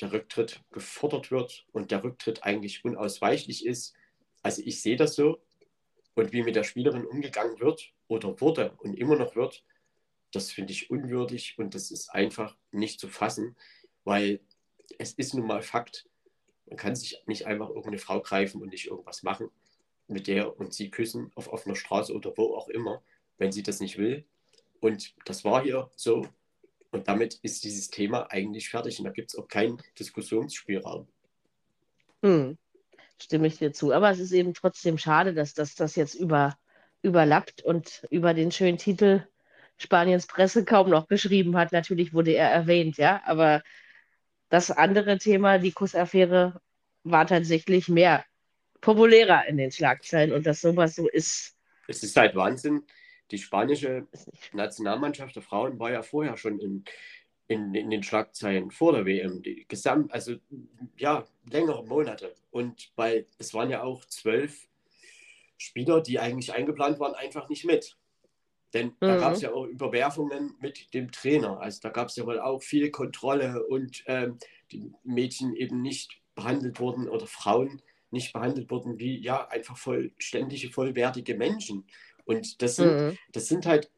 S2: der Rücktritt gefordert wird und der Rücktritt eigentlich unausweichlich ist. Also ich sehe das so. Und wie mit der Spielerin umgegangen wird oder wurde und immer noch wird, das finde ich unwürdig und das ist einfach nicht zu fassen, weil es ist nun mal Fakt. Man kann sich nicht einfach irgendeine Frau greifen und nicht irgendwas machen mit der und sie küssen auf offener Straße oder wo auch immer, wenn sie das nicht will. Und das war hier so und damit ist dieses Thema eigentlich fertig und da gibt es auch keinen Diskussionsspielraum.
S1: Hm. Stimme ich dir zu. Aber es ist eben trotzdem schade, dass das, das jetzt über, überlappt und über den schönen Titel Spaniens Presse kaum noch geschrieben hat. Natürlich wurde er erwähnt, ja, aber das andere Thema, die Kussaffäre, war tatsächlich mehr populärer in den Schlagzeilen und dass sowas so ist.
S2: Es ist halt Wahnsinn, die spanische Nationalmannschaft der Frauen war ja vorher schon in, in, in den Schlagzeilen vor der WM. Die gesamt, also ja, längere Monate. Und weil es waren ja auch zwölf Spieler, die eigentlich eingeplant waren, einfach nicht mit. Denn mhm. da gab es ja auch Überwerfungen mit dem Trainer. Also da gab es ja wohl auch viel Kontrolle und ähm, die Mädchen eben nicht behandelt wurden oder Frauen nicht behandelt wurden wie ja einfach vollständige, vollwertige Menschen. Und das sind, mhm. das sind halt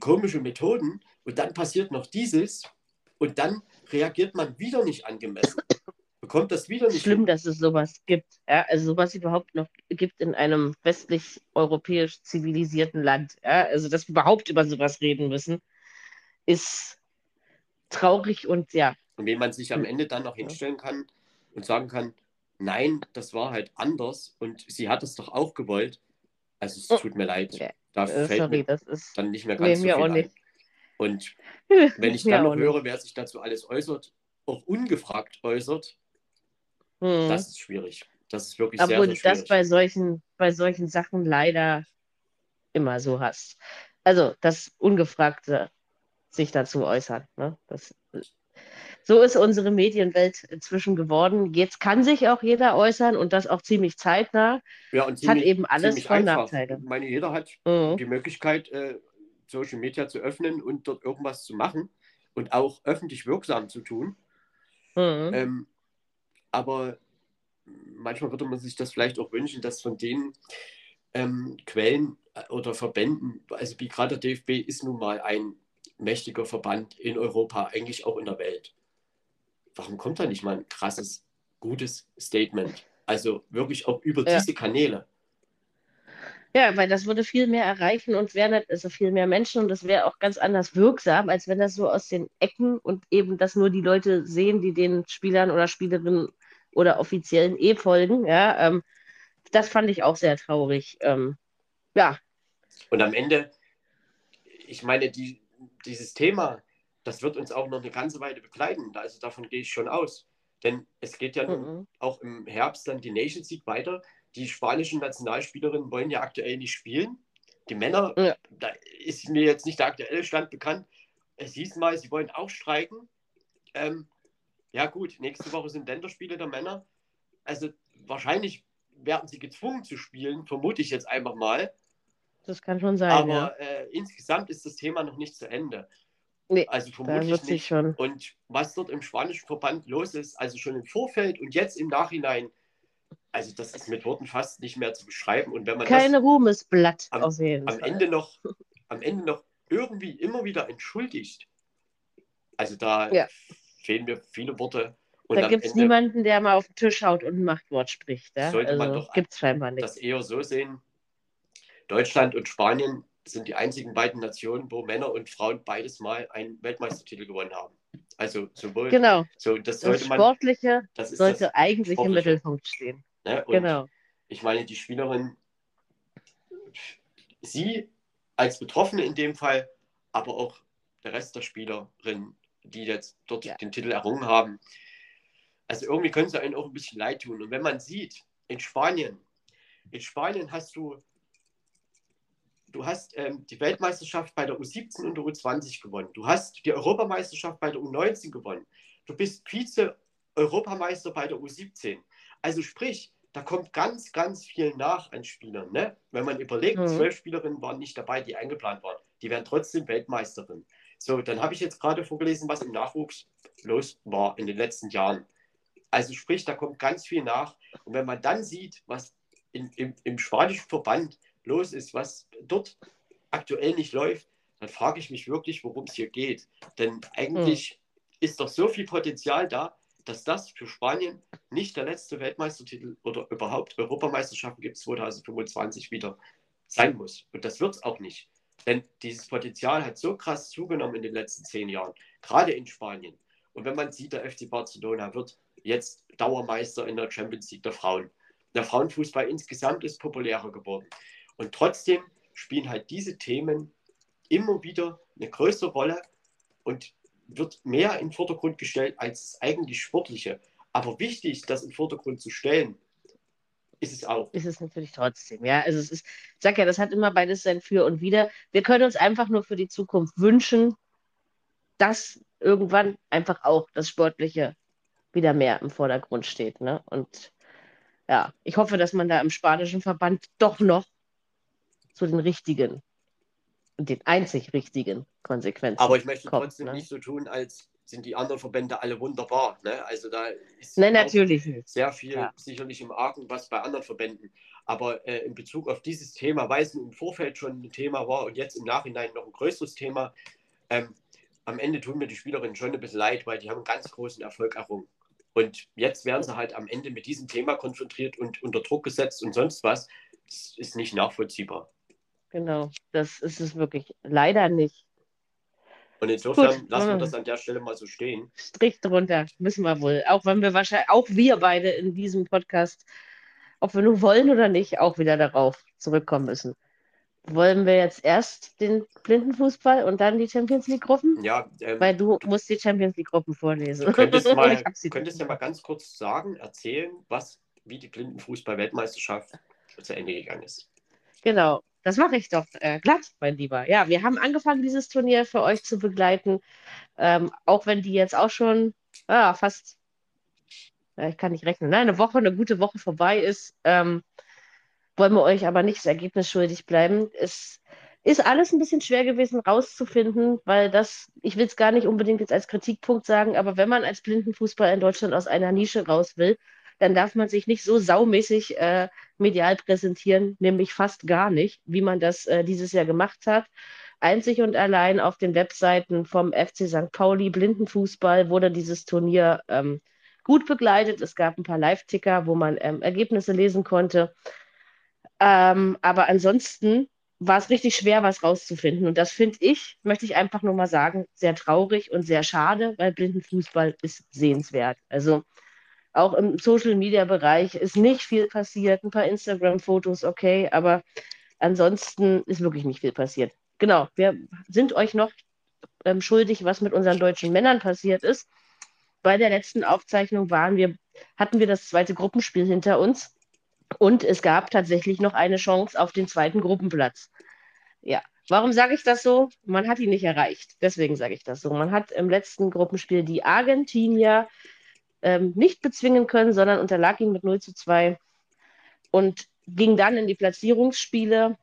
S2: komische Methoden. Und dann passiert noch dieses und dann reagiert man wieder nicht angemessen. Bekommt das wieder nicht.
S1: Schlimm, hin. dass es sowas gibt. Ja, also sowas überhaupt noch gibt in einem westlich-europäisch zivilisierten Land. Ja, also dass wir überhaupt über sowas reden müssen, ist traurig und ja.
S2: Und wenn man sich am Ende dann noch hinstellen kann und sagen kann, nein, das war halt anders und sie hat es doch auch gewollt, also es tut mir leid. Ja. Da äh, fällt sorry, mir dann nicht mehr ganz so viel ein. Und (laughs) wenn ich dann noch höre, wer sich dazu alles äußert, auch ungefragt äußert, hm. das ist schwierig. Das ist wirklich
S1: Obwohl
S2: sehr, sehr schwierig.
S1: Das bei solchen, bei solchen Sachen leider immer so hast. Also das Ungefragte sich dazu äußern. Ne? Das so ist unsere Medienwelt inzwischen geworden. Jetzt kann sich auch jeder äußern und das auch ziemlich zeitnah.
S2: Ja, und ziemlich, hat eben alles und Nachteile. Ich meine, jeder hat mhm. die Möglichkeit, äh, Social Media zu öffnen und dort irgendwas zu machen und auch öffentlich wirksam zu tun. Mhm. Ähm, aber manchmal würde man sich das vielleicht auch wünschen, dass von den ähm, Quellen äh, oder Verbänden, also wie gerade der DFB ist nun mal ein mächtiger Verband in Europa, eigentlich auch in der Welt warum kommt da nicht mal ein krasses, gutes Statement? Also wirklich auch über ja. diese Kanäle.
S1: Ja, weil das würde viel mehr erreichen und wäre also viel mehr Menschen und das wäre auch ganz anders wirksam, als wenn das so aus den Ecken und eben das nur die Leute sehen, die den Spielern oder Spielerinnen oder Offiziellen eh folgen. Ja, ähm, das fand ich auch sehr traurig. Ähm, ja.
S2: Und am Ende, ich meine, die, dieses Thema, das wird uns auch noch eine ganze Weile begleiten. Also davon gehe ich schon aus. Denn es geht ja mhm. auch im Herbst dann die Nations League weiter die spanischen Nationalspielerinnen wollen ja aktuell nicht spielen. Die Männer, ja. da ist mir jetzt nicht der aktuelle Stand bekannt. Es hieß mal, sie wollen auch streiken. Ähm, ja, gut, nächste Woche sind Länderspiele der Männer. Also wahrscheinlich werden sie gezwungen zu spielen, vermute ich jetzt einfach mal.
S1: Das kann schon sein.
S2: Aber
S1: ja.
S2: äh, insgesamt ist das Thema noch nicht zu Ende.
S1: Nee, also vermutlich nicht. Schon.
S2: Und was dort im spanischen Verband los ist, also schon im Vorfeld und jetzt im Nachhinein, also das ist mit Worten fast nicht mehr zu beschreiben. Und wenn man
S1: Keine Ruhmesblatt
S2: am,
S1: auf jeden
S2: am
S1: Fall.
S2: Ende noch, am Ende noch irgendwie immer wieder entschuldigt, also da ja. fehlen mir viele Worte.
S1: Und da gibt es niemanden, der mal auf den Tisch haut und ein Machtwort spricht. Ja?
S2: Sollte also, man doch
S1: gibt's scheinbar nicht.
S2: das eher so sehen. Deutschland und Spanien sind die einzigen beiden Nationen, wo Männer und Frauen beides mal einen Weltmeistertitel gewonnen haben. Also sowohl
S1: genau.
S2: so das, das
S1: Sportliche
S2: man,
S1: das sollte das eigentlich Sportliche. im Mittelpunkt stehen.
S2: Ne? genau. Ich meine, die Spielerin, sie als Betroffene in dem Fall, aber auch der Rest der Spielerinnen, die jetzt dort ja. den Titel errungen haben. Also irgendwie können sie einen auch ein bisschen leid tun. Und wenn man sieht, in Spanien, in Spanien hast du du hast ähm, die Weltmeisterschaft bei der U17 und der U20 gewonnen. Du hast die Europameisterschaft bei der U19 gewonnen. Du bist Vize-Europameister bei der U17. Also sprich, da kommt ganz, ganz viel nach an Spielern. Ne? Wenn man überlegt, mhm. zwölf Spielerinnen waren nicht dabei, die eingeplant waren. Die werden trotzdem Weltmeisterin. So, dann habe ich jetzt gerade vorgelesen, was im Nachwuchs los war in den letzten Jahren. Also sprich, da kommt ganz viel nach. Und wenn man dann sieht, was in, im, im spanischen Verband los ist, was dort aktuell nicht läuft, dann frage ich mich wirklich, worum es hier geht. Denn eigentlich hm. ist doch so viel Potenzial da, dass das für Spanien nicht der letzte Weltmeistertitel oder überhaupt Europameisterschaften gibt 2025 wieder sein muss. Und das wird es auch nicht. Denn dieses Potenzial hat so krass zugenommen in den letzten zehn Jahren, gerade in Spanien. Und wenn man sieht, der FC Barcelona wird jetzt Dauermeister in der Champions League der Frauen. Der Frauenfußball insgesamt ist populärer geworden. Und trotzdem spielen halt diese Themen immer wieder eine größere Rolle und wird mehr in den Vordergrund gestellt als das eigentlich Sportliche. Aber wichtig, das in den Vordergrund zu stellen, ist es auch.
S1: Ist es natürlich trotzdem, ja. Also es ist, ich sag ja, das hat immer beides sein Für und Wider. Wir können uns einfach nur für die Zukunft wünschen, dass irgendwann einfach auch das Sportliche wieder mehr im Vordergrund steht. Ne? Und ja, ich hoffe, dass man da im spanischen Verband doch noch zu den richtigen und den einzig richtigen Konsequenzen.
S2: Aber ich möchte kommt, trotzdem
S1: ne?
S2: nicht so tun, als sind die anderen Verbände alle wunderbar. Ne? Also da ist
S1: Nein, natürlich
S2: nicht. sehr viel ja. sicherlich im Argen, was bei anderen Verbänden. Aber äh, in Bezug auf dieses Thema, weil es im Vorfeld schon ein Thema war und jetzt im Nachhinein noch ein größeres Thema, ähm, am Ende tun mir die Spielerinnen schon ein bisschen leid, weil die haben einen ganz großen Erfolg errungen. Und jetzt werden sie halt am Ende mit diesem Thema konfrontiert und unter Druck gesetzt und sonst was. Das ist nicht nachvollziehbar.
S1: Genau, das ist es wirklich leider nicht.
S2: Und insofern Gut. lassen wir das an der Stelle mal so stehen.
S1: Strich drunter, müssen wir wohl. Auch wenn wir wahrscheinlich, auch wir beide in diesem Podcast, ob wir nun wollen oder nicht, auch wieder darauf zurückkommen müssen. Wollen wir jetzt erst den Blindenfußball und dann die Champions League-Gruppen?
S2: Ja,
S1: ähm, weil du musst die Champions League-Gruppen vorlesen.
S2: Du könntest, (laughs) mal, könntest ja mal ganz kurz sagen, erzählen, was, wie die Blindenfußball-Weltmeisterschaft zu Ende gegangen ist.
S1: Genau. Das mache ich doch äh, glatt, mein Lieber. Ja, wir haben angefangen, dieses Turnier für euch zu begleiten. Ähm, auch wenn die jetzt auch schon ah, fast, ja, ich kann nicht rechnen, ne, eine Woche, eine gute Woche vorbei ist, ähm, wollen wir euch aber nicht das Ergebnis schuldig bleiben. Es ist alles ein bisschen schwer gewesen rauszufinden, weil das, ich will es gar nicht unbedingt jetzt als Kritikpunkt sagen, aber wenn man als Blindenfußball in Deutschland aus einer Nische raus will, dann darf man sich nicht so saumäßig äh, medial präsentieren, nämlich fast gar nicht, wie man das äh, dieses Jahr gemacht hat. Einzig und allein auf den Webseiten vom FC St. Pauli Blindenfußball wurde dieses Turnier ähm, gut begleitet. Es gab ein paar Live-Ticker, wo man ähm, Ergebnisse lesen konnte. Ähm, aber ansonsten war es richtig schwer, was rauszufinden. Und das finde ich, möchte ich einfach nur mal sagen, sehr traurig und sehr schade, weil Blindenfußball ist sehenswert. Also auch im Social-Media-Bereich ist nicht viel passiert. Ein paar Instagram-Fotos, okay, aber ansonsten ist wirklich nicht viel passiert. Genau, wir sind euch noch ähm, schuldig, was mit unseren deutschen Männern passiert ist. Bei der letzten Aufzeichnung waren wir, hatten wir das zweite Gruppenspiel hinter uns und es gab tatsächlich noch eine Chance auf den zweiten Gruppenplatz. Ja, warum sage ich das so? Man hat ihn nicht erreicht. Deswegen sage ich das so. Man hat im letzten Gruppenspiel die Argentinier ähm, nicht bezwingen können, sondern unterlag ihnen mit 0 zu 2 und ging dann in die Platzierungsspiele.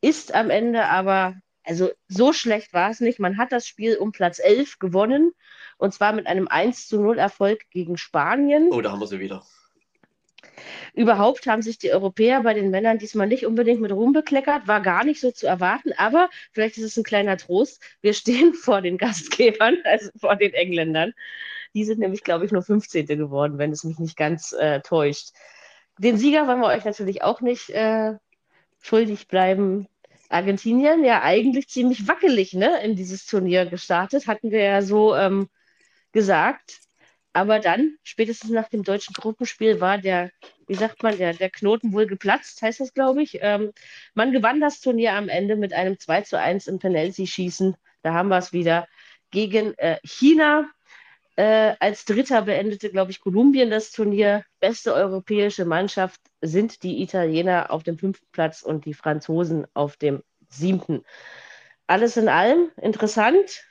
S1: Ist am Ende aber, also so schlecht war es nicht. Man hat das Spiel um Platz 11 gewonnen und zwar mit einem 1 zu 0 Erfolg gegen Spanien.
S2: Oh, da haben wir sie wieder.
S1: Überhaupt haben sich die Europäer bei den Männern diesmal nicht unbedingt mit Ruhm bekleckert, war gar nicht so zu erwarten, aber vielleicht ist es ein kleiner Trost. Wir stehen (laughs) vor den Gastgebern, also vor den Engländern. Die sind nämlich, glaube ich, nur 15. geworden, wenn es mich nicht ganz äh, täuscht. Den Sieger wollen wir euch natürlich auch nicht äh, schuldig bleiben. Argentinien ja eigentlich ziemlich wackelig ne, in dieses Turnier gestartet, hatten wir ja so ähm, gesagt. Aber dann, spätestens nach dem deutschen Gruppenspiel, war der, wie sagt man, der, der Knoten wohl geplatzt, heißt das, glaube ich. Ähm, man gewann das Turnier am Ende mit einem 2 zu 1 im Penalty-Schießen. Da haben wir es wieder gegen äh, China. Äh, als Dritter beendete, glaube ich, Kolumbien das Turnier. Beste europäische Mannschaft sind die Italiener auf dem fünften Platz und die Franzosen auf dem siebten. Alles in allem interessant.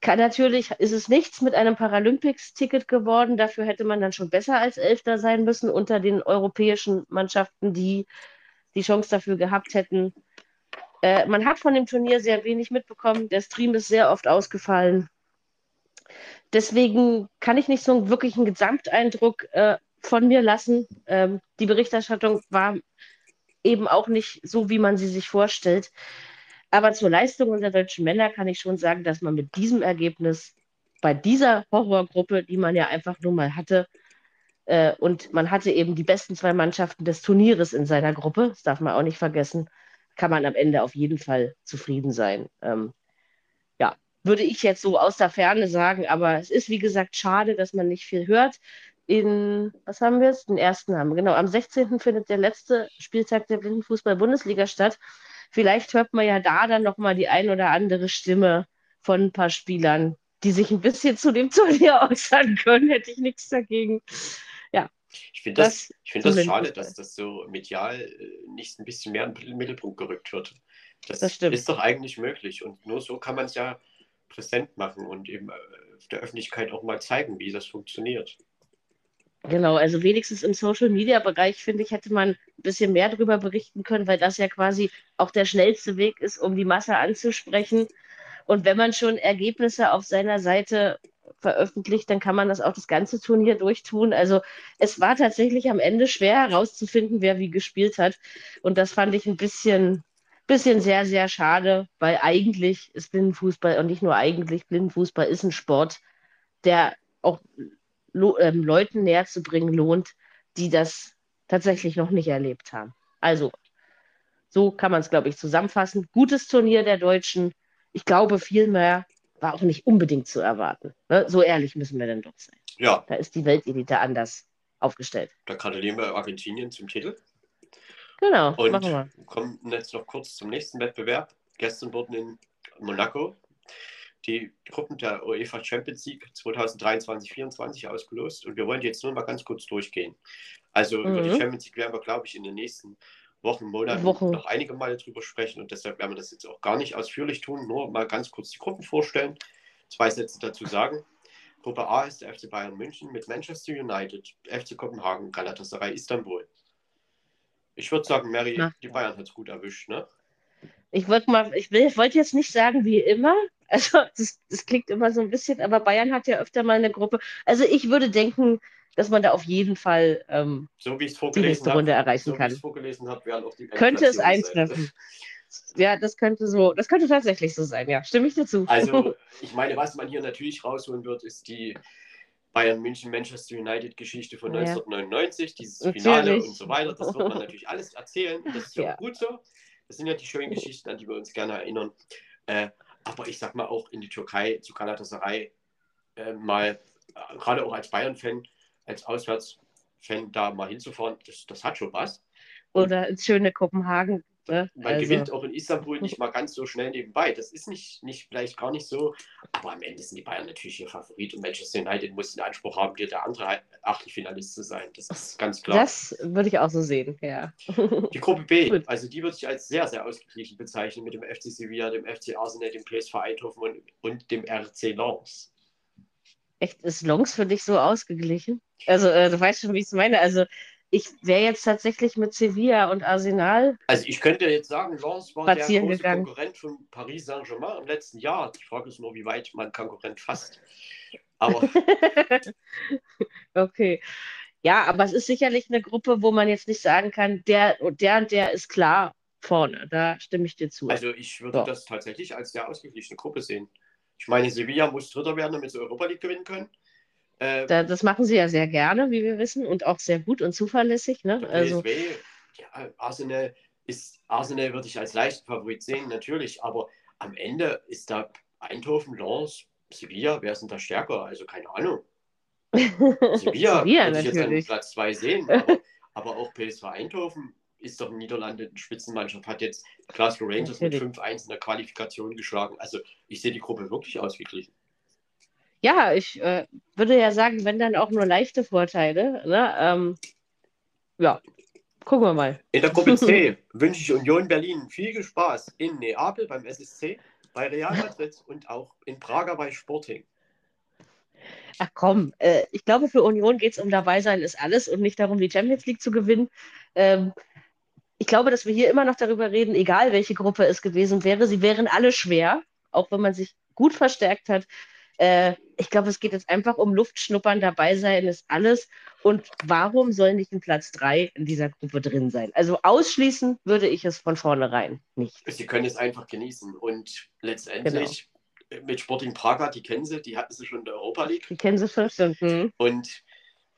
S1: Kann natürlich ist es nichts mit einem Paralympics-Ticket geworden. Dafür hätte man dann schon besser als Elfter sein müssen unter den europäischen Mannschaften, die die Chance dafür gehabt hätten. Äh, man hat von dem Turnier sehr wenig mitbekommen. Der Stream ist sehr oft ausgefallen. Deswegen kann ich nicht so einen wirklichen Gesamteindruck äh, von mir lassen. Ähm, die Berichterstattung war eben auch nicht so, wie man sie sich vorstellt. Aber zur Leistung unserer deutschen Männer kann ich schon sagen, dass man mit diesem Ergebnis bei dieser Horrorgruppe, die man ja einfach nur mal hatte, äh, und man hatte eben die besten zwei Mannschaften des Turnieres in seiner Gruppe, das darf man auch nicht vergessen, kann man am Ende auf jeden Fall zufrieden sein. Ähm, würde ich jetzt so aus der Ferne sagen, aber es ist wie gesagt schade, dass man nicht viel hört. In, was haben wir jetzt? Den ersten haben wir, genau. Am 16. findet der letzte Spieltag der Blindenfußball-Bundesliga statt vielleicht hört man ja da dann nochmal die ein oder andere Stimme von ein paar Spielern, die sich ein bisschen zu dem Turnier (laughs) äußern können. Hätte ich nichts dagegen. Ja.
S2: Ich finde das, das, find das schade, dass das so medial äh, nicht ein bisschen mehr in den Mittelpunkt gerückt wird. Das, das ist doch eigentlich möglich. Und nur so kann man es ja präsent machen und eben äh, der Öffentlichkeit auch mal zeigen, wie das funktioniert.
S1: Genau, also wenigstens im Social-Media-Bereich, finde ich, hätte man ein bisschen mehr darüber berichten können, weil das ja quasi auch der schnellste Weg ist, um die Masse anzusprechen. Und wenn man schon Ergebnisse auf seiner Seite veröffentlicht, dann kann man das auch das ganze Turnier durchtun. Also es war tatsächlich am Ende schwer herauszufinden, wer wie gespielt hat. Und das fand ich ein bisschen, bisschen sehr, sehr schade, weil eigentlich ist Blindenfußball und nicht nur eigentlich, Blindenfußball ist ein Sport, der auch ähm, Leuten näher zu bringen lohnt, die das tatsächlich noch nicht erlebt haben. Also, so kann man es, glaube ich, zusammenfassen. Gutes Turnier der Deutschen. Ich glaube, viel mehr war auch nicht unbedingt zu erwarten. Ne? So ehrlich müssen wir denn doch sein.
S2: Ja.
S1: Da ist die Weltelite anders aufgestellt.
S2: Da gratulieren wir Argentinien zum Titel.
S1: Genau,
S2: und machen wir. kommen jetzt noch kurz zum nächsten Wettbewerb. Gestern wurden in Monaco die Gruppen der UEFA Champions League 2023-2024 ausgelost und wir wollen jetzt nur mal ganz kurz durchgehen. Also mhm. über die mhm. Champions League werden wir, glaube ich, in den nächsten Wochen, Monaten Wochen. noch einige Male drüber sprechen und deshalb werden wir das jetzt auch gar nicht ausführlich tun, nur mal ganz kurz die Gruppen vorstellen, zwei Sätze dazu sagen. Gruppe A ist der FC Bayern München mit Manchester United, FC Kopenhagen, Galatasaray, Istanbul. Ich würde sagen, Mary, Na. die Bayern hat es gut erwischt, ne?
S1: Ich wollte mal, ich, wollte jetzt nicht sagen wie immer, (laughs) also das, das klingt immer so ein bisschen, aber Bayern hat ja öfter mal eine Gruppe. Also ich würde denken, dass man da auf jeden Fall ähm,
S2: so wie
S1: die nächste Runde erreichen so kann.
S2: Wie vorgelesen habe, werden auch die
S1: könnte es eintreffen. Ja, das könnte so, das könnte tatsächlich so sein, ja. Stimme ich dazu.
S2: Also, (laughs) ich meine, was man hier natürlich rausholen wird, ist die Bayern München, Manchester United Geschichte von
S1: Ja.
S2: 1999, dieses
S1: Natürlich.
S2: Finale und so weiter. Das wird man natürlich alles erzählen. Das ist ja,
S1: Ja.
S2: gut so. Das sind ja die schönen Geschichten, an die wir uns gerne erinnern. Äh, aber ich sag mal auch in die Türkei zu Galatasaray äh, mal, äh, gerade auch als Bayern-Fan, als Auswärtsfan da mal hinzufahren, das, das hat schon was.
S1: Oder ins schöne Kopenhagen. Ne?
S2: Man
S1: Also,
S2: gewinnt auch in Istanbul nicht (laughs) mal ganz so schnell nebenbei. Das ist nicht, nicht vielleicht gar nicht so. Aber am Ende sind die Bayern natürlich ihr Favorit und Manchester United muss den Anspruch haben, dir der andere Achtelfinalist zu sein. Das ist ganz klar.
S1: Das würde ich auch so sehen, ja.
S2: die Gruppe B, (laughs)
S1: Gut.
S2: also die würde ich als sehr, sehr ausgeglichen bezeichnen mit dem FC Sevilla, dem FC Arsenal, dem PSV Eindhoven und, und dem RC Lens.
S1: Echt, ist Longs für dich so ausgeglichen? Also, äh, du weißt schon, wie ich es meine. Also, ich wäre jetzt tatsächlich mit Sevilla und Arsenal.
S2: Also ich könnte jetzt sagen, Lens war der große
S1: gegangen.
S2: Konkurrent von Paris Saint-Germain im letzten Jahr. Die Frage ist nur, wie weit man Konkurrent fasst. Aber (laughs)
S1: Okay. Ja, aber es ist sicherlich eine Gruppe, wo man jetzt nicht sagen kann, der und der und der ist klar vorne. Da stimme ich dir zu.
S2: Also ich würde
S1: Ja.
S2: das tatsächlich als sehr ausgeglichene Gruppe sehen. Ich meine, Sevilla muss Dritter werden, damit sie Europa League gewinnen können. Äh,
S1: Da, das machen sie ja sehr gerne, wie wir wissen, und auch sehr gut und zuverlässig. Ne? Also,
S2: PSW, ja, Arsenal ist, Arsenal würde ich als leichten Favorit sehen, natürlich, aber am Ende ist da Eindhoven, Lens, Sevilla, wer ist denn da stärker? Also keine Ahnung. (laughs) Sevilla,
S1: Sevilla
S2: würde ich jetzt an. Platz 2 sehen, (laughs) aber, aber auch PSV Eindhoven ist doch in Niederlande eine Spitzenmannschaft, hat jetzt Glasgow Rangers mit
S1: Natürlich.
S2: 5-1 in der Qualifikation geschlagen. Also ich sehe die Gruppe wirklich ausgeglichen.
S1: Ja, ich äh, würde ja sagen, wenn dann auch nur leichte Vorteile. Ne? Ähm, ja, gucken wir mal.
S2: In der Gruppe C (laughs) wünsche ich Union Berlin viel Spaß in Neapel beim SSC, bei Real Madrid und auch in Prager bei Sporting.
S1: Ach komm, äh, ich glaube, für Union geht es um dabei sein ist alles und nicht darum, die Champions League zu gewinnen. Ähm, ich glaube, dass wir hier immer noch darüber reden, egal welche Gruppe es gewesen wäre, sie wären alle schwer, auch wenn man sich gut verstärkt hat. Äh, ich glaube, es geht jetzt einfach um Luftschnuppern, dabei sein ist alles. Und warum soll nicht ein Platz 3 in dieser Gruppe drin sein? Also ausschließen würde ich es von vornherein nicht.
S2: Sie können es einfach genießen und letztendlich mit Sporting Praga, die kennen sie, die hatten sie schon in der Europa League.
S1: Die kennen sie schon, stimmt. Hm.
S2: Und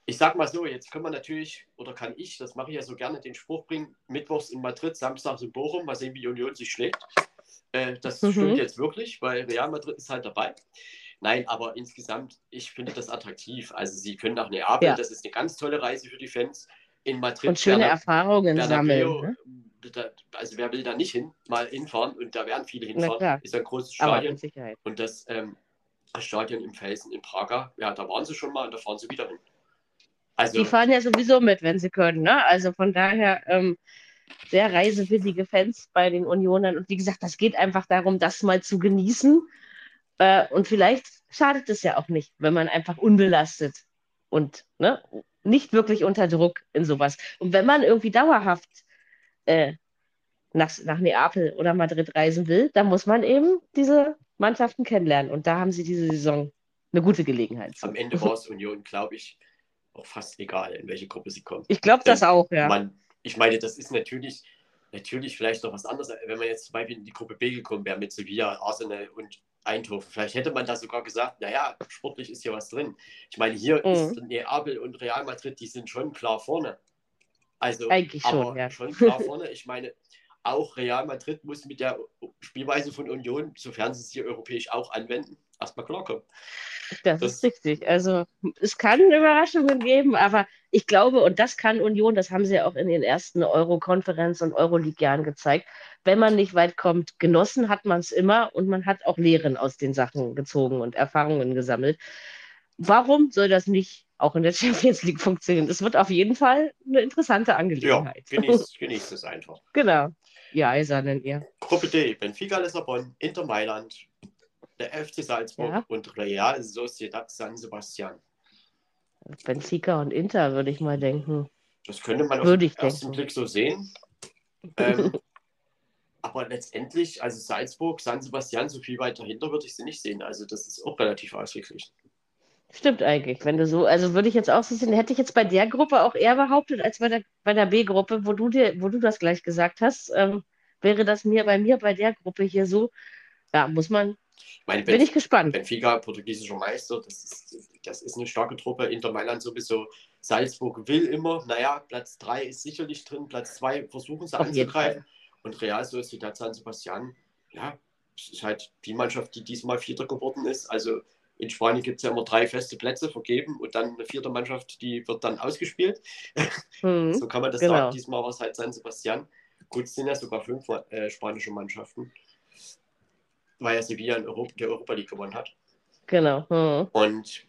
S2: ich sag mal so, jetzt können wir natürlich, oder kann ich, das mache ich ja so gerne, den Spruch bringen, Mittwochs in Madrid, Samstags in Bochum, mal sehen, wie Union sich schlägt. Äh, das
S1: Mhm.
S2: stimmt jetzt wirklich, weil Real Madrid ist halt dabei. Nein, aber insgesamt, ich finde das attraktiv. Also sie können nach Neapel,
S1: Ja.
S2: das ist eine ganz tolle Reise für die Fans. In Madrid,
S1: Und schöne
S2: Berna-
S1: Erfahrungen sammeln.
S2: Bernabeu,
S1: Ne?
S2: da, also wer will da nicht hin, mal hinfahren und da werden viele hinfahren. Ist ein großes Stadion und das ähm, Stadion im Felsen in Praga, ja, da waren sie schon mal und da fahren sie wieder hin. Also,
S1: Die fahren ja sowieso mit, wenn sie können. Ne? Also von daher ähm, sehr reisewillige Fans bei den Unionern. Und wie gesagt, das geht einfach darum, das mal zu genießen. Äh, und vielleicht schadet es ja auch nicht, wenn man einfach unbelastet und ne, nicht wirklich unter Druck in sowas. Und wenn man irgendwie dauerhaft äh, nach, nach Neapel oder Madrid reisen will, dann muss man eben diese Mannschaften kennenlernen. Und da haben sie diese Saison eine gute Gelegenheit. zu.
S2: am Ende war es Union, glaube ich, auch fast egal, in welche Gruppe sie kommen.
S1: Ich glaube das auch, ja.
S2: Man, ich meine, das ist natürlich, natürlich vielleicht noch was anderes, wenn man jetzt zum Beispiel in die Gruppe B gekommen wäre mit Sevilla, Arsenal und Eindhoven. Vielleicht hätte man da sogar gesagt, naja, sportlich ist hier was drin. Ich meine, hier
S1: Mhm.
S2: ist Neapel und Real Madrid, die sind schon klar vorne. Also,
S1: Eigentlich schon,
S2: aber
S1: ja.
S2: schon klar (laughs) vorne. Ich meine, auch Real Madrid muss mit der Spielweise von Union, sofern sie es hier europäisch auch anwenden, erstmal klarkommen.
S1: Das,
S2: Das-
S1: ist richtig. Also es kann Überraschungen geben, aber ich glaube, und das kann Union, das haben sie ja auch in den ersten Euro-Konferenz- und Euroleague-Jahren gezeigt, wenn man nicht weit kommt, genossen hat man es immer und man hat auch Lehren aus den Sachen gezogen und Erfahrungen gesammelt. Warum soll das nicht auch in der Champions League funktionieren? Es wird auf jeden Fall eine interessante
S2: Ja,
S1: Angelegenheit.
S2: genießt, genießt es einfach. (laughs)
S1: Genau. Die Eisernen, ihr.
S2: Gruppe D, Benfica Lissabon, Inter Mailand, der FC Salzburg
S1: Ja.
S2: und Real Sociedad San Sebastian.
S1: Benfica und Inter, würde ich mal denken.
S2: Das könnte man auf
S1: Würde
S2: den
S1: ich
S2: ersten
S1: denken.
S2: Blick so sehen. (laughs) Ähm, aber letztendlich, also Salzburg, San Sebastian, so viel weiter dahinter würde ich sie nicht sehen. Also das ist auch relativ ausgeglichen.
S1: Stimmt eigentlich, wenn du so, also würde ich jetzt auch so sehen, hätte ich jetzt bei der Gruppe auch eher behauptet als bei der, bei der B-Gruppe, wo du dir, wo du das gleich gesagt hast, ähm, wäre das mir bei mir bei der Gruppe hier so, ja, muss man
S2: Meine,
S1: Bin ich gespannt.
S2: Benfica, portugiesischer Meister, das ist, das ist eine starke Truppe. Inter Mailand sowieso. Salzburg will immer, naja, Platz 3 ist sicherlich drin, Platz 2 versuchen sie
S1: Auf
S2: anzugreifen. Und Real Sociedad San Sebastian, ja, ist halt die Mannschaft, die diesmal Vierter geworden ist. Also in Spanien gibt es ja immer drei feste Plätze vergeben und dann eine vierte Mannschaft, die wird dann ausgespielt. (laughs)
S1: Mhm,
S2: so kann man das
S1: genau.
S2: sagen. Diesmal war es halt San Sebastian. Gut, es sind ja sogar fünf äh, spanische Mannschaften, weil ja Sevilla in Europa, die Europa League gewonnen hat
S1: Genau. Mhm.
S2: und,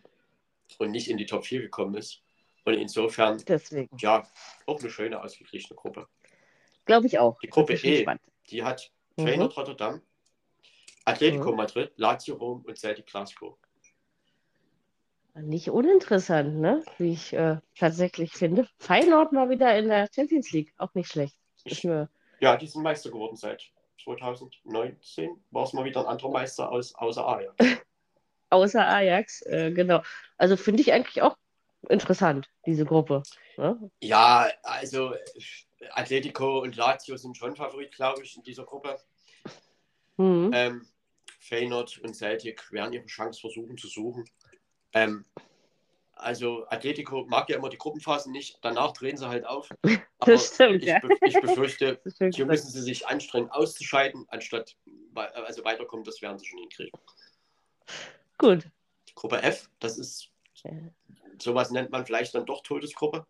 S2: und nicht in die Top 4 gekommen ist. Und insofern,
S1: Deswegen.
S2: ja, auch eine schöne, ausgeglichene Gruppe.
S1: Glaube ich auch.
S2: Die Gruppe
S1: ich
S2: E, die hat
S1: Mhm.
S2: Feyenoord Rotterdam, Atletico
S1: Mhm.
S2: Madrid, Lazio Rom und Celtic Glasgow.
S1: Nicht uninteressant, ne? Wie ich äh, tatsächlich finde. Feyenoord mal wieder in der Champions League. Auch nicht schlecht. Mir
S2: Ja, die sind Meister geworden seit 2019. War es mal wieder ein anderer Meister aus, außer Ajax. (laughs)
S1: außer Ajax, äh, genau. Also finde ich eigentlich auch interessant, diese Gruppe. Ne?
S2: Ja, also Atletico und Lazio sind schon Favorit, glaube ich, in dieser Gruppe.
S1: Mhm.
S2: Ähm, Feyenoord und Celtic werden ihre Chance versuchen zu suchen. Ähm, also Atletico mag ja immer die Gruppenphasen nicht, danach drehen sie halt auf. (laughs) Aber (laughs)
S1: Das stimmt,
S2: ich,
S1: ja.
S2: be ich befürchte, hier müssen sie sich anstrengen auszuscheiden, anstatt also weiterkommen, das werden sie schon hinkriegen.
S1: Gut.
S2: Gruppe F, das ist sowas nennt man vielleicht dann doch Todesgruppe.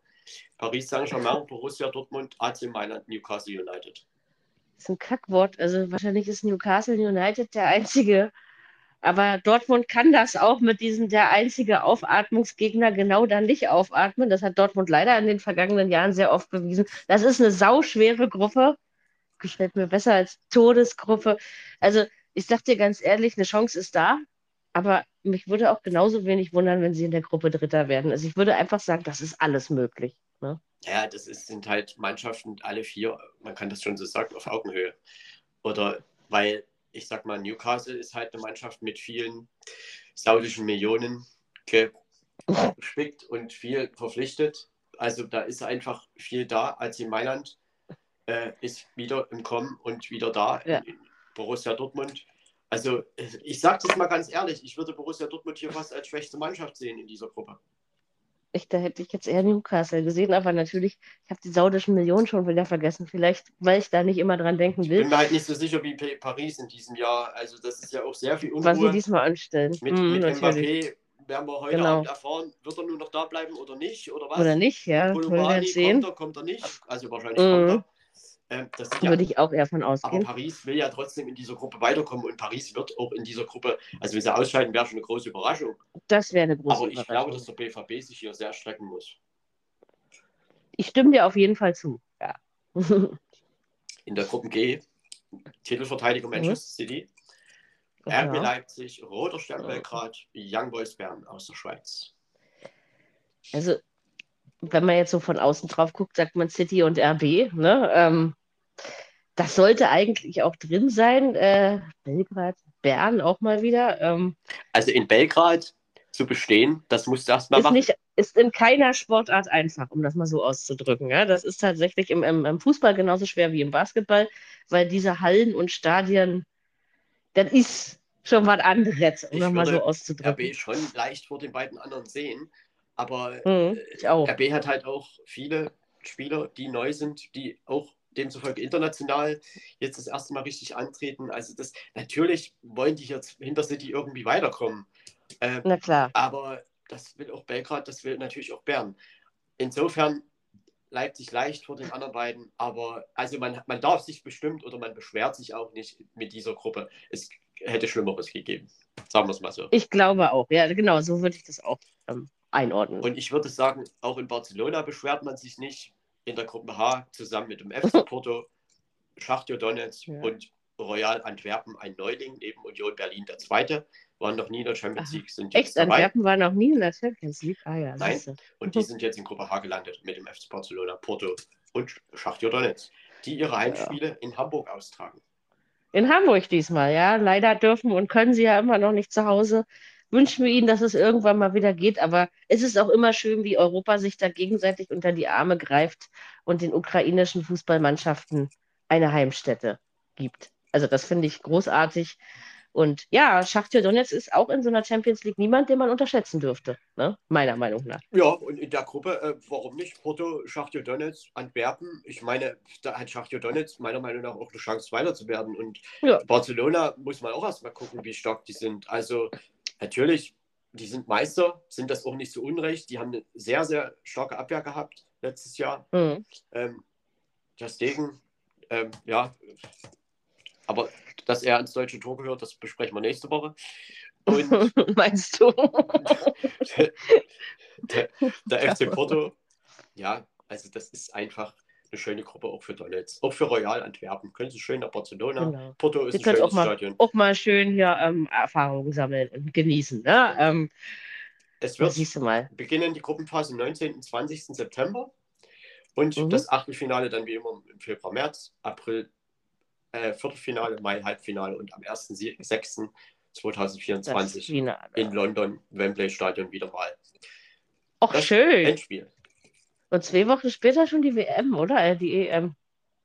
S2: Paris Saint-Germain, Borussia Dortmund, AC Mailand, Newcastle United.
S1: Das ist ein Kackwort. Also wahrscheinlich ist Newcastle United der einzige. Aber Dortmund kann das auch mit diesem der einzige Aufatmungsgegner genau dann nicht aufatmen. Das hat Dortmund leider in den vergangenen Jahren sehr oft bewiesen. Das ist eine sauschwere Gruppe. Gefällt mir besser als Todesgruppe. Also ich sag dir ganz ehrlich, eine Chance ist da. Aber mich würde auch genauso wenig wundern, wenn sie in der Gruppe Dritter werden. Also ich würde einfach sagen, das ist alles möglich. Ne?
S2: Ja, das ist, sind halt Mannschaften, alle vier, man kann das schon so sagen, auf Augenhöhe. Oder weil, ich sag mal, Newcastle ist halt eine Mannschaft mit vielen saudischen Millionen gespickt und viel verpflichtet. Also da ist einfach viel da. AC Mailand äh, ist wieder im Kommen und wieder da.
S1: Ja.
S2: In, in Borussia Dortmund. Also ich sage das mal ganz ehrlich, ich würde Borussia Dortmund hier fast als schwächste Mannschaft sehen in dieser Gruppe.
S1: Ich, da hätte ich jetzt eher Newcastle gesehen, aber natürlich, ich habe die saudischen Millionen schon wieder vergessen. Vielleicht, weil ich da nicht immer dran denken
S2: Ich bin
S1: will,
S2: mir halt nicht so sicher wie Pa- Paris in diesem Jahr. Also das ist ja auch sehr viel
S1: was sie
S2: Unruhe.
S1: diesmal anstellen.
S2: Mit,
S1: Mhm,
S2: mit. Mbappé werden wir heute
S1: Genau.
S2: Abend erfahren, wird er nur noch da bleiben oder nicht? Oder was?
S1: Oder nicht, ja. Sehen.
S2: kommt er, kommt er nicht? Also wahrscheinlich
S1: Mhm.
S2: kommt er. Ähm, ja,
S1: Würde ich auch eher von
S2: aber
S1: ausgehen.
S2: Paris will ja trotzdem in dieser Gruppe weiterkommen und Paris wird auch in dieser Gruppe, also wenn sie ausscheiden, wäre schon eine große Überraschung.
S1: Das wäre eine große
S2: Aber ich glaube,
S1: Überraschung.
S2: dass der BVB sich hier sehr strecken muss.
S1: Ich stimme dir auf jeden Fall zu. Ja.
S2: In der Gruppe G, Titelverteidiger Manchester City, RB
S1: Ja.
S2: Leipzig, Roter Stern Belgrad, Young Boys Bern aus der Schweiz.
S1: Also, wenn man jetzt so von außen drauf guckt, sagt man City und RB. Ne? Ähm, das sollte eigentlich auch drin sein. Äh, Belgrad, Bern auch mal wieder. Ähm,
S2: Also in Belgrad zu bestehen, das musst du erst mal
S1: ist,
S2: machen.
S1: nicht, ist in keiner Sportart einfach, um das mal so auszudrücken. Ja? Das ist tatsächlich im, im, im Fußball genauso schwer wie im Basketball, weil diese Hallen und Stadien, das ist schon was anderes, um das mal so auszudrücken.
S2: RB schon leicht vor den beiden anderen sehen, aber
S1: Mhm,
S2: äh. RB hat halt auch viele Spieler, die neu sind, die auch demzufolge international jetzt das erste Mal richtig antreten. Also das natürlich wollen die jetzt hinter City irgendwie weiterkommen. Äh,
S1: Na klar.
S2: aber das will auch Belgrad, das will natürlich auch Bern. Insofern Leipzig leicht vor den anderen beiden, aber also man, man darf sich bestimmt oder man beschwert sich auch nicht mit dieser Gruppe. Es hätte Schlimmeres gegeben. Sagen wir es mal so.
S1: Ich glaube auch. Ja, genau, so würde ich das auch ähm, einordnen.
S2: Und ich würde sagen, auch in Barcelona beschwert man sich nicht. In der Gruppe H zusammen mit dem FC (laughs) Porto, Schachtjo Donetsk
S1: Ja.
S2: und Royal Antwerpen ein Neuling, neben Union Berlin der Zweite, waren noch nie in der Champions. League, sind jetzt
S1: Echt,
S2: dabei.
S1: Antwerpen war noch nie in der Champions League. Ah ja,
S2: Nein. Und die sind jetzt in Gruppe H gelandet mit dem FC Barcelona, Porto und Schachtjo Donetsk, die ihre Heimspiele in Hamburg austragen.
S1: In Hamburg diesmal, ja. Leider dürfen und können sie ja immer noch nicht zu Hause. Wünschen wir ihnen, dass es irgendwann mal wieder geht. Aber es ist auch immer schön, wie Europa sich da gegenseitig unter die Arme greift und den ukrainischen Fußballmannschaften eine Heimstätte gibt. Also das finde ich großartig. Und ja, Schachtja Donetsk ist auch in so einer Champions League niemand, den man unterschätzen dürfte, ne? meiner Meinung nach.
S2: Ja, und in der Gruppe, äh, warum nicht? Porto, Schachtja Donetsk, Antwerpen. Ich meine, da hat Schachtja Donetsk meiner Meinung nach auch eine Chance, weiter zu werden. Und ja. Barcelona muss man auch erstmal gucken, wie stark die sind. Also natürlich, die sind Meister, sind das auch nicht so unrecht. Die haben eine sehr, sehr starke Abwehr gehabt letztes Jahr. Mhm. Ähm, deswegen, ähm, ja, aber dass er ans deutsche Tor gehört, das besprechen wir nächste Woche.
S1: Und (laughs) Meinst du? (laughs)
S2: der, der, (laughs) FC Porto, ja, also das ist einfach eine schöne Gruppe auch für Donetsk. Auch für Royal Antwerpen. Können Sie schön nach Barcelona. Genau. Porto ist Sie ein schönes
S1: auch mal,
S2: Stadion.
S1: Auch mal schön hier ähm, Erfahrungen sammeln und genießen. Ne? Ähm,
S2: es wird beginnen die Gruppenphase am 19. und 20. September. Und mhm. das Achtelfinale dann wie immer im Februar, März, April, äh, Viertelfinale, Mai, Halbfinale und am 1.6.2024 in London, Wembley Stadion wieder mal.
S1: Ach, das schön.
S2: Endspiel.
S1: Und zwei Wochen später schon die WM, oder? Äh, die EM.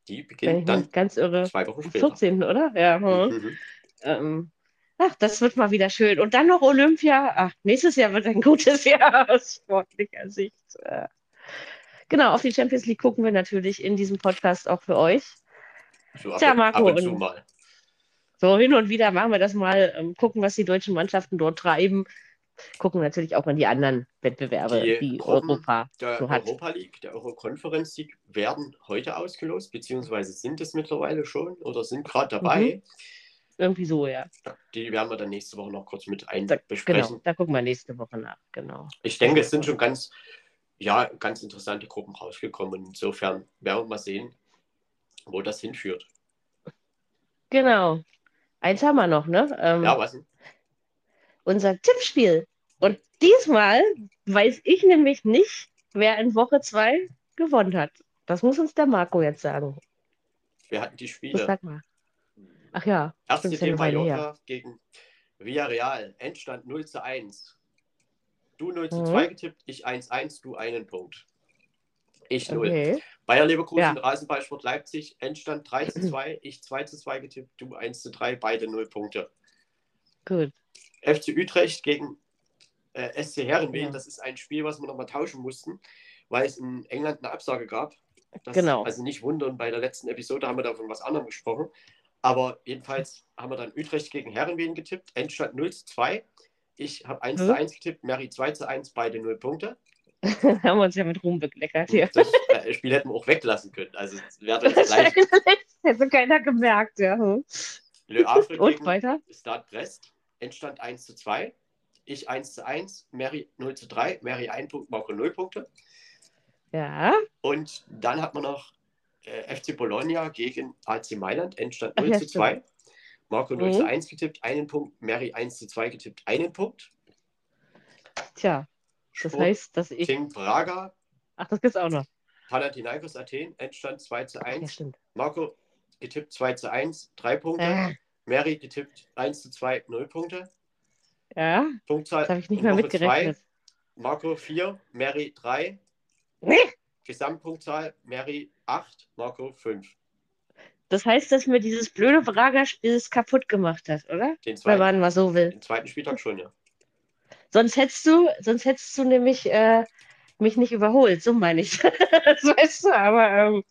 S2: Die beginnt dann
S1: ganz irre.
S2: zwei Wochen später.
S1: 14. oder? Ja. Hm. Mhm. Ähm, ach, das wird mal wieder schön. Und dann noch Olympia. Ach, nächstes Jahr wird ein gutes (laughs) Jahr aus sportlicher Sicht. Äh, genau, auf die Champions League gucken wir natürlich in diesem Podcast auch für euch.
S2: So Tja, Marco. Ab und zu mal.
S1: So hin und wieder machen wir das mal, ähm, gucken, was die deutschen Mannschaften dort treiben. Gucken natürlich auch in die anderen Wettbewerbe, die, die Europa
S2: der so hat. Europa League, der Euro-Conference League werden heute ausgelost, beziehungsweise sind es mittlerweile schon oder sind gerade dabei. Mhm.
S1: Irgendwie so, ja.
S2: Die werden wir dann nächste Woche noch kurz mit ein
S1: da,
S2: besprechen.
S1: Genau, da gucken wir nächste Woche nach, genau.
S2: Ich denke, es sind schon ganz, ja, ganz interessante Gruppen rausgekommen. Und insofern werden wir mal sehen, wo das hinführt.
S1: Genau. Eins haben wir noch, ne?
S2: Ähm, ja, was denn?
S1: Unser Tippspiel. Und diesmal weiß ich nämlich nicht, wer in Woche 2 gewonnen hat. Das muss uns der Marco jetzt sagen.
S2: Wir hatten die Spiele.
S1: Sag mal. Ach ja.
S2: Erste Team Mallorca gegen Villarreal. Endstand 0 zu 1. Du 0 zu mhm. 2 getippt, ich 1-1, du einen Punkt. Ich 0. Okay. Bayer Leverkusen, ja. Rasenballsport Leipzig, Endstand 3 zu (clears throat) 2, ich 2 zu 2 getippt, du 1 zu 3, beide 0 Punkte.
S1: Gut.
S2: FC Utrecht gegen äh, SC Herrenwehen, ja. das ist ein Spiel, was wir nochmal tauschen mussten, weil es in England eine Absage gab. Das,
S1: genau.
S2: Also nicht wundern, bei der letzten Episode haben wir da von was anderem gesprochen. Aber jedenfalls haben wir dann Utrecht gegen Herrenwehen getippt, Endstand 0 zu 2. Ich habe 1 hm. zu 1 getippt, Mary 2 zu 1, beide 0 Punkte. (laughs)
S1: haben wir uns ja mit Ruhm bekleckert hier.
S2: Das äh, Spiel hätten wir auch weglassen können. Also wäre (laughs) das gleich.
S1: Hätte keiner gemerkt, ja. Hm.
S2: Le Havre
S1: Und weiter?
S2: Start Brest. Endstand 1 zu 2. Ich 1 zu 1, Mary 0 zu 3, Mary 1 Punkt, Marco 0 Punkte.
S1: Ja.
S2: Und dann hat man noch äh, FC Bologna gegen AC Mailand, Endstand 0 Ach, zu 2. Stimmt. Marco 0 mhm. zu 1 getippt, einen Punkt, Mary 1 zu 2 getippt, einen Punkt.
S1: Tja, das heißt, dass ich.
S2: King Braga.
S1: Ach, das gibt's auch noch.
S2: Panathinaikos Athen, Endstand 2 zu 1.
S1: Ja, stimmt.
S2: Marco getippt 2 zu 1, 3 Punkte. Äh. Mary getippt 1 zu 2, 0 Punkte.
S1: Ja.
S2: Punktzahl.
S1: Das habe ich nicht mehr mitgerechnet. Zwei.
S2: Marco 4, Mary 3.
S1: Nee.
S2: Gesamtpunktzahl Mary 8, Marco 5.
S1: Das heißt, dass mir dieses blöde Braga-Spiel kaputt gemacht hat, oder?
S2: Den zweiten, Wenn
S1: man mal so will.
S2: Den zweiten Spieltag schon, ja.
S1: Sonst hättest du, sonst hättest du nämlich äh, mich nicht überholt, so meine ich. (laughs) das weißt du, aber ähm,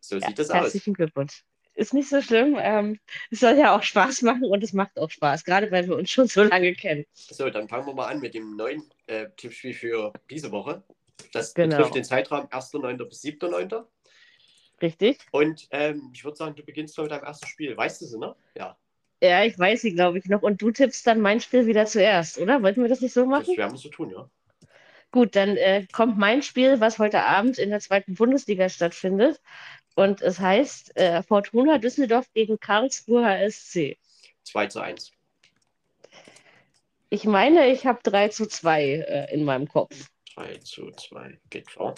S2: so sieht ja, das
S1: aus. Herzlichen Glückwunsch. Ist nicht so schlimm. Ähm, es soll ja auch Spaß machen und es macht auch Spaß, gerade weil wir uns schon so lange kennen.
S2: So, dann fangen wir mal an mit dem neuen äh, Tippspiel für diese Woche. Das genau. betrifft den Zeitraum 1.9. bis 7.9.
S1: Richtig.
S2: Und ähm, ich würde sagen, du beginnst mit deinem ersten Spiel. Weißt du sie, ne?
S1: Ja. Ja, ich weiß sie, glaube ich, noch. Und du tippst dann mein Spiel wieder zuerst, oder? Wollten wir das nicht so machen? Das
S2: werden wir so tun, ja.
S1: Gut, dann äh, kommt mein Spiel, was heute Abend in der zweiten Bundesliga stattfindet. Und es heißt äh, Fortuna Düsseldorf gegen Karlsruher SC.
S2: 2 zu 1.
S1: Ich meine, ich habe 3 zu 2 äh, in meinem Kopf.
S2: 3 zu 2, geht klar.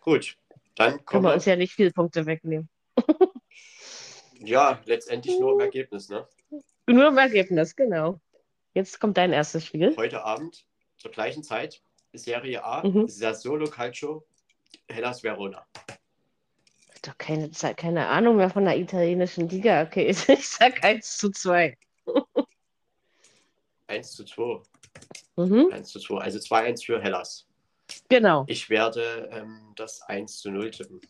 S2: Gut, dann
S1: können wir uns ja nicht viele Punkte wegnehmen. (laughs)
S2: ja, letztendlich nur im Ergebnis, ne?
S1: Nur im Ergebnis, genau. Jetzt kommt dein erstes Spiel.
S2: Heute Abend zur gleichen Zeit Serie A, mhm. Sassuolo Calcio, Hellas Verona.
S1: Doch keine, keine Ahnung mehr von der italienischen Liga. Okay, (laughs) ich sag 1 zu 2.
S2: 1 zu 2.
S1: Mhm,
S2: 1 zu 2. Also 2-1 für Hellas.
S1: genau.
S2: Ich werde ähm, das 1 zu 0 tippen.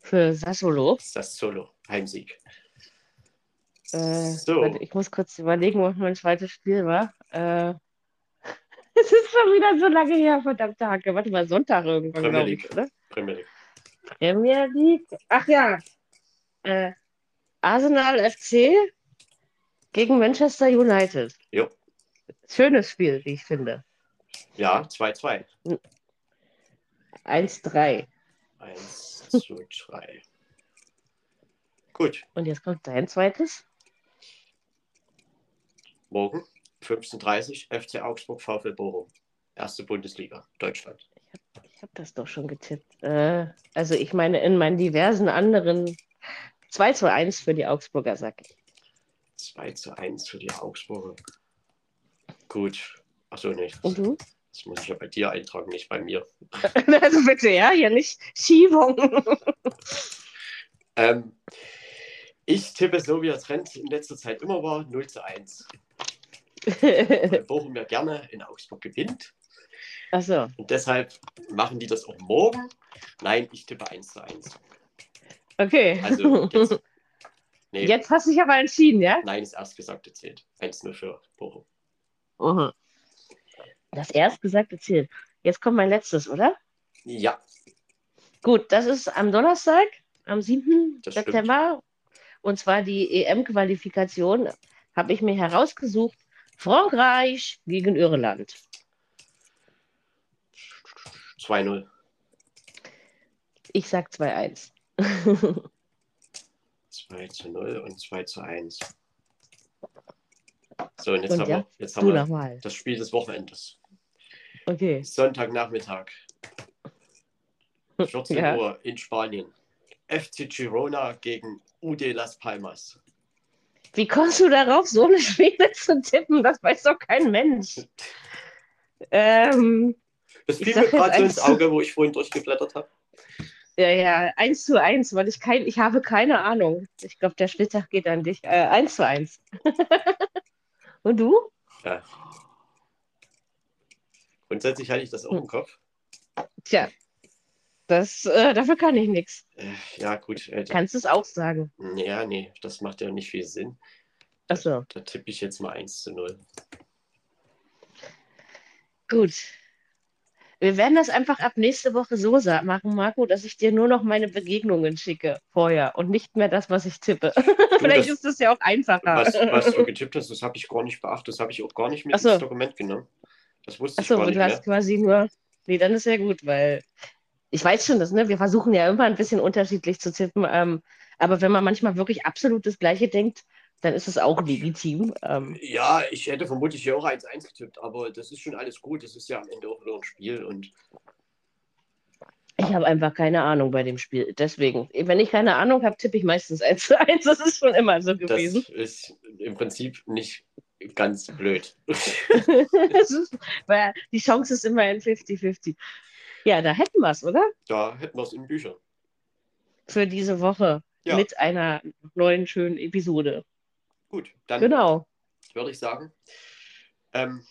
S1: Für Sassolo.
S2: Das ist das Solo. Heimsieg.
S1: Äh,
S2: So.
S1: warte, ich muss kurz überlegen, was mein zweites Spiel war. Äh, (laughs) es ist schon wieder so lange her, verdammte Hacke. Warte mal, Sonntag irgendwann,
S2: Premier
S1: glaube ich,
S2: League.
S1: oder?
S2: Premier League.
S1: Premier League. Ach ja. Äh, Arsenal FC gegen Manchester United.
S2: Jo.
S1: Schönes Spiel, wie ich finde.
S2: Ja, 2-2.
S1: 1-3.
S2: 1 zu 3. Gut.
S1: Und jetzt kommt dein zweites.
S2: Morgen 15.30 Uhr FC Augsburg VfL Bochum. Erste Bundesliga, Deutschland.
S1: Ich habe das doch schon getippt. Äh, also ich meine, in meinen diversen anderen 2 zu 1 für die Augsburger, sag ich.
S2: 2 zu 1 für die Augsburger. Gut. Achso, nee.
S1: Und du?
S2: Das muss ich ja bei dir eintragen, nicht bei mir. (laughs)
S1: Also bitte, ja, hier nicht Schiebung. (laughs)
S2: Ähm, ich tippe so, wie der Trend in letzter Zeit immer war, 0 zu 1. (laughs) Weil Bochum ja gerne in Augsburg gewinnt.
S1: Achso,
S2: Und deshalb machen die das auch morgen. Nein, ich tippe 1 zu 1.
S1: okay.
S2: Also jetzt, (laughs) nee,
S1: Jetzt hast du dich aber entschieden, ja?
S2: nein, das Erstgesagte zählt. 1-0 für Bochum.
S1: Mhm. Das Erstgesagte zählt. Jetzt kommt mein letztes, oder?
S2: Ja,
S1: Gut, das ist am Donnerstag, am 7.
S2: Das stimmt.
S1: September. Und zwar die EM-Qualifikation habe ich mir herausgesucht. Frankreich gegen Irland.
S2: 2-0.
S1: Ich sag 2-1.
S2: 2 zu 0 und 2 zu 1. So, und jetzt
S1: Und
S2: haben
S1: ja,
S2: wir, jetzt haben wir das Spiel des Wochenendes.
S1: Okay.
S2: Sonntagnachmittag, 14 (laughs)
S1: Ja.
S2: Uhr in Spanien. FC Girona gegen UD Las Palmas.
S1: Wie kommst du darauf, so eine Spiele zu tippen? Das weiß doch kein Mensch. (laughs) Ähm,
S2: Das fiel mir gerade so ins
S1: eins-
S2: Auge, wo ich vorhin durchgeblättert habe.
S1: ja, ja, 1 zu 1, weil ich kein, ich habe keine Ahnung. Ich glaube, der Spieltag geht an dich. Äh, 1 zu 1. (laughs) Und du?
S2: Ja. Grundsätzlich hatte ich das auch
S1: Hm.
S2: im Kopf.
S1: Tja, das, äh, dafür kann ich nichts.
S2: Äh, ja, gut. Äh,
S1: Kannst du es auch sagen?
S2: ja, nee, das macht ja nicht viel Sinn.
S1: Achso,
S2: Da tippe ich jetzt mal 1 zu 0.
S1: gut. Wir werden das einfach ab nächste Woche so machen, Marco, dass ich dir nur noch meine Begegnungen schicke vorher und nicht mehr das, was ich tippe. (laughs) Vielleicht
S2: das-
S1: ist es ja auch einfacher.
S2: Was, was du (laughs) getippt hast, das habe ich gar nicht beachtet. Das habe ich auch gar nicht mit
S1: so.
S2: ins Dokument genommen. Das wusste ich
S1: Achso,
S2: gar
S1: und
S2: nicht
S1: du
S2: mehr.
S1: hast quasi nur. Nee, dann ist ja gut, weil ich weiß schon, dass, ne, wir versuchen ja immer ein bisschen unterschiedlich zu tippen. Ähm, aber wenn man manchmal wirklich absolut das Gleiche denkt, dann ist es auch legitim. Ähm,
S2: Ja, ich hätte vermutlich hier auch 1-1 getippt, aber das ist schon alles gut. Das ist ja am Ende auch nur ein Spiel und
S1: ich habe einfach keine Ahnung bei dem Spiel. Deswegen, wenn ich keine Ahnung habe, tippe ich meistens 1 zu 1. Das ist schon immer so
S2: das
S1: gewesen.
S2: ist im Prinzip nicht ganz blöd. (laughs)
S1: Das ist, weil die Chance ist immer in 50-50. Ja, da hätten wir es, oder?
S2: Da hätten wir es in Büchern.
S1: Für diese Woche
S2: Ja.
S1: mit einer neuen schönen Episode.
S2: Gut, dann
S1: Genau.
S2: würde ich sagen, ähm,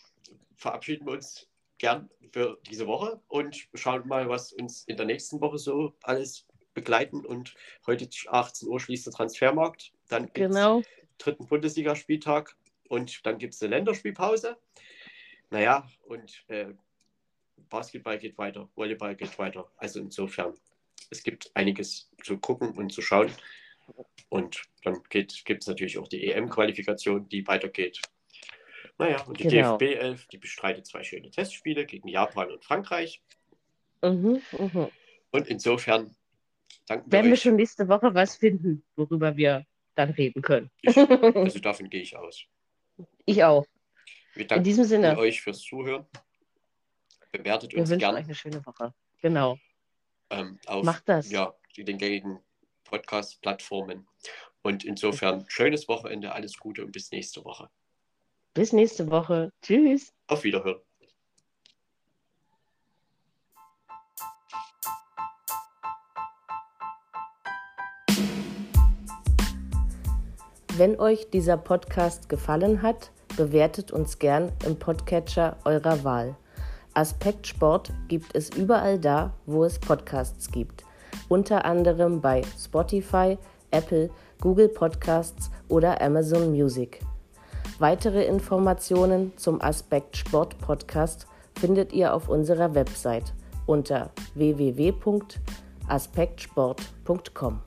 S2: verabschieden wir uns gern für diese Woche und schauen mal, was uns in der nächsten Woche so alles begleiten. Und heute 18 Uhr schließt der Transfermarkt. Dann gibt es
S1: Genau.
S2: dritten Bundesligaspieltag und dann gibt es eine Länderspielpause. Naja, und äh, Basketball geht weiter, Volleyball geht weiter. Also insofern, es gibt einiges zu gucken und zu schauen. Und dann gibt es natürlich auch die EM-Qualifikation, die weitergeht. Naja, und die
S1: Genau.
S2: DFB 11, die bestreitet zwei schöne Testspiele gegen Japan und Frankreich.
S1: Mhm, mhm.
S2: Und insofern danken wir
S1: Werden wir schon nächste Woche was finden, worüber wir dann reden können.
S2: Ich, (laughs) also davon gehe ich aus.
S1: Ich auch.
S2: Wir
S1: In
S2: danken
S1: diesem Sinne,
S2: euch fürs Zuhören. Bewertet
S1: wir
S2: uns
S1: wünschen
S2: gerne.
S1: euch eine schöne Woche. Genau.
S2: ähm, auf
S1: Macht das.
S2: Ja, den gängigen Podcast-Plattformen. Und insofern schönes Wochenende, alles Gute und bis nächste Woche.
S1: Bis nächste Woche. Tschüss.
S2: Auf Wiederhören.
S1: Wenn euch dieser Podcast gefallen hat, bewertet uns gern im Podcatcher eurer Wahl. Aspekt Sport gibt es überall da, wo es Podcasts gibt. Unter anderem bei Spotify, Apple, Google Podcasts oder Amazon Music. Weitere Informationen zum Aspekt Sport Podcast findet ihr auf unserer Website unter www.aspektsport.com.